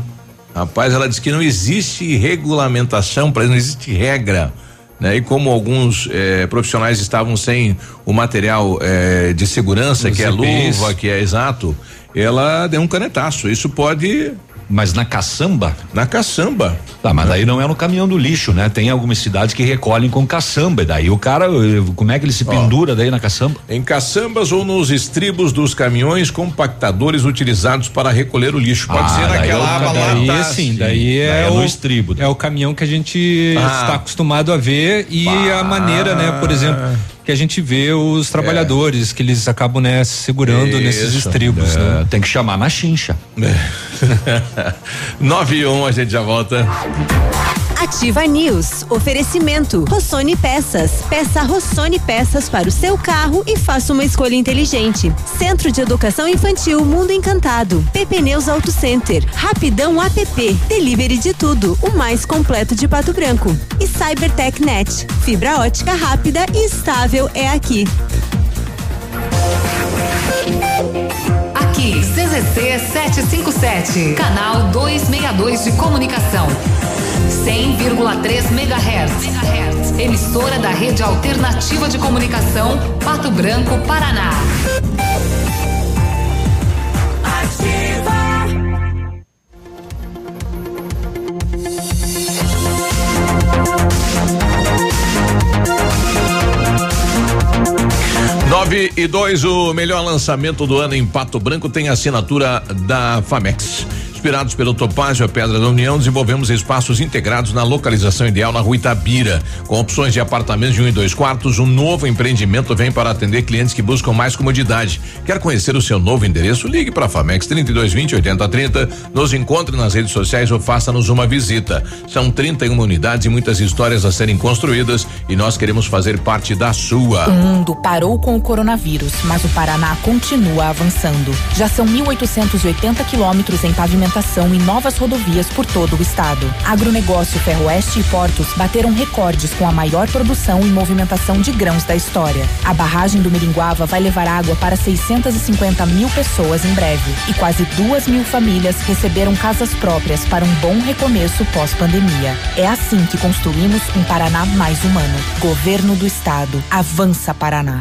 Rapaz, ela disse que não existe regulamentação para não existe regra né? E como alguns eh, profissionais estavam sem o material eh, de segurança, Os que é luva, que é exato, ela deu um canetaço. Isso pode mas na caçamba? Na caçamba. Tá, mas daí não é no caminhão do lixo, né? Tem algumas cidades que recolhem com caçamba. E daí o cara, como é que ele se pendura daí na caçamba? Em caçambas ou nos estribos dos caminhões compactadores utilizados para recolher o lixo. Pode ah, ser naquela aba lá. Daí, tá, sim, daí é, daí é o, no estribo. É o caminhão que a gente ah. está acostumado a ver e a maneira, né? Por exemplo que a gente vê os trabalhadores é. que eles acabam né segurando Isso. nesses estribos. É. Né? Tem que chamar na chincha. É. [LAUGHS] 9 e 1, um, a gente já volta. Ativa News. Oferecimento. Rossoni Peças. Peça Rossoni Peças para o seu carro e faça uma escolha inteligente. Centro de Educação Infantil Mundo Encantado. PP Neus Auto Center. Rapidão app. Delivery de tudo. O mais completo de Pato Branco. E Cybertech Net. Fibra ótica rápida e estável é aqui. Aqui, CZC 757. Canal 262 de Comunicação. 100,3 MHz. Emissora da Rede Alternativa de Comunicação, Pato Branco, Paraná. Ativa. Nove e dois, o melhor lançamento do ano em Pato Branco tem assinatura da Famex. Inspirados pelo Topázio, a Pedra da União, desenvolvemos espaços integrados na localização ideal na rua Itabira. Com opções de apartamentos de um e dois quartos, um novo empreendimento vem para atender clientes que buscam mais comodidade. Quer conhecer o seu novo endereço? Ligue para a Famex 3220 8030, nos encontre nas redes sociais ou faça-nos uma visita. São 31 unidades e muitas histórias a serem construídas e nós queremos fazer parte da sua. O mundo parou com o coronavírus, mas o Paraná continua avançando. Já são 1.880 quilômetros em pavimento e novas rodovias por todo o estado. Agronegócio, Ferroeste e Portos bateram recordes com a maior produção e movimentação de grãos da história. A barragem do Miringuava vai levar água para 650 mil pessoas em breve. E quase duas mil famílias receberam casas próprias para um bom recomeço pós-pandemia. É assim que construímos um Paraná mais humano. Governo do Estado. Avança Paraná.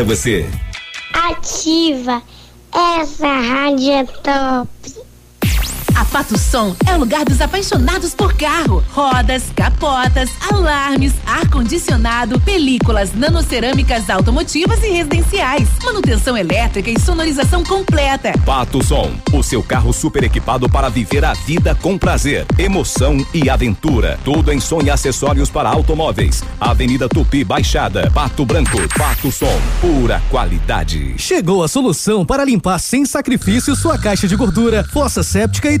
você. Ativa. Essa rádio é top. A Pato Som é o lugar dos apaixonados por carro. Rodas, capotas, alarmes, ar-condicionado, películas, nanocerâmicas automotivas e residenciais, manutenção elétrica e sonorização completa. Pato Som, o seu carro super equipado para viver a vida com prazer, emoção e aventura. Tudo em som e acessórios para automóveis. Avenida Tupi Baixada, Pato Branco, Pato Som, pura qualidade. Chegou a solução para limpar sem sacrifício sua caixa de gordura, fossa séptica e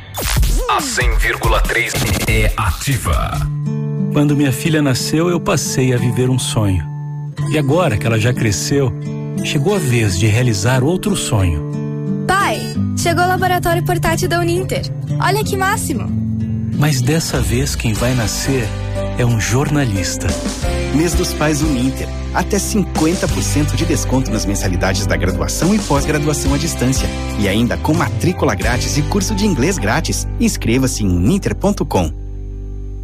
A 100,3 é ativa. Quando minha filha nasceu, eu passei a viver um sonho. E agora que ela já cresceu, chegou a vez de realizar outro sonho. Pai, chegou o laboratório portátil da Uninter. Olha que máximo. Mas dessa vez quem vai nascer é um jornalista. Mês dos Pais Uninter. Até 50% de desconto nas mensalidades da graduação e pós-graduação à distância. E ainda com matrícula grátis e curso de inglês grátis. Inscreva-se em uninter.com.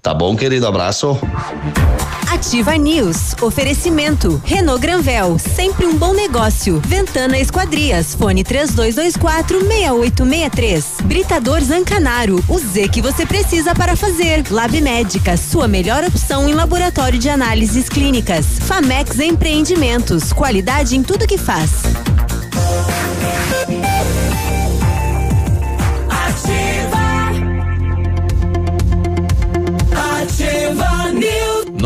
Tá bom, querido? Abraço. Ativa News. Oferecimento. Renault Granvel. Sempre um bom negócio. Ventana Esquadrias. Fone 3224 6863. Britador Zancanaro. O Z que você precisa para fazer. Lab Médica. Sua melhor opção em laboratório de análises clínicas. Famex Empreendimentos. Qualidade em tudo que faz.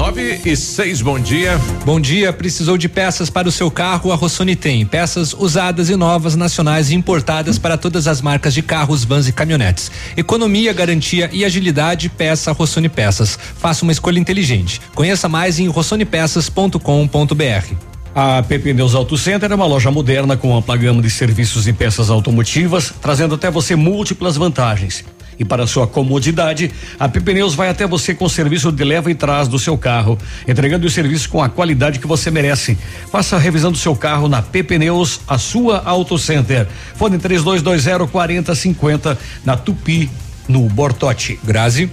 9 e 6, bom dia. Bom dia, precisou de peças para o seu carro? A Rossoni tem. Peças usadas e novas, nacionais e importadas para todas as marcas de carros, vans e caminhonetes. Economia, garantia e agilidade, peça Rossoni Peças. Faça uma escolha inteligente. Conheça mais em rossonipeças.com.br. A PP Neus Auto Center é uma loja moderna com ampla gama de serviços e peças automotivas, trazendo até você múltiplas vantagens. E para sua comodidade, a PP Neus vai até você com serviço de leva e trás do seu carro, entregando o serviço com a qualidade que você merece. Faça a revisão do seu carro na PP Neus, a sua Auto Center. Fone 3220 4050 na Tupi, no Bortote. Grazi.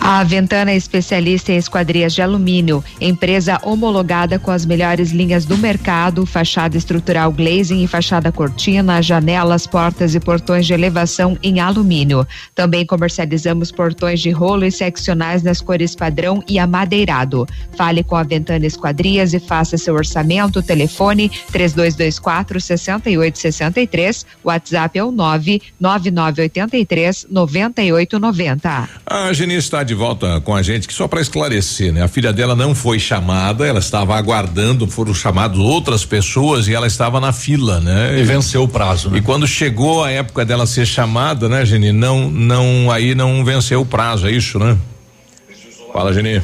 A Ventana é especialista em esquadrias de alumínio, empresa homologada com as melhores linhas do mercado, fachada estrutural glazing e fachada cortina, janelas, portas e portões de elevação em alumínio. Também comercializamos portões de rolo e seccionais nas cores padrão e amadeirado. Fale com a Ventana Esquadrias e faça seu orçamento. Telefone 3224 6863. WhatsApp é o 99983 9890. A Geni está de volta com a gente, que só para esclarecer, né? A filha dela não foi chamada, ela estava aguardando, foram chamadas outras pessoas e ela estava na fila, né? E venceu o prazo, né? E quando chegou a época dela ser chamada, né, Geni? Não, não, aí não venceu o prazo, é isso, né? Fala, Geni.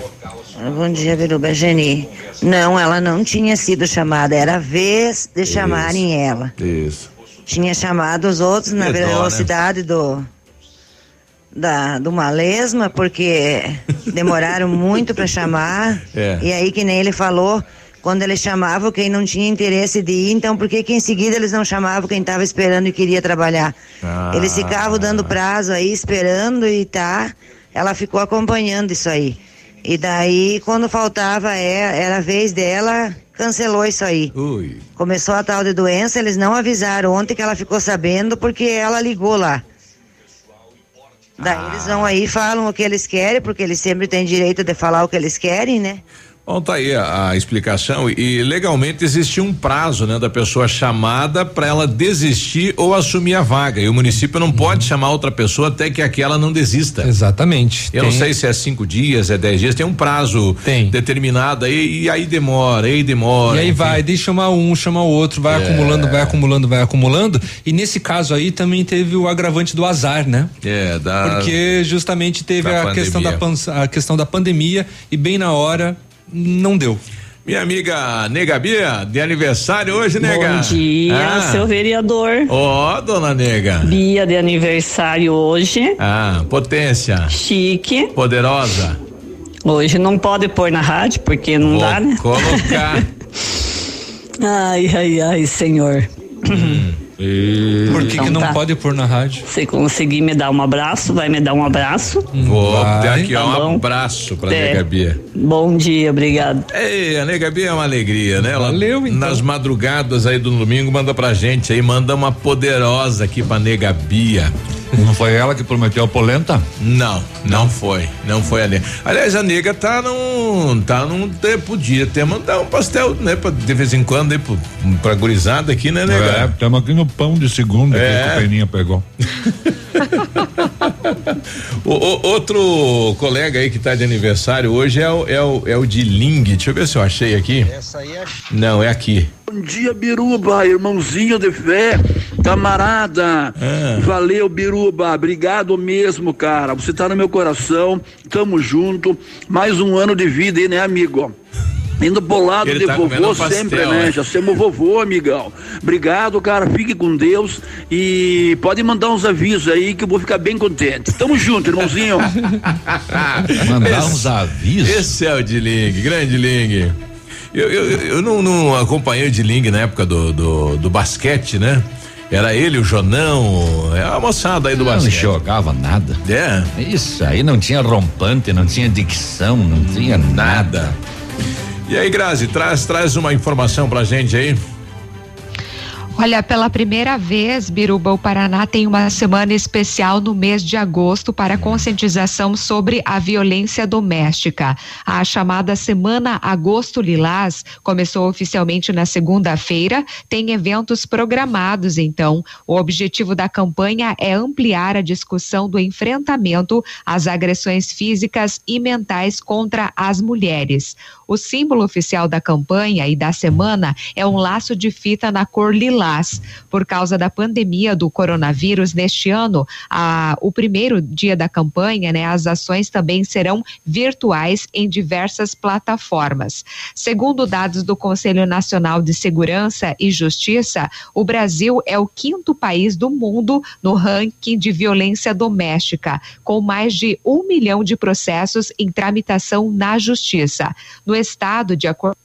Bom dia, Biruba Geni. Não, ela não tinha sido chamada, era a vez de chamarem ela. Isso. Tinha chamado os outros na dó, né? velocidade do da do Malesma, porque demoraram [LAUGHS] muito para chamar. É. E aí que nem ele falou, quando eles chamavam quem não tinha interesse de ir, então por que que em seguida eles não chamavam quem estava esperando e queria trabalhar? Ah. Eles ficavam dando prazo aí, esperando e tá. Ela ficou acompanhando isso aí. E daí, quando faltava, é, era a vez dela, cancelou isso aí. Ui. Começou a tal de doença, eles não avisaram ontem que ela ficou sabendo porque ela ligou lá. Daí eles vão aí, falam o que eles querem, porque eles sempre têm direito de falar o que eles querem, né? Bom, tá aí a, a explicação e legalmente existe um prazo, né, da pessoa chamada para ela desistir ou assumir a vaga. E o município não pode chamar outra pessoa até que aquela não desista. Exatamente. Eu Tem- não sei se é cinco dias, é dez dias, tem um prazo determinado aí e aí demora, aí demora. E aí enfim. vai, deixa chamar um, chama o outro, vai É. acumulando, vai acumulando, vai acumulando. E nesse caso aí também teve o agravante do azar, né? É, da. Porque justamente teve a questão da, a questão da pandemia e bem na hora não deu. Minha amiga Nega Bia, de aniversário hoje, Nega. Bom dia, Ah. seu vereador. Ó, dona Nega. Bia de aniversário hoje. Ah, potência. Chique. Poderosa. Hoje não pode pôr na rádio, porque não Vou dá, né? colocar. [LAUGHS] Ai, ai, ai, senhor. Por que, que Então não tá. pode pôr na rádio? Se conseguir me dar um abraço, vai me dar um abraço. Vou Vai. dar aqui ó, Tá um bom. abraço pra É. Nega Bia. Bom dia, obrigado. Ei, a Nega Bia é uma alegria, né? Ela, Valeu, então. Nas madrugadas aí do domingo, manda pra gente aí, manda uma poderosa aqui pra Nega Bia. Não foi ela que prometeu a polenta? Não, não foi, não foi a nega. Aliás, a nega tá num, tá num, podia ter mandar um pastel, né, pra, de vez em quando aí pro, pra gurizada aqui, né, É, nega? estamos aqui no pão de segunda É. que a Peninha pegou. [LAUGHS] O, o- outro colega aí que tá de aniversário hoje é o, é o, é o de Ling, deixa eu ver se eu achei aqui. Essa aí é. Não, é aqui. Bom dia, Biruba, irmãozinho de fé, camarada. Ah. Valeu, Biruba, obrigado mesmo, cara. Você tá no meu coração, tamo junto. Mais um ano de vida aí, né, amigo? Indo pro lado Ele de tá vovô um pastel, sempre, né? é. Já somos vovô, amigão. Obrigado, cara. Fique com Deus e pode mandar uns avisos aí que eu vou ficar bem contente. Tamo junto, irmãozinho. [LAUGHS] Mandar Esse- uns avisos. Esse é o de Ling, grande Ling. Eu, eu, eu não, não acompanhei o de Ling na época do, do, do basquete, né? Era ele, o Jonão, é a moçada aí do Não basquete. jogava nada. É. Isso aí não tinha rompante, não tinha dicção, não tinha nada. E aí, Grazi, traz, traz uma informação pra gente aí. Olha, pela primeira vez, Biruba, o Paraná tem uma semana especial no mês de agosto para conscientização sobre a violência doméstica. A chamada Semana Agosto Lilás começou oficialmente na segunda-feira, tem eventos programados, então. O objetivo da campanha é ampliar a discussão do enfrentamento às agressões físicas e mentais contra as mulheres. O símbolo oficial da campanha e da semana é um laço de fita na cor lilás. Por causa da pandemia do coronavírus neste ano, a- o primeiro dia da campanha, né, as ações também serão virtuais em diversas plataformas. Segundo dados do Conselho Nacional de Segurança e Justiça, o Brasil é o quinto país do mundo no ranking de violência doméstica, com mais de um milhão de processos em tramitação na Justiça. No estado, de acordo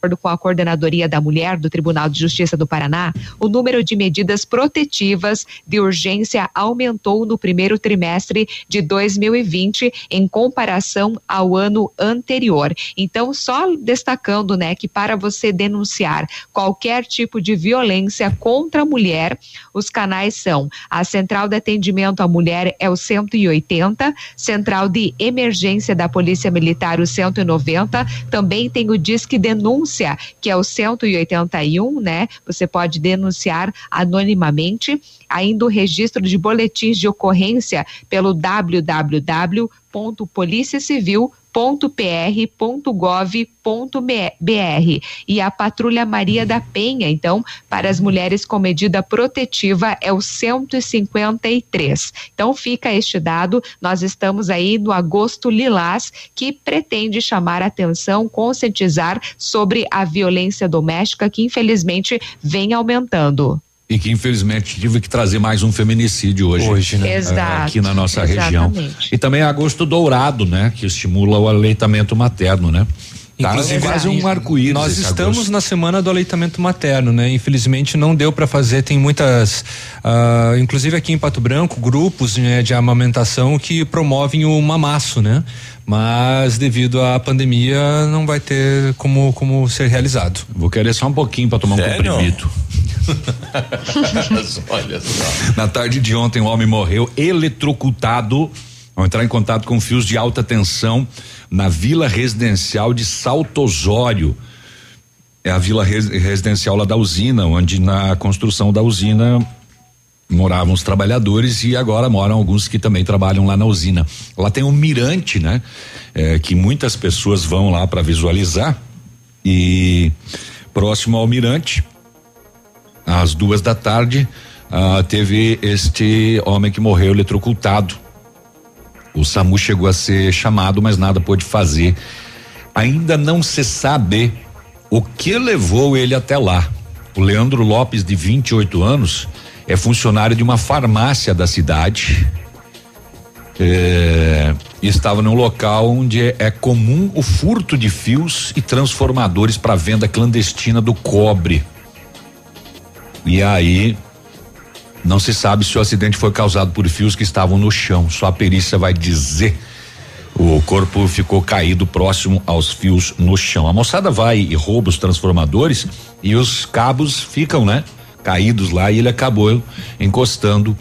acordo com a Coordenadoria da Mulher do Tribunal de Justiça do Paraná, o número de medidas protetivas de urgência aumentou no primeiro trimestre de 2020 em comparação ao ano anterior. Então, só destacando, né, que para você denunciar qualquer tipo de violência contra a mulher, os canais são a Central de Atendimento à Mulher é o 180, Central de Emergência da Polícia Militar o 190, também tem o Disque Denúncia, que é o 181, né? Você pode denunciar anonimamente. Ainda o registro de boletins de ocorrência pelo www.policiacivil.pr.gov.br e a Patrulha Maria da Penha, então, para as mulheres com medida protetiva é o 153. Então fica este dado, nós estamos aí no agosto lilás que pretende chamar atenção, conscientizar sobre a violência doméstica que infelizmente vem aumentando. E que infelizmente tive que trazer mais um feminicídio hoje. Hoje, né? Exato, Aqui na nossa região. exatamente. E também agosto dourado, né? Que estimula o aleitamento materno, né? Tá Inclusive, quase um arco-íris. Nós estamos agosto. na semana do aleitamento materno, né? Infelizmente não deu para fazer, tem muitas, ah, inclusive aqui em Pato Branco, grupos né, de amamentação que promovem o mamaço, né? Mas devido à pandemia não vai ter como como ser realizado. Vou querer só um pouquinho para tomar Sério? um comprimido. [LAUGHS] Olha só. Na tarde de ontem, um homem morreu eletrocutado ao entrar em contato com fios de alta tensão na vila residencial de Salto Osório. É a vila res- residencial lá da usina, onde na construção da usina moravam os trabalhadores e agora moram alguns que também trabalham lá na usina. Lá tem um mirante, né? É, que muitas pessoas vão lá para visualizar e próximo ao mirante às duas da tarde, ah, teve este homem que morreu eletrocutado. O SAMU chegou a ser chamado, mas nada pôde fazer. Ainda não se sabe o que levou ele até lá. O Leandro Lopes, de 28 anos, é funcionário de uma farmácia da cidade. É, estava num local onde é comum o furto de fios e transformadores para venda clandestina do cobre. E aí, não se sabe se o acidente foi causado por fios que estavam no chão. Só a perícia vai dizer. O corpo ficou caído próximo aos fios no chão. A moçada vai e rouba os transformadores e os cabos ficam, né? Caídos lá e ele acabou encostando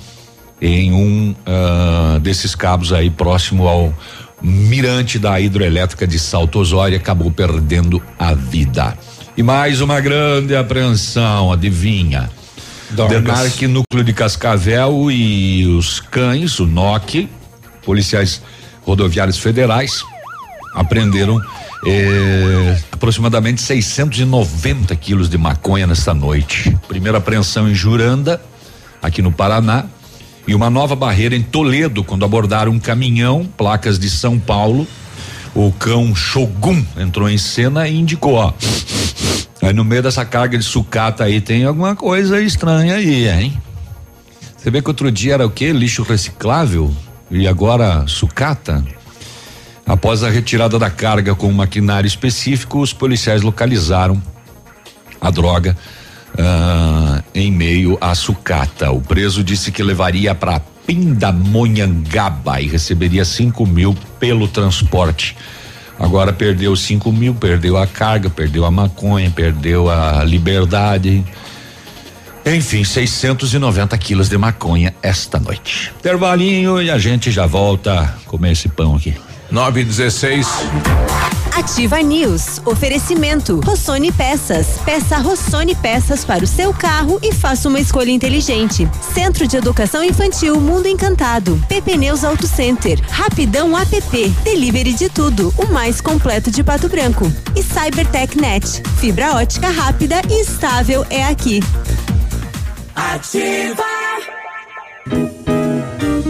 em um ah, desses cabos aí próximo ao mirante da hidroelétrica de Salto Osório e acabou perdendo a vida. E mais uma grande apreensão, adivinha? Denarc, núcleo de Cascavel e os cães, o NOC, policiais rodoviários federais, apreenderam eh, aproximadamente 690 quilos de maconha nesta noite. Primeira apreensão em Juranda, aqui no Paraná, e uma nova barreira em Toledo, quando abordaram um caminhão, placas de São Paulo. O cão Shogun entrou em cena e indicou, ó. Aí no meio dessa carga de sucata aí tem alguma coisa estranha aí, hein? Você vê que outro dia era o quê? Lixo reciclável e agora sucata? Após a retirada da carga com um maquinário específico, os policiais localizaram a droga ah, em meio à sucata. O preso disse que levaria para Pindamonhangaba e receberia cinco mil pelo transporte. Agora perdeu cinco mil, perdeu a carga, perdeu a maconha, perdeu a liberdade. Enfim, 690 quilos de maconha esta noite. Intervalinho e a gente já volta comer esse pão aqui. 9 e 16. Ativa News. Oferecimento. Rossoni Peças. Peça Rossoni Peças para o seu carro e faça uma escolha inteligente. Centro de Educação Infantil Mundo Encantado. PP Neus Auto Center. Rapidão app. Delivery de tudo. O mais completo de Pato Branco. E Cybertech Net. Fibra ótica rápida e estável é aqui. Ativa.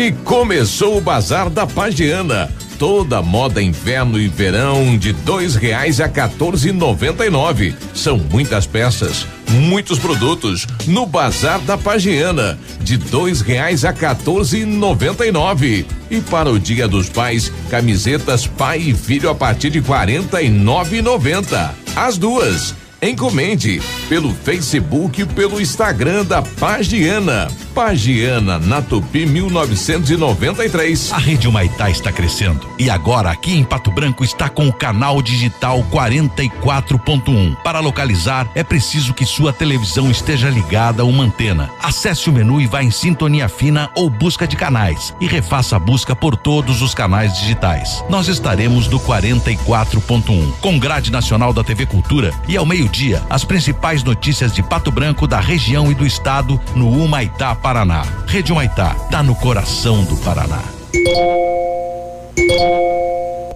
E começou o Bazar da Pagiana. Toda moda inverno e verão de dois reais a 14,99. São muitas peças, muitos produtos no Bazar da Pagiana de dois reais a 14,99. E para o Dia dos Pais, camisetas pai e filho a partir de 49,90. As duas. Encomende pelo Facebook e pelo Instagram da Pagiana. Pagiana, na Tupi 1993. A Rede Humaitá está crescendo e agora aqui em Pato Branco está com o canal digital 44.1. Para localizar é preciso que sua televisão esteja ligada a uma antena. Acesse o menu e vá em sintonia fina ou busca de canais e refaça a busca por todos os canais digitais. Nós estaremos no 44.1 com grade nacional da TV Cultura e ao meio-dia as principais notícias de Pato Branco, da região e do estado no Humaitá, Paraná. Rede Humaitá, tá no coração do Paraná.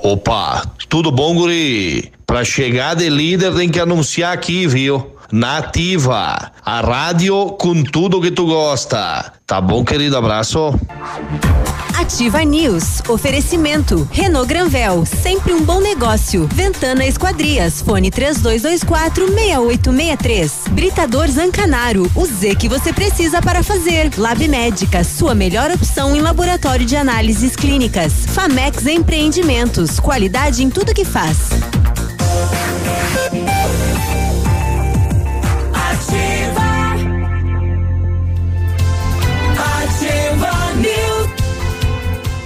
Opa, Tudo bom, guri? Pra chegar de líder tem que anunciar aqui, viu? Nativa, a rádio com tudo que tu gosta. Tá bom, querido? Abraço. Ativa News. Oferecimento. Renault Granvel. Sempre um bom negócio. Ventana Esquadrias. Fone 3224 6863. Britador Zancanaro. O Z que você precisa para fazer. Lab Médica. Sua melhor opção em laboratório de análises clínicas. Famex Empreendimentos. Qualidade em tudo que faz.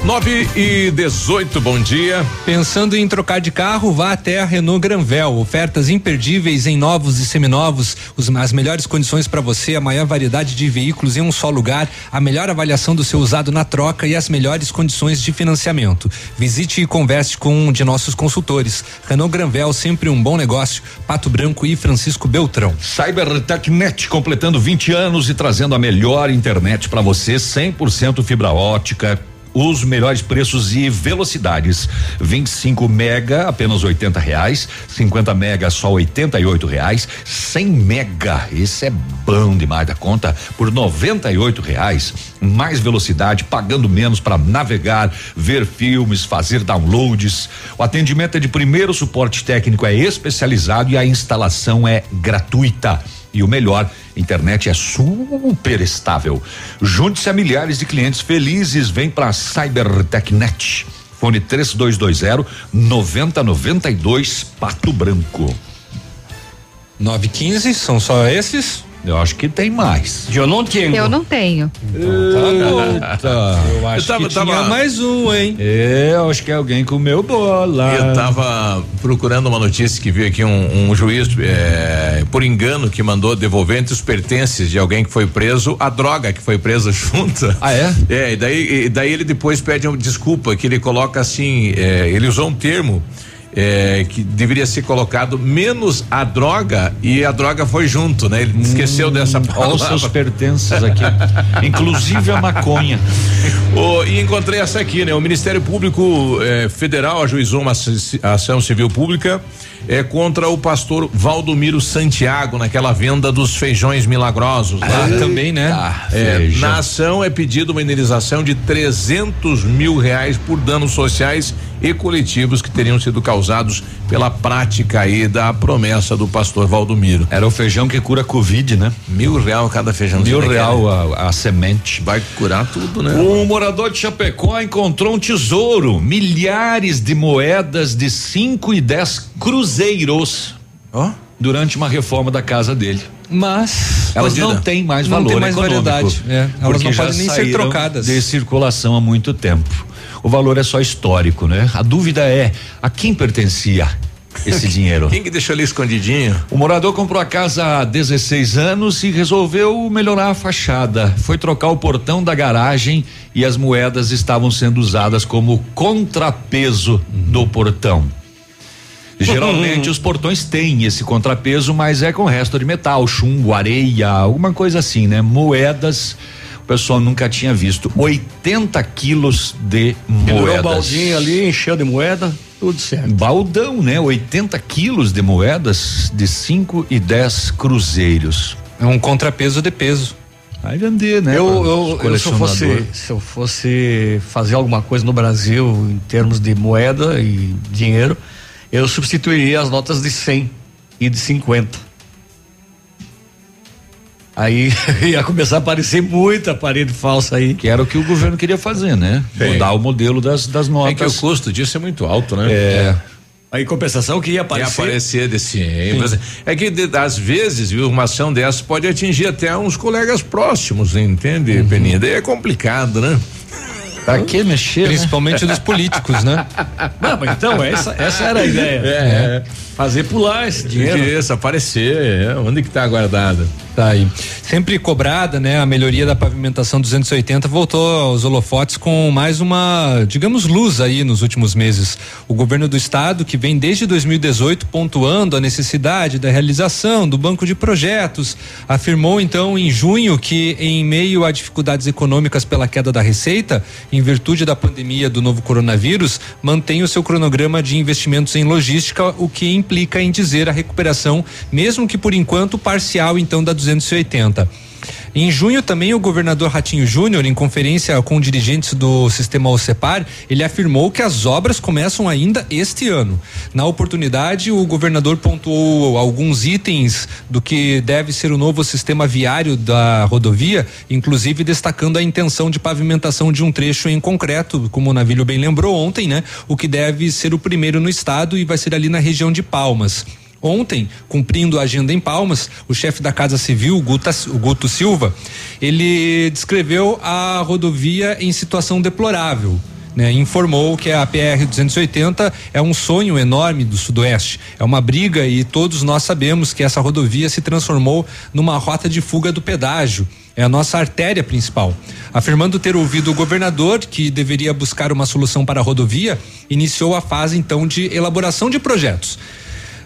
9 e 18, bom dia. Pensando em trocar de carro, vá até a Renault Granvel. Ofertas imperdíveis em novos e seminovos, os, as melhores condições para você, a maior variedade de veículos em um só lugar, a melhor avaliação do seu usado na troca e as melhores condições de financiamento. Visite e converse com um de nossos consultores. Renault Granvel, sempre um bom negócio. Pato Branco e Francisco Beltrão. CyberTechNet completando 20 anos e trazendo a melhor internet para você, 100% fibra ótica. Os melhores preços e velocidades. 25 mega, apenas 80 reais. 50 mega, só 88 reais. 100 mega, esse é bom demais da conta, por 98 reais. Mais velocidade, pagando menos para navegar, ver filmes, fazer downloads. O atendimento é de primeiro, o suporte técnico é especializado e a instalação é gratuita. E o melhor, internet é super estável. Junte-se a milhares de clientes felizes, vem para CyberTechNet. Fone 3220 9092 Pato Branco. 915, são só esses? Eu acho que tem mais. Eu não tenho. Eu não tenho. Eita. Eu acho Eu tava- que tinha tava- mais um, hein? Eu acho que alguém comeu bola. Eu tava procurando uma notícia que vi aqui um, um juiz, é, por engano, que mandou devolver entre os pertences de alguém que foi preso a droga que foi presa [LAUGHS] junta. Ah, é? É, e daí, e daí ele depois pede uma desculpa, que ele coloca assim, é, ele usou um termo. É, que deveria ser colocado menos a droga e a droga foi junto, né? Ele esqueceu dessa Olha palavra. os seus pertences aqui. [LAUGHS] Inclusive a maconha. Ô, e encontrei essa aqui, né? O Ministério Público eh, Federal ajuizou uma ação civil pública eh, contra o pastor Valdomiro Santiago naquela venda dos feijões milagrosos. lá. Ah, também, né? É, na ação é pedido uma indenização de 300 mil reais por danos sociais e coletivos que teriam sido causados pela prática aí da promessa do pastor Valdomiro. Era o feijão que cura Covid, né? Mil real cada feijãozinho. Mil real a, a semente. Vai curar tudo, né? Um morador de Chapecó encontrou um tesouro, milhares de moedas de 5 e 10 cruzeiros. Ó. Durante uma reforma da casa dele. Mas Elas não têm mais Não valor tem mais econômico, variedade, é. Elas não podem nem ser trocadas. De circulação há muito tempo. O valor é só histórico, né? A dúvida é a quem pertencia esse [LAUGHS] dinheiro. Quem que deixou ali escondidinho? O morador comprou a casa há 16 anos e resolveu melhorar a fachada. Foi trocar o portão da garagem e as moedas estavam sendo usadas como contrapeso do portão. [LAUGHS] Geralmente os portões têm esse contrapeso, mas é com resto de metal, chumbo, areia, alguma coisa assim, né? Moedas, pessoal nunca tinha visto. 80 quilos de Pendurou o moedas. baldinho ali, encheu de moeda, tudo certo. Baldão, né? 80 quilos de moedas de 5 e 10 cruzeiros. É um contrapeso de peso. Vai vender, né? Eu, eu, eu se eu fosse se eu fosse fazer alguma coisa no Brasil em termos de moeda e dinheiro, eu substituiria as notas de 100 e de 50. Aí [LAUGHS] ia começar a aparecer muita parede falsa aí. Que era o que o governo queria fazer, né? Sim. Mudar o modelo das, das notas. É que o custo disso é muito alto, né? É. Aí compensação que ia Ia aparecer. aparecer desse. É que de- às vezes, viu, uma ação dessa pode atingir até uns colegas próximos, entende, Uhum. Peninha? Daí é complicado, né? Pra que mexer? né? Principalmente dos políticos, né? [LAUGHS] Não, mas então, essa, essa era a ideia. É. Fazer pular esse dinheiro. Isso, aparecer. é, Onde que tá guardada? Tá aí. Sempre cobrada, né? A melhoria da pavimentação 280 voltou aos holofotes com mais uma, digamos, luz aí nos últimos meses. O governo do estado, que vem desde 2018 pontuando a necessidade da realização do banco de projetos, afirmou então em junho que, em meio a dificuldades econômicas pela queda da receita, em virtude da pandemia do novo coronavírus, mantém o seu cronograma de investimentos em logística, o que implica em dizer a recuperação, mesmo que por enquanto parcial, então, da 280. Em junho também o governador Ratinho Júnior, em conferência com dirigentes do sistema OCEPAR, ele afirmou que as obras começam ainda este ano. Na oportunidade, o governador pontuou alguns itens do que deve ser o novo sistema viário da rodovia, inclusive destacando a intenção de pavimentação de um trecho em concreto, como o Navilho bem lembrou ontem, né? O que deve ser o primeiro no estado e vai ser ali na região de Palmas. Ontem, cumprindo a agenda em Palmas, o chefe da Casa Civil, o Guto Silva, ele descreveu a rodovia em situação deplorável. Né, informou que a PR 280 é um sonho enorme do Sudoeste. É uma briga e todos nós sabemos que essa rodovia se transformou numa rota de fuga do pedágio. É a nossa artéria principal. Afirmando ter ouvido o governador, que deveria buscar uma solução para a rodovia, iniciou a fase então de elaboração de projetos.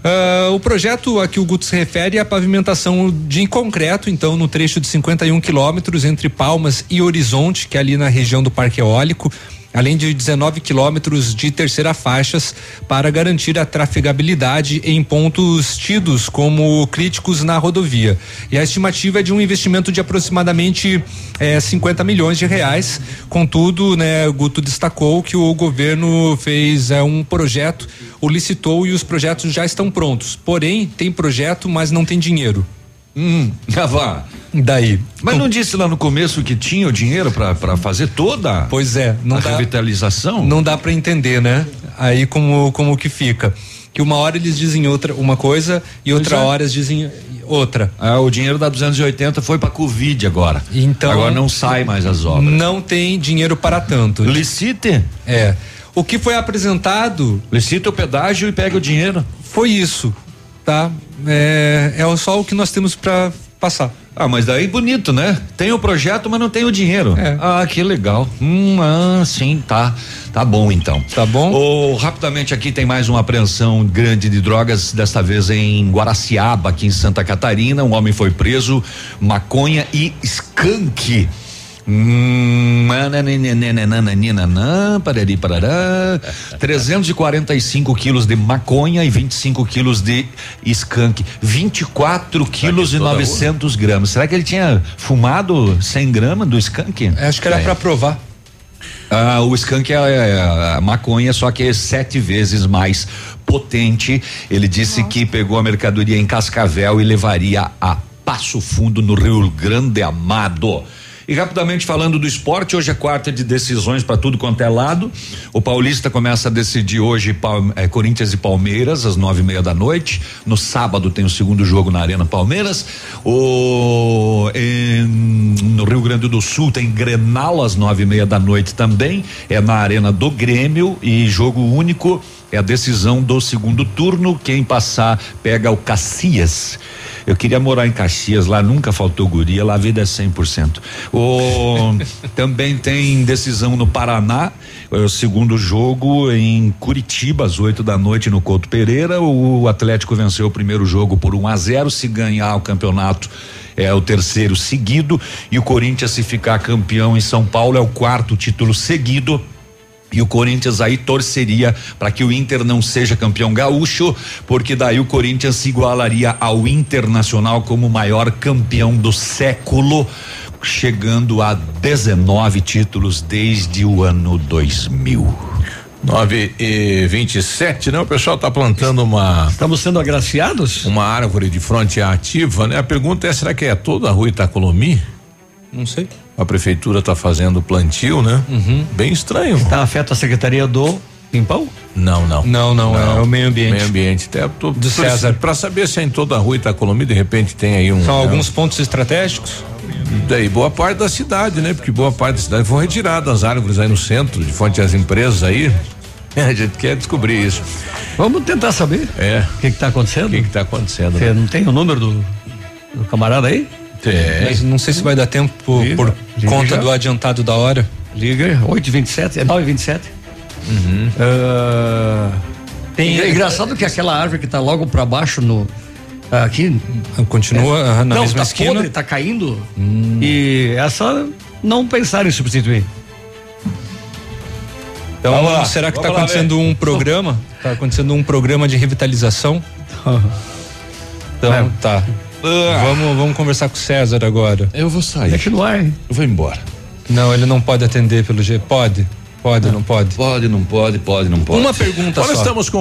Uh, o projeto a que o Guto se refere é a pavimentação de concreto, então, no trecho de 51 quilômetros entre Palmas e Horizonte, que é ali na região do Parque Eólico além de 19 quilômetros de terceira faixas para garantir a trafegabilidade em pontos tidos como críticos na rodovia. E a estimativa é de um investimento de aproximadamente eh, 50 milhões de reais. Contudo, né, Guto destacou que o governo fez eh, um projeto, o licitou e os projetos já estão prontos. Porém, tem projeto, mas não tem dinheiro. Hum, [LAUGHS] vá. Daí. Mas não disse lá no começo que tinha o dinheiro para fazer toda pois é, não a dá, revitalização? Não dá para entender, né? Aí como como que fica? Que uma hora eles dizem outra uma coisa e outra Pois é. hora eles dizem outra. Ah, o dinheiro da 280 foi para Covid agora. Então agora não sai mais as obras. Não tem dinheiro para tanto. Licite? É. O que foi apresentado? Licita o pedágio e pega o dinheiro. Foi isso, tá? É, é só o que nós temos para passar. Ah, mas daí bonito, né? Tem o projeto, mas não tem o dinheiro. É. Ah, que legal. Hum, ah, sim, tá. Tá bom então. Tá bom? Oh, rapidamente aqui tem mais uma apreensão grande de drogas, desta vez em Guaraciaba, aqui em Santa Catarina. Um homem foi preso, maconha e skunk. Hum, nananana, parari, parará. 345 quilos de maconha e 25 quilos de skunk. 24 quilos e toda 900 gramas. Será que ele tinha fumado 100 gramas do skunk? Acho que era É. para provar. Ah, o skunk é, é a maconha, só que é sete vezes mais potente. Ele disse que pegou a mercadoria em Cascavel e levaria a Passo Fundo no Rio Grande Amado. E rapidamente falando do esporte, hoje é quarta de decisões para tudo quanto é lado. O Paulista começa a decidir hoje eh, Corinthians e Palmeiras às nove e meia da noite. No sábado tem o segundo jogo na Arena Palmeiras. O em- no Rio Grande do Sul tem Grenal às nove e meia da noite também. É na Arena do Grêmio e jogo único. É a decisão do segundo turno. Quem passar pega o Cacias. Eu queria morar em Caxias, lá nunca faltou guria, lá a vida é 100%. O, [LAUGHS] também tem decisão no Paraná, é o segundo jogo em Curitiba, às 8 da noite, no Couto Pereira. O Atlético venceu o primeiro jogo por 1 a 0 Se ganhar o campeonato, é o terceiro seguido. E o Corinthians, se ficar campeão em São Paulo, é o quarto título seguido. E o Corinthians aí torceria para que o Inter não seja campeão gaúcho, porque daí o Corinthians se igualaria ao Internacional como maior campeão do século, chegando a 19 títulos desde o ano 2000. 9 e 27, né? O pessoal tá plantando uma. Estamos sendo agraciados? Uma árvore de fronte ativa, né? A pergunta é: será que é toda a rua Itacolomi? Não sei. A prefeitura tá fazendo plantio, né? Bem estranho. Tá afeta a Secretaria do Pimpão? Não, não. Não, não, é o meio ambiente. Meio ambiente. Até tô, Do César. Para saber se é em toda a rua Itacolomi, de repente tem aí um. São né? alguns pontos estratégicos? Daí boa parte da cidade, né? Porque boa parte da cidade foram retiradas as árvores aí no centro, de frente às empresas aí. [LAUGHS] A gente quer descobrir isso. Vamos tentar saber. É. O que está acontecendo? O que está acontecendo? Você né? não tem o número do, do camarada aí? Tem. Mas não sei se vai dar tempo por, Liga, por liga conta já. do adiantado da hora. Liga, 8h27, é 9h27. Uhum. Ah, Tem- é engraçado que aquela árvore que está logo para baixo no. Aqui. Continua ah, na não, mesma tá esquina? Hum. podre, tá caindo. E essa não pensaram em substituir. Então, Vamos lá, será que está acontecendo um programa? Está acontecendo um programa de revitalização? [LAUGHS] Então, tá. Vamos, vamos conversar com o César agora. Eu vou sair. Deixa no ar. Eu vou embora. Não, ele não pode atender pelo jeito. Pode? Pode, não, pode? Pode, não pode, pode, não pode. Uma pergunta Nós só. estamos com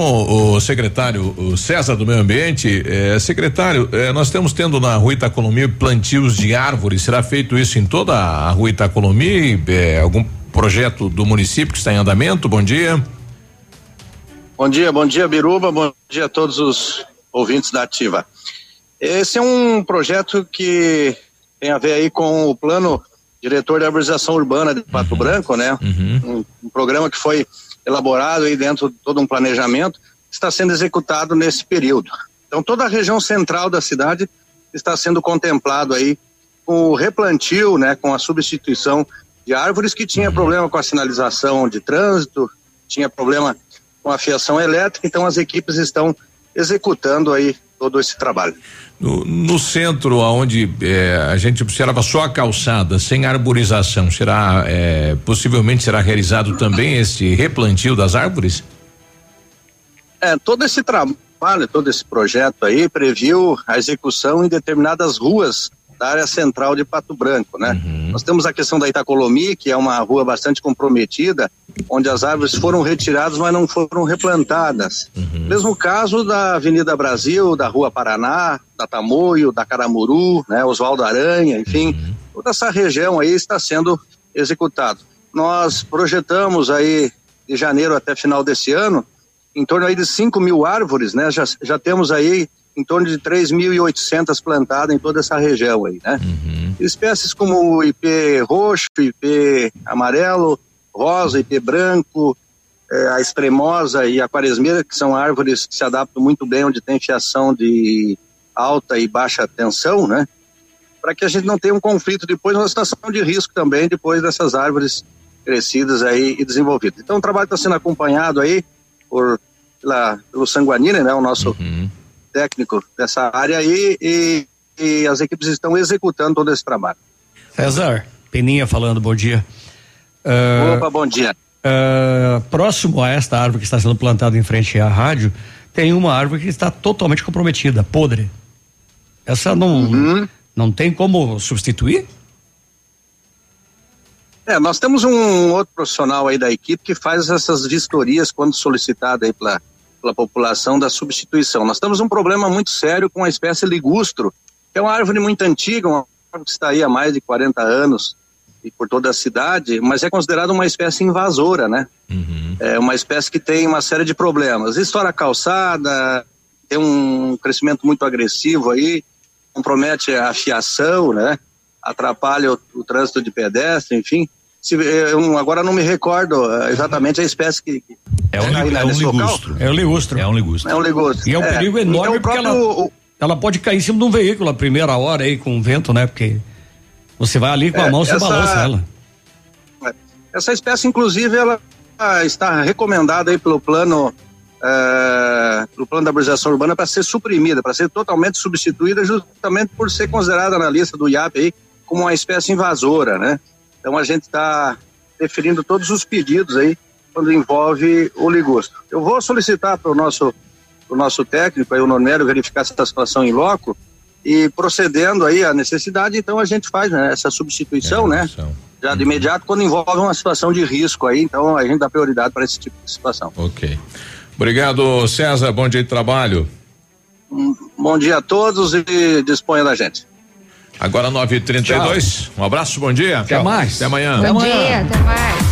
o secretário o César do Meio Ambiente. Eh, secretário, eh, nós estamos tendo na Rua Itacolomi plantios de árvores. Será feito isso em toda a Rua Itacolomi? Eh, algum projeto do município que está em andamento? Bom dia. Bom dia, bom dia, Biruba, bom dia a todos os ouvintes da Ativa. Esse é um projeto que tem a ver aí com o plano diretor de arborização urbana de Pato Branco, né? Um, um programa que foi elaborado aí dentro de todo um planejamento, está sendo executado nesse período. Então toda a região central da cidade está sendo contemplado aí com o replantio, né, com a substituição de árvores que tinha problema com a sinalização de trânsito, tinha problema com a fiação elétrica, então as equipes estão executando aí todo esse trabalho. No, no centro, onde eh, a gente observa só a calçada, sem arborização, será eh, possivelmente será realizado também esse replantio das árvores? É, todo esse trabalho, todo esse projeto aí previu a execução em determinadas ruas da área central de Pato Branco, né? Nós temos a questão da Itacolomi, que é uma rua bastante comprometida, onde as árvores foram retiradas, mas não foram replantadas. Mesmo caso da Avenida Brasil, da Rua Paraná, da Tamoio, da Caramuru, né? Oswaldo Aranha, enfim, toda essa região aí está sendo executado. Nós projetamos aí de janeiro até final desse ano em torno aí de 5 mil árvores, né? Já, já temos aí em torno de 3.800 plantadas em toda essa região aí, né? Espécies como o IP roxo, IP amarelo, rosa, IP branco, eh, a extremosa e a quaresmeira, que são árvores que se adaptam muito bem onde tem fiação de alta e baixa tensão, né? Para que a gente não tenha um conflito depois, uma situação de risco também depois dessas árvores crescidas aí e desenvolvidas. Então o trabalho está sendo acompanhado aí por pela, pelo Sanguanini, né? O nosso técnico dessa área aí e, e as equipes estão executando todo esse trabalho. César, Peninha falando, bom dia. Ah, Opa, bom dia. ah, próximo a esta árvore que está sendo plantada em frente à rádio, tem uma árvore que está totalmente comprometida, podre. Essa não, não tem como substituir? É, nós temos um outro profissional aí da equipe que faz essas vistorias quando solicitado aí pela, pela população da substituição. Nós temos um problema muito sério com a espécie ligustro, que é uma árvore muito antiga, uma árvore que está aí há mais de 40 anos e por toda a cidade, mas é considerada uma espécie invasora, né? É uma espécie que tem uma série de problemas. Estoura a calçada, tem um crescimento muito agressivo aí, compromete a fiação, né? Atrapalha o, o trânsito de pedestre, enfim. Se, eu não- agora não me recordo eh, exatamente a espécie que. que É um, aí é um ligustro. É o ligustro. É um ligustro. É um ligustro. E é um É. perigo enorme Então, o porque ela, próprio- ela pode cair em cima de um veículo a primeira hora aí com o vento, né? Porque você vai ali com a É, mão, você essa- balança ela. Essa espécie, inclusive, ela está recomendada aí pelo plano, eh, pelo plano da arborização urbana para ser suprimida, para ser totalmente substituída, justamente por ser considerada na lista do IAP aí como uma espécie invasora, né? Então a gente está definindo todos os pedidos aí quando envolve o ligustro. Eu vou solicitar para o nosso, pro nosso técnico aí, o Normero, verificar essa situação em loco e procedendo aí à necessidade, então a gente faz né, essa substituição, né? Já de imediato quando envolve uma situação de risco aí, então a gente dá prioridade para esse tipo de situação. Ok. Obrigado, César. Bom dia de trabalho. Um bom dia a todos e disponha da gente. Agora 9h32. Um abraço, bom dia. Até mais. Até amanhã. Bom dia, até mais.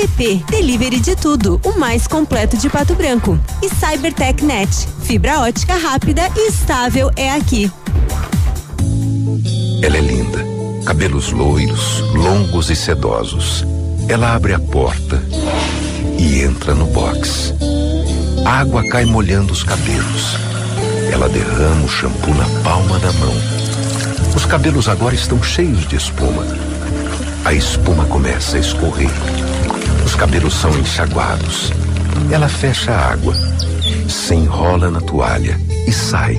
Delivery de tudo. O mais completo de Pato Branco. E Cybertech Net. Fibra ótica rápida e estável é aqui. Ela é linda. Cabelos loiros, longos e sedosos. Ela abre a porta e entra no box. Água cai molhando os cabelos. Ela derrama o shampoo na palma da mão. Os cabelos agora estão cheios de espuma. A espuma começa a escorrer. Os cabelos são enxaguados. Ela fecha a água, se enrola na toalha e sai.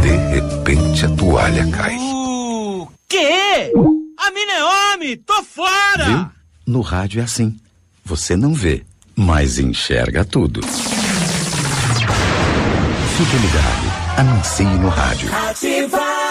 De repente a toalha cai. O quê? A mina é homem! Tô fora! Viu? No rádio é assim. Você não vê, mas enxerga tudo. Fique ligado. Anuncie no rádio. Ativa!